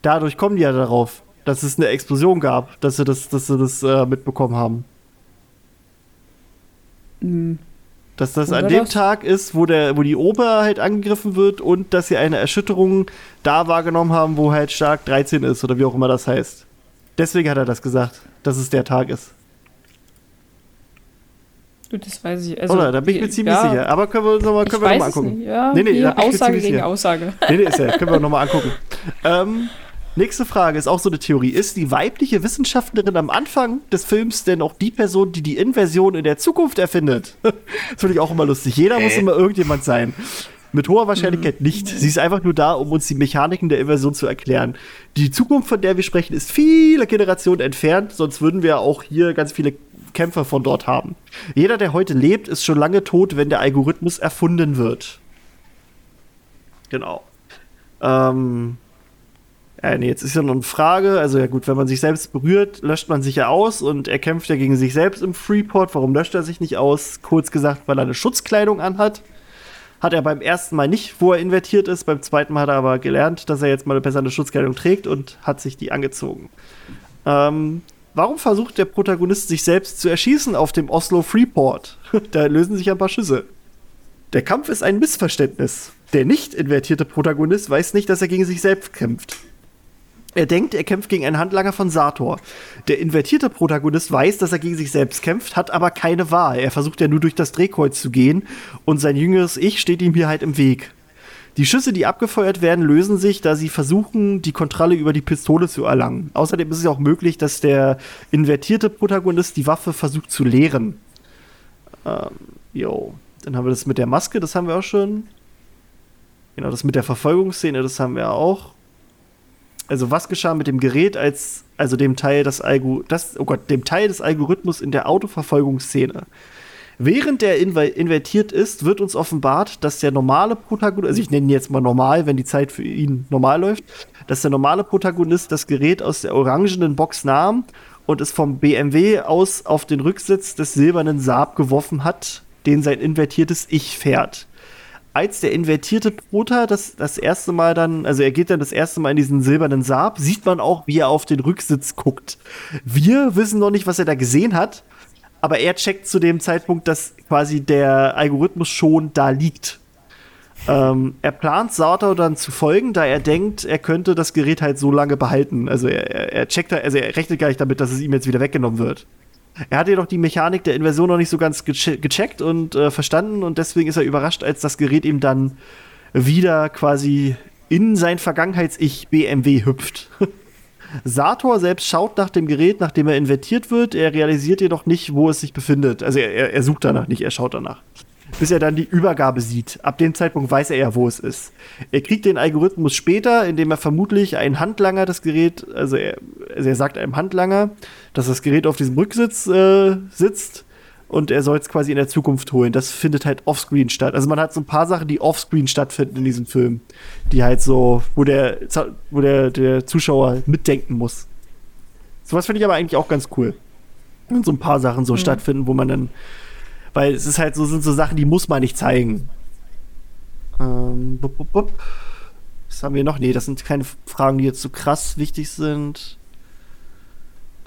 Dadurch kommen die ja darauf, dass es eine Explosion gab, dass sie das, dass sie das äh, mitbekommen haben. Mhm. Dass das an dem das? Tag ist, wo, der, wo die Oper halt angegriffen wird und dass sie eine Erschütterung da wahrgenommen haben, wo halt stark 13 ist oder wie auch immer das heißt. Deswegen hat er das gesagt, dass es der Tag ist. Gut, das weiß ich. Also, Oder, da bin ich mir ziemlich ja, sicher. Aber können wir uns nochmal noch angucken. Ja, nee, nee, Aussage gegen sicher. Aussage. Nee, nee, ist ja. Können wir nochmal angucken. ähm, Nächste Frage ist auch so eine Theorie. Ist die weibliche Wissenschaftlerin am Anfang des Films denn auch die Person, die die Inversion in der Zukunft erfindet? das finde ich auch immer lustig. Jeder äh. muss immer irgendjemand sein. Mit hoher Wahrscheinlichkeit mhm. nicht. Sie ist einfach nur da, um uns die Mechaniken der Inversion zu erklären. Die Zukunft, von der wir sprechen, ist viele Generationen entfernt, sonst würden wir auch hier ganz viele Kämpfer von dort haben. Jeder, der heute lebt, ist schon lange tot, wenn der Algorithmus erfunden wird. Genau. Ähm, ja, nee, jetzt ist ja noch eine Frage. Also, ja, gut, wenn man sich selbst berührt, löscht man sich ja aus und er kämpft ja gegen sich selbst im Freeport. Warum löscht er sich nicht aus? Kurz gesagt, weil er eine Schutzkleidung anhat. Hat er beim ersten Mal nicht, wo er invertiert ist. Beim zweiten Mal hat er aber gelernt, dass er jetzt mal eine bessere Schutzkleidung trägt und hat sich die angezogen. Ähm, warum versucht der Protagonist sich selbst zu erschießen auf dem Oslo Freeport? da lösen sich ein paar Schüsse. Der Kampf ist ein Missverständnis. Der nicht invertierte Protagonist weiß nicht, dass er gegen sich selbst kämpft. Er denkt, er kämpft gegen einen Handlanger von Sator. Der invertierte Protagonist weiß, dass er gegen sich selbst kämpft, hat aber keine Wahl. Er versucht ja nur durch das Drehkreuz zu gehen und sein jüngeres Ich steht ihm hier halt im Weg. Die Schüsse, die abgefeuert werden, lösen sich, da sie versuchen, die Kontrolle über die Pistole zu erlangen. Außerdem ist es auch möglich, dass der invertierte Protagonist die Waffe versucht zu leeren. Ähm, jo. Dann haben wir das mit der Maske, das haben wir auch schon. Genau, das mit der Verfolgungsszene, das haben wir auch. Also was geschah mit dem Gerät als, also dem Teil des Algo, das, oh Gott, dem Teil des Algorithmus in der Autoverfolgungsszene. Während der invertiert ist, wird uns offenbart, dass der normale Protagonist, also ich nenne ihn jetzt mal normal, wenn die Zeit für ihn normal läuft, dass der normale Protagonist das Gerät aus der orangenen Box nahm und es vom BMW aus auf den Rücksitz des silbernen Saab geworfen hat, den sein invertiertes Ich fährt als der invertierte Prota das, das erste Mal dann, also er geht dann das erste Mal in diesen silbernen Saab, sieht man auch, wie er auf den Rücksitz guckt. Wir wissen noch nicht, was er da gesehen hat, aber er checkt zu dem Zeitpunkt, dass quasi der Algorithmus schon da liegt. Ähm, er plant Sato dann zu folgen, da er denkt, er könnte das Gerät halt so lange behalten. Also er, er checkt, also er rechnet gar nicht damit, dass es ihm jetzt wieder weggenommen wird. Er hat jedoch die Mechanik der Inversion noch nicht so ganz geche gecheckt und äh, verstanden und deswegen ist er überrascht, als das Gerät ihm dann wieder quasi in sein Vergangenheits-Ich BMW hüpft. Sator selbst schaut nach dem Gerät, nachdem er invertiert wird. Er realisiert jedoch nicht, wo es sich befindet. Also er, er sucht danach nicht, er schaut danach bis er dann die Übergabe sieht. Ab dem Zeitpunkt weiß er ja, wo es ist. Er kriegt den Algorithmus später, indem er vermutlich einen Handlanger das Gerät, also er, also er sagt einem Handlanger, dass das Gerät auf diesem Rücksitz äh, sitzt und er soll es quasi in der Zukunft holen. Das findet halt offscreen statt. Also man hat so ein paar Sachen, die offscreen stattfinden in diesem Film, die halt so, wo der, wo der, der Zuschauer mitdenken muss. Sowas finde ich aber eigentlich auch ganz cool. Und so ein paar Sachen so mhm. stattfinden, wo man dann weil es ist halt so, sind so Sachen, die muss man nicht zeigen. Ähm, bup, bup, bup. Was haben wir noch? Nee, das sind keine Fragen, die jetzt so krass wichtig sind.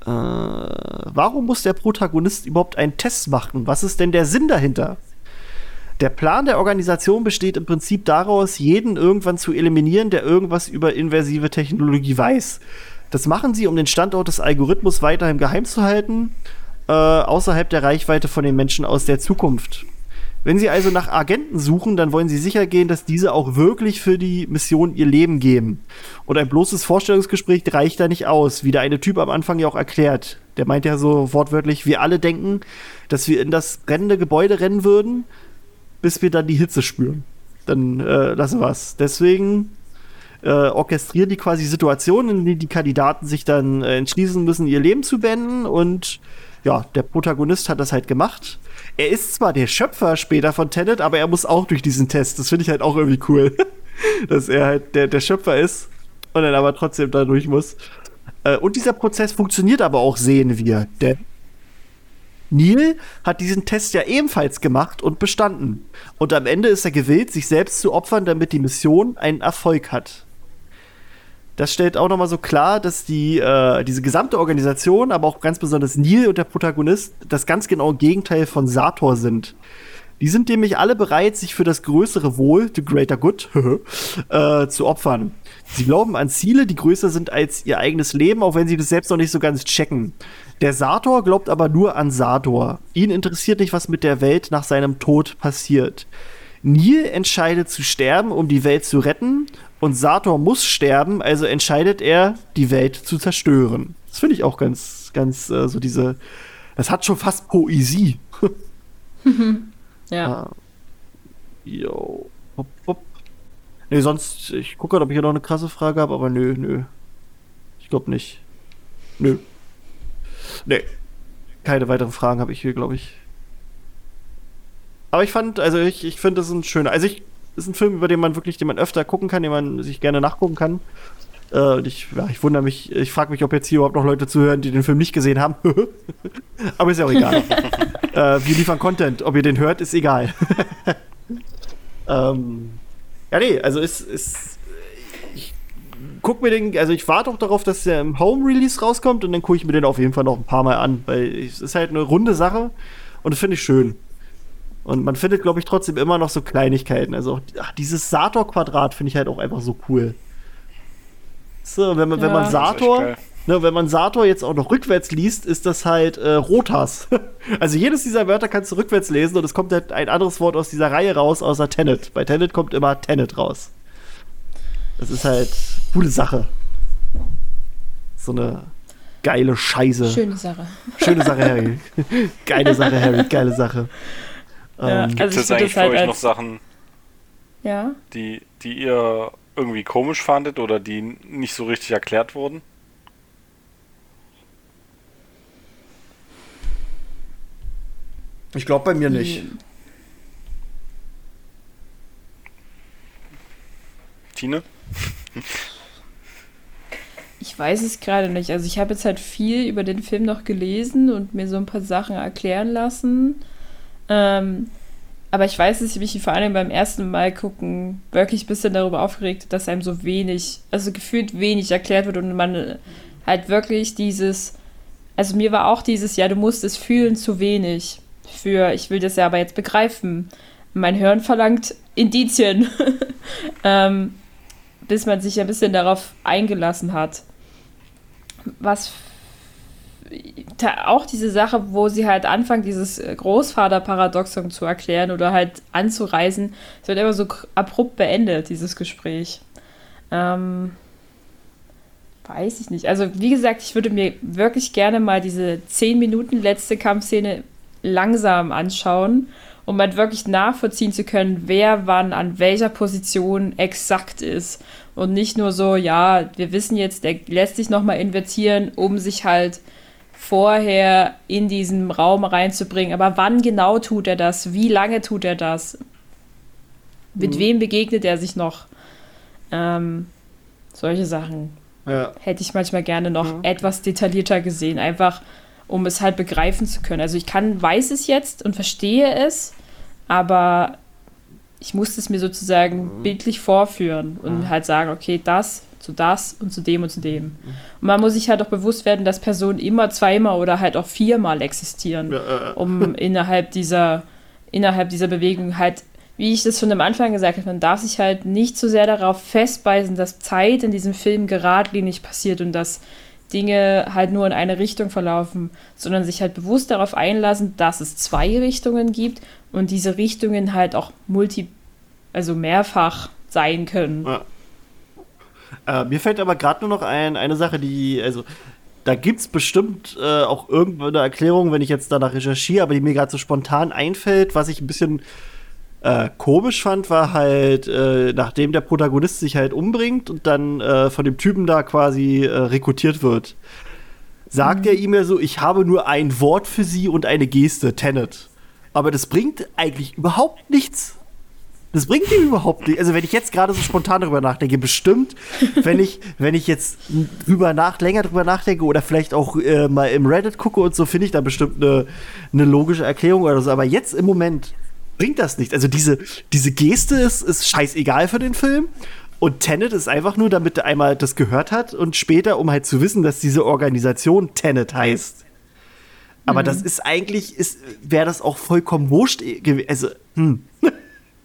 Äh, warum muss der Protagonist überhaupt einen Test machen? Was ist denn der Sinn dahinter? Der Plan der Organisation besteht im Prinzip daraus, jeden irgendwann zu eliminieren, der irgendwas über inversive Technologie weiß. Das machen sie, um den Standort des Algorithmus weiterhin geheim zu halten äh, außerhalb der Reichweite von den Menschen aus der Zukunft. Wenn Sie also nach Agenten suchen, dann wollen Sie sicher gehen, dass diese auch wirklich für die Mission ihr Leben geben. Und ein bloßes Vorstellungsgespräch reicht da nicht aus, wie der eine Typ am Anfang ja auch erklärt. Der meint ja so wortwörtlich, wir alle denken, dass wir in das brennende Gebäude rennen würden, bis wir dann die Hitze spüren. Dann äh, lassen wir's. Deswegen äh, orchestrieren die quasi Situationen, in denen die Kandidaten sich dann äh, entschließen müssen, ihr Leben zu beenden und ja, der Protagonist hat das halt gemacht. Er ist zwar der Schöpfer später von Tenet, aber er muss auch durch diesen Test. Das finde ich halt auch irgendwie cool. Dass er halt der, der Schöpfer ist und dann aber trotzdem da durch muss. Äh, und dieser Prozess funktioniert aber auch, sehen wir. Denn Neil hat diesen Test ja ebenfalls gemacht und bestanden. Und am Ende ist er gewillt, sich selbst zu opfern, damit die Mission einen Erfolg hat. Das stellt auch nochmal so klar, dass die, äh, diese gesamte Organisation, aber auch ganz besonders Neil und der Protagonist, das ganz genaue Gegenteil von Sator sind. Die sind nämlich alle bereit, sich für das größere Wohl, the greater good, äh, zu opfern. Sie glauben an Ziele, die größer sind als ihr eigenes Leben, auch wenn sie das selbst noch nicht so ganz checken. Der Sator glaubt aber nur an Sator. Ihn interessiert nicht, was mit der Welt nach seinem Tod passiert. Neil entscheidet zu sterben, um die Welt zu retten, und Sator muss sterben, also entscheidet er, die Welt zu zerstören. Das finde ich auch ganz, ganz äh, so diese. Das hat schon fast Poesie. ja. Uh, yo. Hopp, hopp. Nee, sonst, ich gucke gerade, ob ich hier noch eine krasse Frage habe, aber nö, nö. Ich glaube nicht. Nö. Nee. Keine weiteren Fragen habe ich hier, glaube ich. Aber ich fand, also ich, ich finde, das ein schöner. Also ich, ist ein Film, über den man wirklich, den man öfter gucken kann, den man sich gerne nachgucken kann. Äh, ich, ja, ich wundere mich, ich frage mich, ob jetzt hier überhaupt noch Leute zuhören, die den Film nicht gesehen haben. Aber ist ja auch egal. äh, wir liefern Content. Ob ihr den hört, ist egal. ähm, ja, nee, also ist, ist ich guck mir den, also ich warte auch darauf, dass der im Home-Release rauskommt und dann gucke ich mir den auf jeden Fall noch ein paar Mal an, weil es ist halt eine runde Sache und das finde ich schön. Und man findet, glaube ich, trotzdem immer noch so Kleinigkeiten. Also ach, dieses Sator-Quadrat finde ich halt auch einfach so cool. So, wenn man, ja, wenn man Sator, ne, wenn man Sator jetzt auch noch rückwärts liest, ist das halt äh, Rotas. also jedes dieser Wörter kannst du rückwärts lesen und es kommt halt ein anderes Wort aus dieser Reihe raus, außer Tenet. Bei Tenet kommt immer Tenet raus. Das ist halt coole Sache. So eine geile Scheiße. Schöne Sache. Schöne Sache, Harry. geile Sache, Harry. Geile Sache. Ja, ähm, Gibt also es eigentlich für halt euch noch Sachen, ja? die, die ihr irgendwie komisch fandet oder die nicht so richtig erklärt wurden? Ich glaube bei mir nicht. Tine? Ich weiß es gerade nicht. Also ich habe jetzt halt viel über den Film noch gelesen und mir so ein paar Sachen erklären lassen. Ähm, aber ich weiß, dass ich mich vor allem beim ersten Mal gucken wirklich ein bisschen darüber aufgeregt, dass einem so wenig, also gefühlt wenig erklärt wird und man halt wirklich dieses, also mir war auch dieses, ja, du musst es fühlen, zu wenig. Für, ich will das ja aber jetzt begreifen. Mein Hirn verlangt Indizien, ähm, bis man sich ein bisschen darauf eingelassen hat. Was auch diese Sache, wo sie halt anfangen, dieses Großvaterparadoxon zu erklären oder halt anzureisen, es wird immer so abrupt beendet, dieses Gespräch. Ähm, weiß ich nicht. Also, wie gesagt, ich würde mir wirklich gerne mal diese 10 Minuten letzte Kampfszene langsam anschauen, um halt wirklich nachvollziehen zu können, wer wann an welcher Position exakt ist. Und nicht nur so, ja, wir wissen jetzt, der lässt sich nochmal invertieren, um sich halt vorher in diesen Raum reinzubringen. Aber wann genau tut er das? Wie lange tut er das? Mit mhm. wem begegnet er sich noch? Ähm, solche Sachen ja. hätte ich manchmal gerne noch mhm. etwas detaillierter gesehen, einfach um es halt begreifen zu können. Also ich kann, weiß es jetzt und verstehe es, aber ich muss es mir sozusagen mhm. bildlich vorführen und mhm. halt sagen, okay, das zu das und zu dem und zu dem. Und man muss sich halt auch bewusst werden, dass Personen immer zweimal oder halt auch viermal existieren, ja, äh, um innerhalb dieser, innerhalb dieser Bewegung halt, wie ich das schon am Anfang gesagt habe, man darf sich halt nicht so sehr darauf festbeißen, dass Zeit in diesem Film geradlinig passiert und dass Dinge halt nur in eine Richtung verlaufen, sondern sich halt bewusst darauf einlassen, dass es zwei Richtungen gibt und diese Richtungen halt auch multi, also mehrfach sein können. Ja. Äh, mir fällt aber gerade nur noch ein, eine Sache, die, also, da gibt es bestimmt äh, auch irgendeine Erklärung, wenn ich jetzt danach recherchiere, aber die mir gerade so spontan einfällt, was ich ein bisschen äh, komisch fand, war halt, äh, nachdem der Protagonist sich halt umbringt und dann äh, von dem Typen da quasi äh, rekrutiert wird, sagt mhm. er ihm ja so, ich habe nur ein Wort für sie und eine Geste, Tenet. Aber das bringt eigentlich überhaupt nichts. Das bringt ihm überhaupt nicht. Also wenn ich jetzt gerade so spontan darüber nachdenke, bestimmt, wenn ich, wenn ich jetzt drüber nach, länger drüber nachdenke oder vielleicht auch äh, mal im Reddit gucke und so, finde ich da bestimmt eine, eine logische Erklärung oder so. Aber jetzt im Moment bringt das nicht. Also diese, diese Geste ist, ist scheißegal für den Film. Und Tenet ist einfach nur, damit er einmal das gehört hat und später, um halt zu wissen, dass diese Organisation Tenet heißt. Aber mhm. das ist eigentlich, ist, wäre das auch vollkommen wurscht gewesen. Also, hm.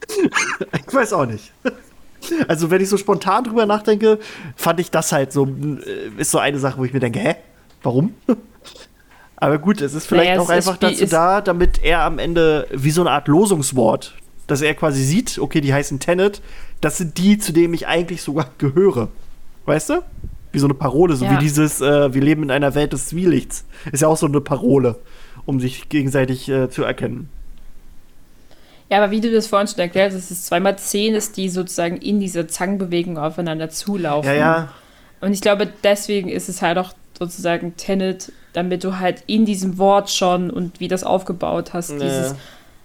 ich weiß auch nicht. Also, wenn ich so spontan drüber nachdenke, fand ich das halt so, äh, ist so eine Sache, wo ich mir denke, hä? Warum? Aber gut, es ist vielleicht naja, auch einfach dazu da, damit er am Ende wie so eine Art Losungswort, dass er quasi sieht, okay, die heißen Tenet, das sind die, zu denen ich eigentlich sogar gehöre. Weißt du? Wie so eine Parole, so ja. wie dieses, äh, wir leben in einer Welt des Zwielichts. Ist ja auch so eine Parole, um sich gegenseitig äh, zu erkennen. Ja, aber wie du das vorhin schon erklärt hast, es zweimal zehn ist, die sozusagen in dieser Zangenbewegung aufeinander zulaufen. Ja, ja. Und ich glaube, deswegen ist es halt auch sozusagen Tenet, damit du halt in diesem Wort schon und wie das aufgebaut hast, Ja. dieses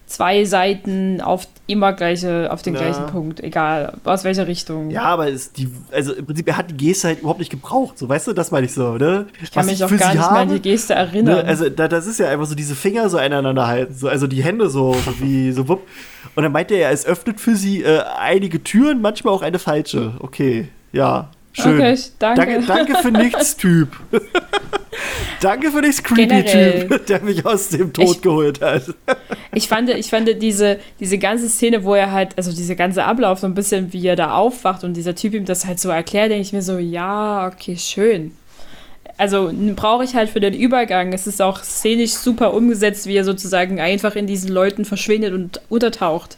zwei Seiten auf immer gleiche, auf den Ja. gleichen Punkt, egal aus welcher Richtung. Ja, aber es, die, also im Prinzip, er hat die Geste halt überhaupt nicht gebraucht. So, weißt du, das meine ich so, ne? ich kann mich auch gar nicht mehr an die Geste erinnern. Ne, also da, das ist ja einfach so diese Finger so aneinander halten, so, also die Hände so wie so wupp. Und dann meinte er, es öffnet für sie äh, einige Türen, manchmal auch eine falsche. Okay, ja, schön. Okay, danke. danke, danke für nichts, Typ. Danke für nichts, creepy Generell. Typ, der mich aus dem Tod Ich- geholt hat. Ich fand, ich fand diese, diese ganze Szene, wo er halt, also dieser ganze Ablauf, so ein bisschen, wie er da aufwacht und dieser Typ ihm das halt so erklärt, denke ich mir so, ja, okay, schön. Also brauche ich halt für den Übergang. Es ist auch szenisch super umgesetzt, wie er sozusagen einfach in diesen Leuten verschwindet und untertaucht.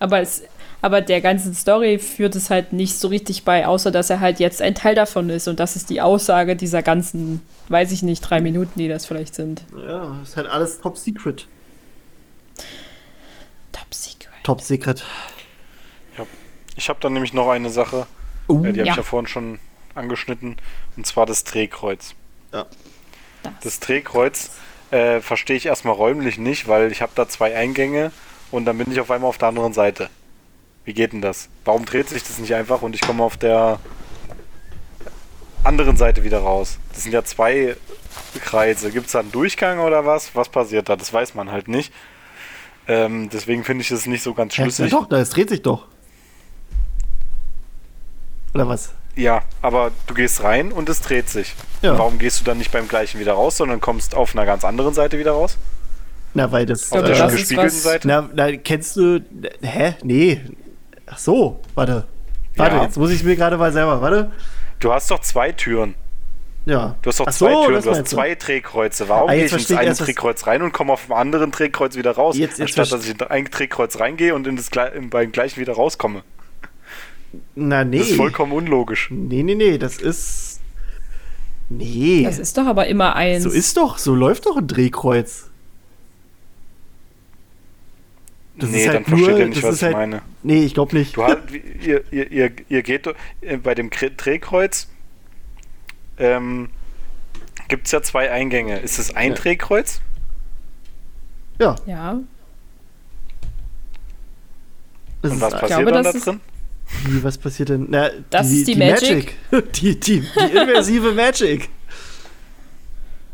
Aber, es, aber der ganzen Story führt es halt nicht so richtig bei, außer dass er halt jetzt ein Teil davon ist. Und das ist die Aussage dieser ganzen, weiß ich nicht, drei Minuten, die das vielleicht sind. Ja, ist halt alles top secret. Top Secret. Top secret. Ich habe dann nämlich noch eine Sache, Uh, äh, die habe Ja. ich ja vorhin schon angeschnitten, und zwar das Drehkreuz. Das. Das Drehkreuz äh, verstehe ich erstmal räumlich nicht, weil ich habe da zwei Eingänge und dann bin ich auf einmal auf der anderen Seite. Wie geht denn das? Warum dreht sich das nicht einfach und ich komme auf der anderen Seite wieder raus? Das sind ja zwei Kreise. Gibt es da einen Durchgang oder was? Was passiert da? Das weiß man halt nicht. Ähm, deswegen finde ich es nicht so ganz ja, schlüssig. doch, da, es dreht sich doch. Oder was? Ja, aber du gehst rein und es dreht sich. Ja. Warum gehst du dann nicht beim gleichen wieder raus, sondern kommst auf einer ganz anderen Seite wieder raus? Na, weil das. Auf der ist gespiegelten Seite? Na, na, kennst du. Hä? Nee. Ach so, warte. Warte, Ja. jetzt muss ich mir gerade mal selber. Warte. Du hast doch zwei Türen. Ja. Du hast doch Ach zwei so, Türen, du hast zwei Drehkreuze. Warum Ah, gehe ich ins eine Drehkreuz rein und komme auf dem anderen Drehkreuz wieder raus, Jetzt- jetzt anstatt dass ich in ein Drehkreuz reingehe und in das, in- beim gleichen wieder rauskomme? Na, nee. Das ist vollkommen unlogisch. Nee, nee, nee, das ist. Nee. Das ist doch aber immer eins. so ist doch, so läuft doch ein Drehkreuz. Das nee, ist halt dann versteht nur- ihr nicht, was ich halt- meine. Nee, ich glaube nicht. Du hast, ihr, ihr, ihr, ihr geht äh, bei dem Kre- Drehkreuz ähm, gibt es ja zwei Eingänge. Ist es ein Ja. Drehkreuz? Ja, Ja. das Und was passiert glaube, dann da drin? Wie, was passiert denn? Na, Das ist die Magic. die, die, die immersive Magic.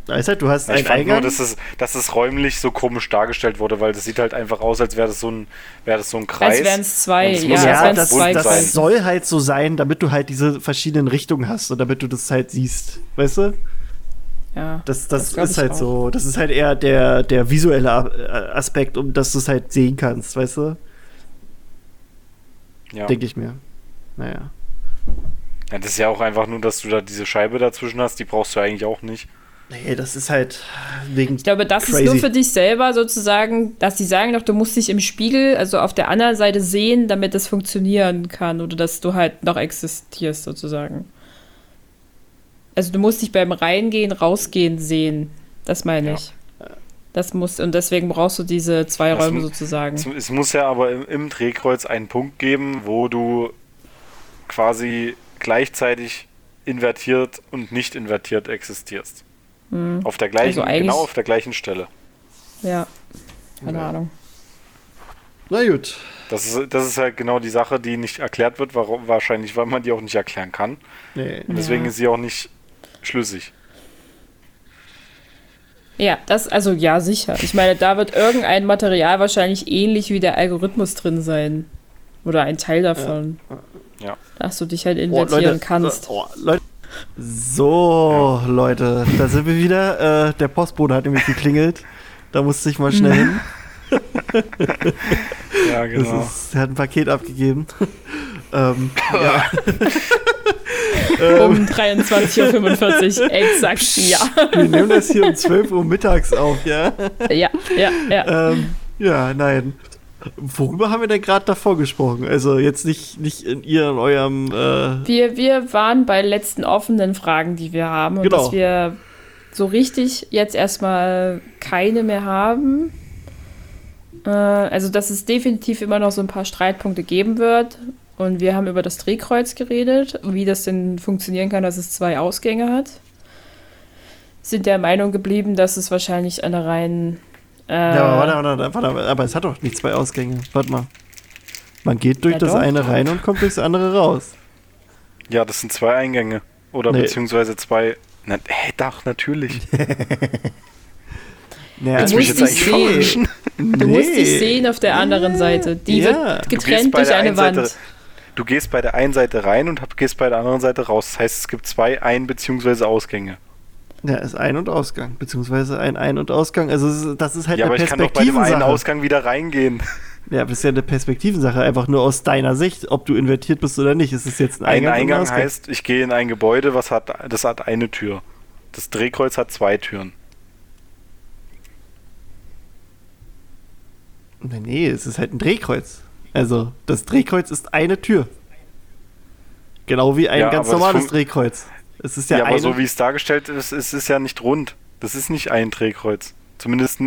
Ist halt, du hast Ja, ich einen fand Eingang. nur, dass es, dass es räumlich so komisch dargestellt wurde, weil das sieht halt einfach aus, als wäre das so ein, wäre das so ein Kreis. Als wären es zwei, Und es ja, ja, das, zwei das sein. Soll halt so sein, damit du halt diese verschiedenen Richtungen hast und damit du das halt siehst. Weißt du? Ja. Das, das, glaub ist halt auch. so. Das ist halt eher der, der visuelle äh, Aspekt, um dass du es halt sehen kannst, weißt du? Ja. Denke ich mir. Naja. ja, das ist ja auch einfach nur, dass du da diese Scheibe dazwischen hast, die brauchst du eigentlich auch nicht. Nee, das ist halt wegen. Ich glaube, das Crazy. ist nur für dich selber sozusagen, dass die sagen doch, du musst dich im Spiegel, also auf der anderen Seite sehen, damit das funktionieren kann oder dass du halt noch existierst sozusagen. Also du musst dich beim Reingehen, Rausgehen sehen. Das meine Ja. ich. Das muss, und deswegen brauchst du diese zwei Das Räume sozusagen. Es, es muss ja aber im, im Drehkreuz einen Punkt geben, wo du quasi gleichzeitig invertiert und nicht invertiert existierst. Auf der gleichen, Also genau auf der gleichen Stelle. Ja. Keine Ja. Ahnung. Na gut. Das ist, das ist halt genau die Sache, die nicht erklärt wird, warum, wahrscheinlich, weil man die auch nicht erklären kann. Nee. Und deswegen Ja. ist sie auch nicht schlüssig. Ja, das, also ja, sicher. Ich meine, da wird irgendein Material wahrscheinlich ähnlich wie der Algorithmus drin sein. Oder ein Teil davon. Ja. Dass du dich halt Oh, invertieren kannst. Oh, Leute. So, Leute, da sind wir wieder. Äh, der Postbote hat nämlich geklingelt. Da musste ich mal schnell hin. Ja, genau. ist, er hat ein Paket abgegeben. ähm, ja. Um 23.45 Uhr, exakt, ja. Wir nehmen das hier um 12 Uhr mittags auf, ja? Ja, ja, ja. Ähm, ja, nein. Worüber haben wir denn gerade davor gesprochen? Also jetzt nicht, nicht in ihr, in eurem. Äh, Wir, wir waren bei letzten offenen Fragen, die wir haben. Und Genau. dass wir so richtig jetzt erstmal keine mehr haben. Äh, also, dass es definitiv immer noch so ein paar Streitpunkte geben wird. Und wir haben über das Drehkreuz geredet, wie das denn funktionieren kann, dass es zwei Ausgänge hat. Sind der Meinung geblieben, dass es wahrscheinlich eine rein. Äh, Ja, aber, warte, warte, warte, warte, aber es hat doch nicht zwei Ausgänge. Warte mal. Man geht durch Ja, das doch. eine rein und kommt durchs andere raus. Ja, das sind zwei Eingänge. Oder Nee. beziehungsweise zwei. Na, hä, doch, natürlich. Naja, Du musst du jetzt dich eigentlich sehen. Du musst dich sehen auf der anderen Seite. Die Ja. wird getrennt durch eine Wand. Seite- Du gehst bei der einen Seite rein und hab, gehst bei der anderen Seite raus. Das heißt, es gibt zwei Ein- bzw. Ausgänge. Ja, ist Ein- und Ausgang, beziehungsweise ein Ein- und Ausgang. Also das ist halt Ja, aber eine ich kann doch bei dem einen Perspektivensache. Ausgang wieder reingehen. Ja, aber das ist ja eine Perspektivensache, einfach nur aus deiner Sicht, ob du invertiert bist oder nicht. Es ist jetzt ein Ein Eingang, und Eingang Ausgang. heißt, ich gehe in ein Gebäude, was hat, das hat eine Tür. Das Drehkreuz hat zwei Türen. Nee, Nee, es ist halt ein Drehkreuz. Also, das Drehkreuz ist eine Tür. Genau wie ein Ja, ganz aber normales Drehkreuz. Es ist Ja, ja, aber so wie es dargestellt ist, ist es ja nicht rund. Das ist nicht ein Drehkreuz. Zumindest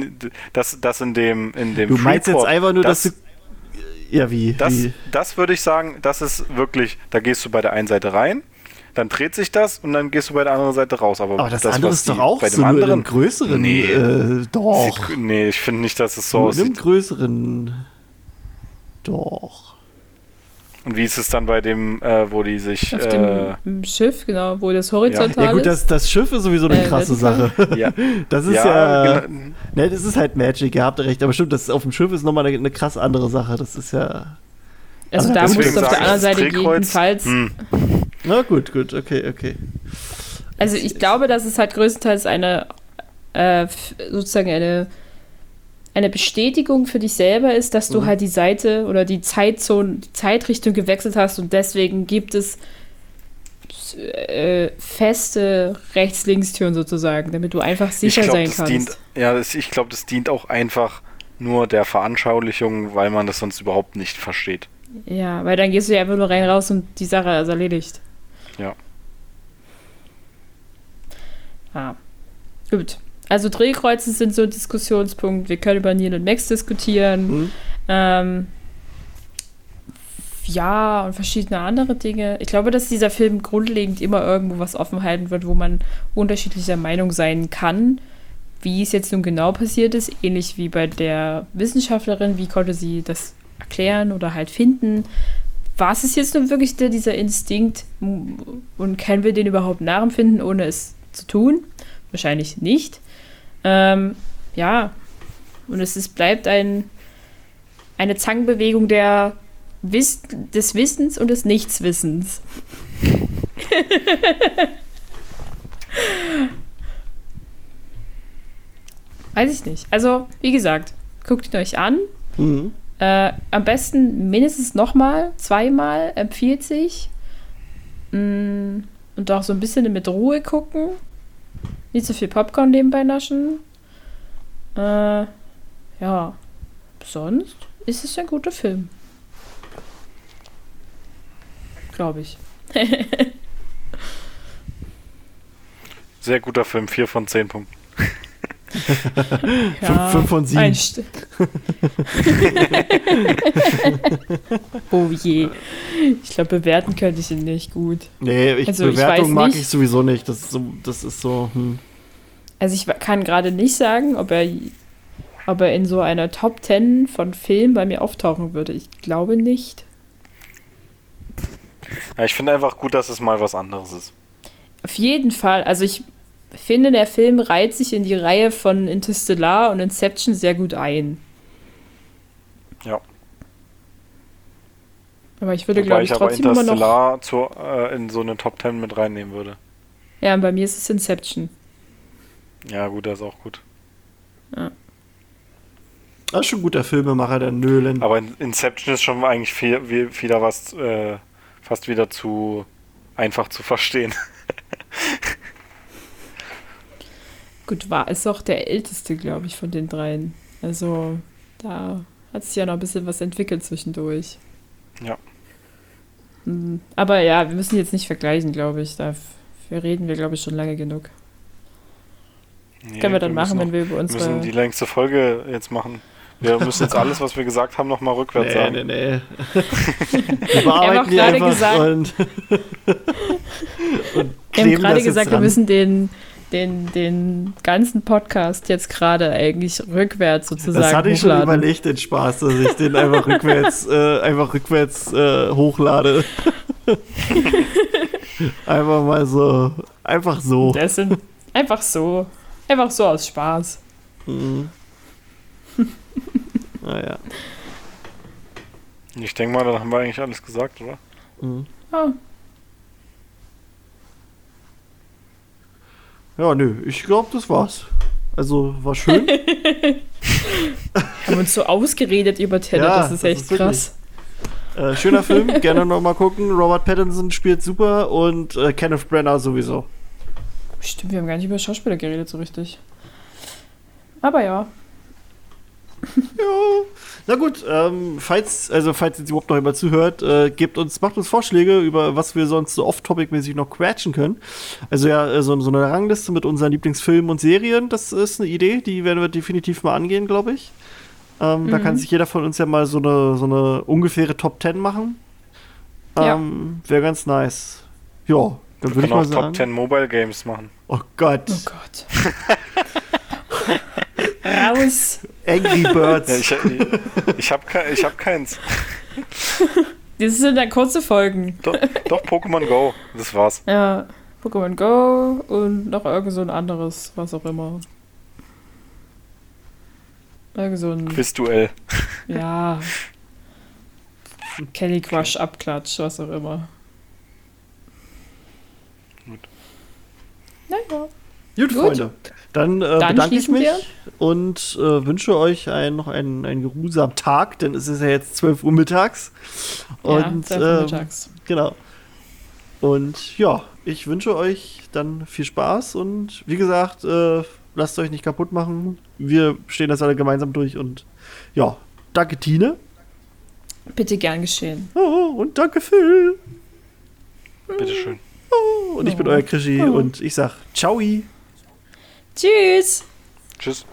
das, das in dem in dem du meinst jetzt Freeport. einfach nur, das, dass du. Ja, wie? das, wie? das würde ich sagen, das ist wirklich, da gehst du bei der einen Seite rein, dann dreht sich das und dann gehst du bei der anderen Seite raus. Aber, Aber das, andere was ist doch auch bei so dem in anderen größeren. Nee. Äh, doch. Sieht, nee, ich finde nicht, dass es so nur in einem aussieht. größeren. Doch. Und wie ist es dann bei dem, äh, wo die sich Auf äh, dem im Schiff, genau, wo das horizontal Ja, gut, ist. das, das Schiff ist sowieso eine Äh, krasse. Sache. ja, Das ist ja. genau. Ne, das ist halt Magic, ihr habt recht. Aber stimmt, das auf dem Schiff ist nochmal eine, eine krass andere Sache. Das ist ja. also Also da musst du auf der anderen Seite jedenfalls. hm. Na gut, gut, okay, okay. Also ich glaube, dass es halt größtenteils eine äh, sozusagen eine eine Bestätigung für dich selber ist, dass du Mhm. halt die Seite oder die Zeitzone, die Zeitrichtung gewechselt hast und deswegen gibt es äh, feste Rechts-Links-Türen sozusagen, damit du einfach sicher ich glaub, sein kannst. Dient, ja, das, ich glaube, das dient auch einfach nur der Veranschaulichung, weil man das sonst überhaupt nicht versteht. Ja, weil dann gehst du ja einfach nur rein raus und die Sache ist erledigt. Ja. Ah. Gut. Also Drehkreuze sind so ein Diskussionspunkt. Wir können über Neil und Max diskutieren. Mhm. Ähm, ja, und verschiedene andere Dinge. Ich glaube, dass dieser Film grundlegend immer irgendwo was offen halten wird, wo man unterschiedlicher Meinung sein kann. Wie es jetzt nun genau passiert ist, ähnlich wie bei der Wissenschaftlerin, wie konnte sie das erklären oder halt finden? War es jetzt nun wirklich der, dieser Instinkt und können wir den überhaupt nachempfinden, ohne es zu tun? Wahrscheinlich nicht. Ähm, ja, und es ist, bleibt ein, eine Zangenbewegung der Wiss des Wissens und des Nichtswissens. Weiß ich nicht. Also, wie gesagt, guckt ihn euch an. Mhm. Äh, am besten mindestens nochmal, zweimal, empfiehlt sich. Mm, und auch so ein bisschen mit Ruhe gucken. Nicht so viel Popcorn nebenbei naschen. Äh, ja. Sonst ist es ein guter Film. Glaube ich. Sehr guter Film, 4 von 10 Punkten. Ja, fünf von sieben. oh je. Ich glaube, bewerten könnte ich ihn nicht gut. Nee, ich, Also, ich Bewertung weiß mag nicht. ich sowieso nicht. Das ist so, das ist so hm. Also ich kann gerade nicht sagen, ob er, ob er in so einer Top 10 von Filmen bei mir auftauchen würde. Ich glaube nicht. Ja, ich finde einfach gut, dass es mal was anderes ist. Auf jeden Fall. Also ich finde, der Film reiht sich in die Reihe von Interstellar und Inception sehr gut ein. Ja. Aber ich würde, glaube ich, ich aber trotzdem immer noch. Interstellar zu, äh, in so eine Top 10 mit reinnehmen würde. Ja, und bei mir ist es Inception. Ja, gut, das ist auch gut. Das ist schon ein guter Filmemacher, der Nölen. Aber in- Inception ist schon eigentlich viel, wie- wieder was, äh, fast wieder zu einfach zu verstehen. Gut, war ist auch der älteste, glaube ich, von den dreien. Also da hat sich ja noch ein bisschen was entwickelt zwischendurch. Ja. Mm, Aber ja, wir müssen jetzt nicht vergleichen, glaube ich. Dafür reden wir, glaube ich, schon lange genug. Nee, Können wir dann machen, müssen wenn wir über noch, wir müssen die längste Folge jetzt machen. Wir müssen jetzt alles, was wir gesagt haben, nochmal rückwärts Nee, sagen. nee, nee. wir bearbeiten die gerade einfach gesagt- und, und Wir haben gerade gesagt, wir müssen den, den, den ganzen Podcast jetzt gerade eigentlich rückwärts sozusagen Das hatte ich schon hochladen. überlegt, den Spaß, dass ich den einfach rückwärts, äh, einfach rückwärts äh, hochlade. einfach mal so, einfach so. Das sind einfach so. Einfach so aus Spaß. Mhm. Naja. Ich denke mal, dann haben wir eigentlich alles gesagt, oder? Mhm. Oh, Ja, nö, ich glaube, das war's. Also, war schön. haben uns so ausgeredet über Tenet, Ja, das ist das echt ist krass. äh, schöner Film, gerne nochmal gucken. Robert Pattinson spielt super und äh, Kenneth Brenner sowieso. Stimmt, wir haben gar nicht über Schauspieler geredet so richtig. Aber ja. Ja. Na gut, ähm, falls, also falls jetzt überhaupt noch jemand zuhört, äh, gebt uns, macht uns Vorschläge, über was wir sonst so off-topic-mäßig noch quatschen können. Also ja, äh, so, so eine Rangliste mit unseren Lieblingsfilmen und Serien, das ist eine Idee, die werden wir definitiv mal angehen, glaube ich. Ähm, Da kann sich jeder von uns ja mal so eine, so eine ungefähre Top 10 machen. Ja. Ähm, Wäre ganz nice. Ja, dann Wir würde ich können mal auch Top sagen. 10 Mobile Games machen. Oh Gott, Oh Gott. Raus. Angry Birds. Ja, ich ich, habe ich hab keins. Das sind dann kurze Folgen. Doch, doch Pokémon Go. Das war's. Ja. Pokémon Go und noch irgend so ein anderes, was auch immer. Irgend so ein, Quizduell. ja. Kelly Crush Abklatsch, was auch immer. Gut. Naja. Gut, Gut. Freunde. Dann, äh, Dann bedanke ich mich wir. und äh, wünsche euch ein, noch einen, einen geruhsamen Tag, denn es ist ja jetzt 12 Uhr mittags. Und ja, ja ähm, mittags. genau. Und ja, ich wünsche euch dann viel Spaß und wie gesagt, äh, lasst euch nicht kaputt machen. Wir stehen das alle gemeinsam durch und ja, danke Tine Bitte gern geschehen. oh, und danke Phil. Bitteschön. Oh, und ich bin Oh. euer Krischi Oh. und ich sag ciao. Tschüss. Tschüss.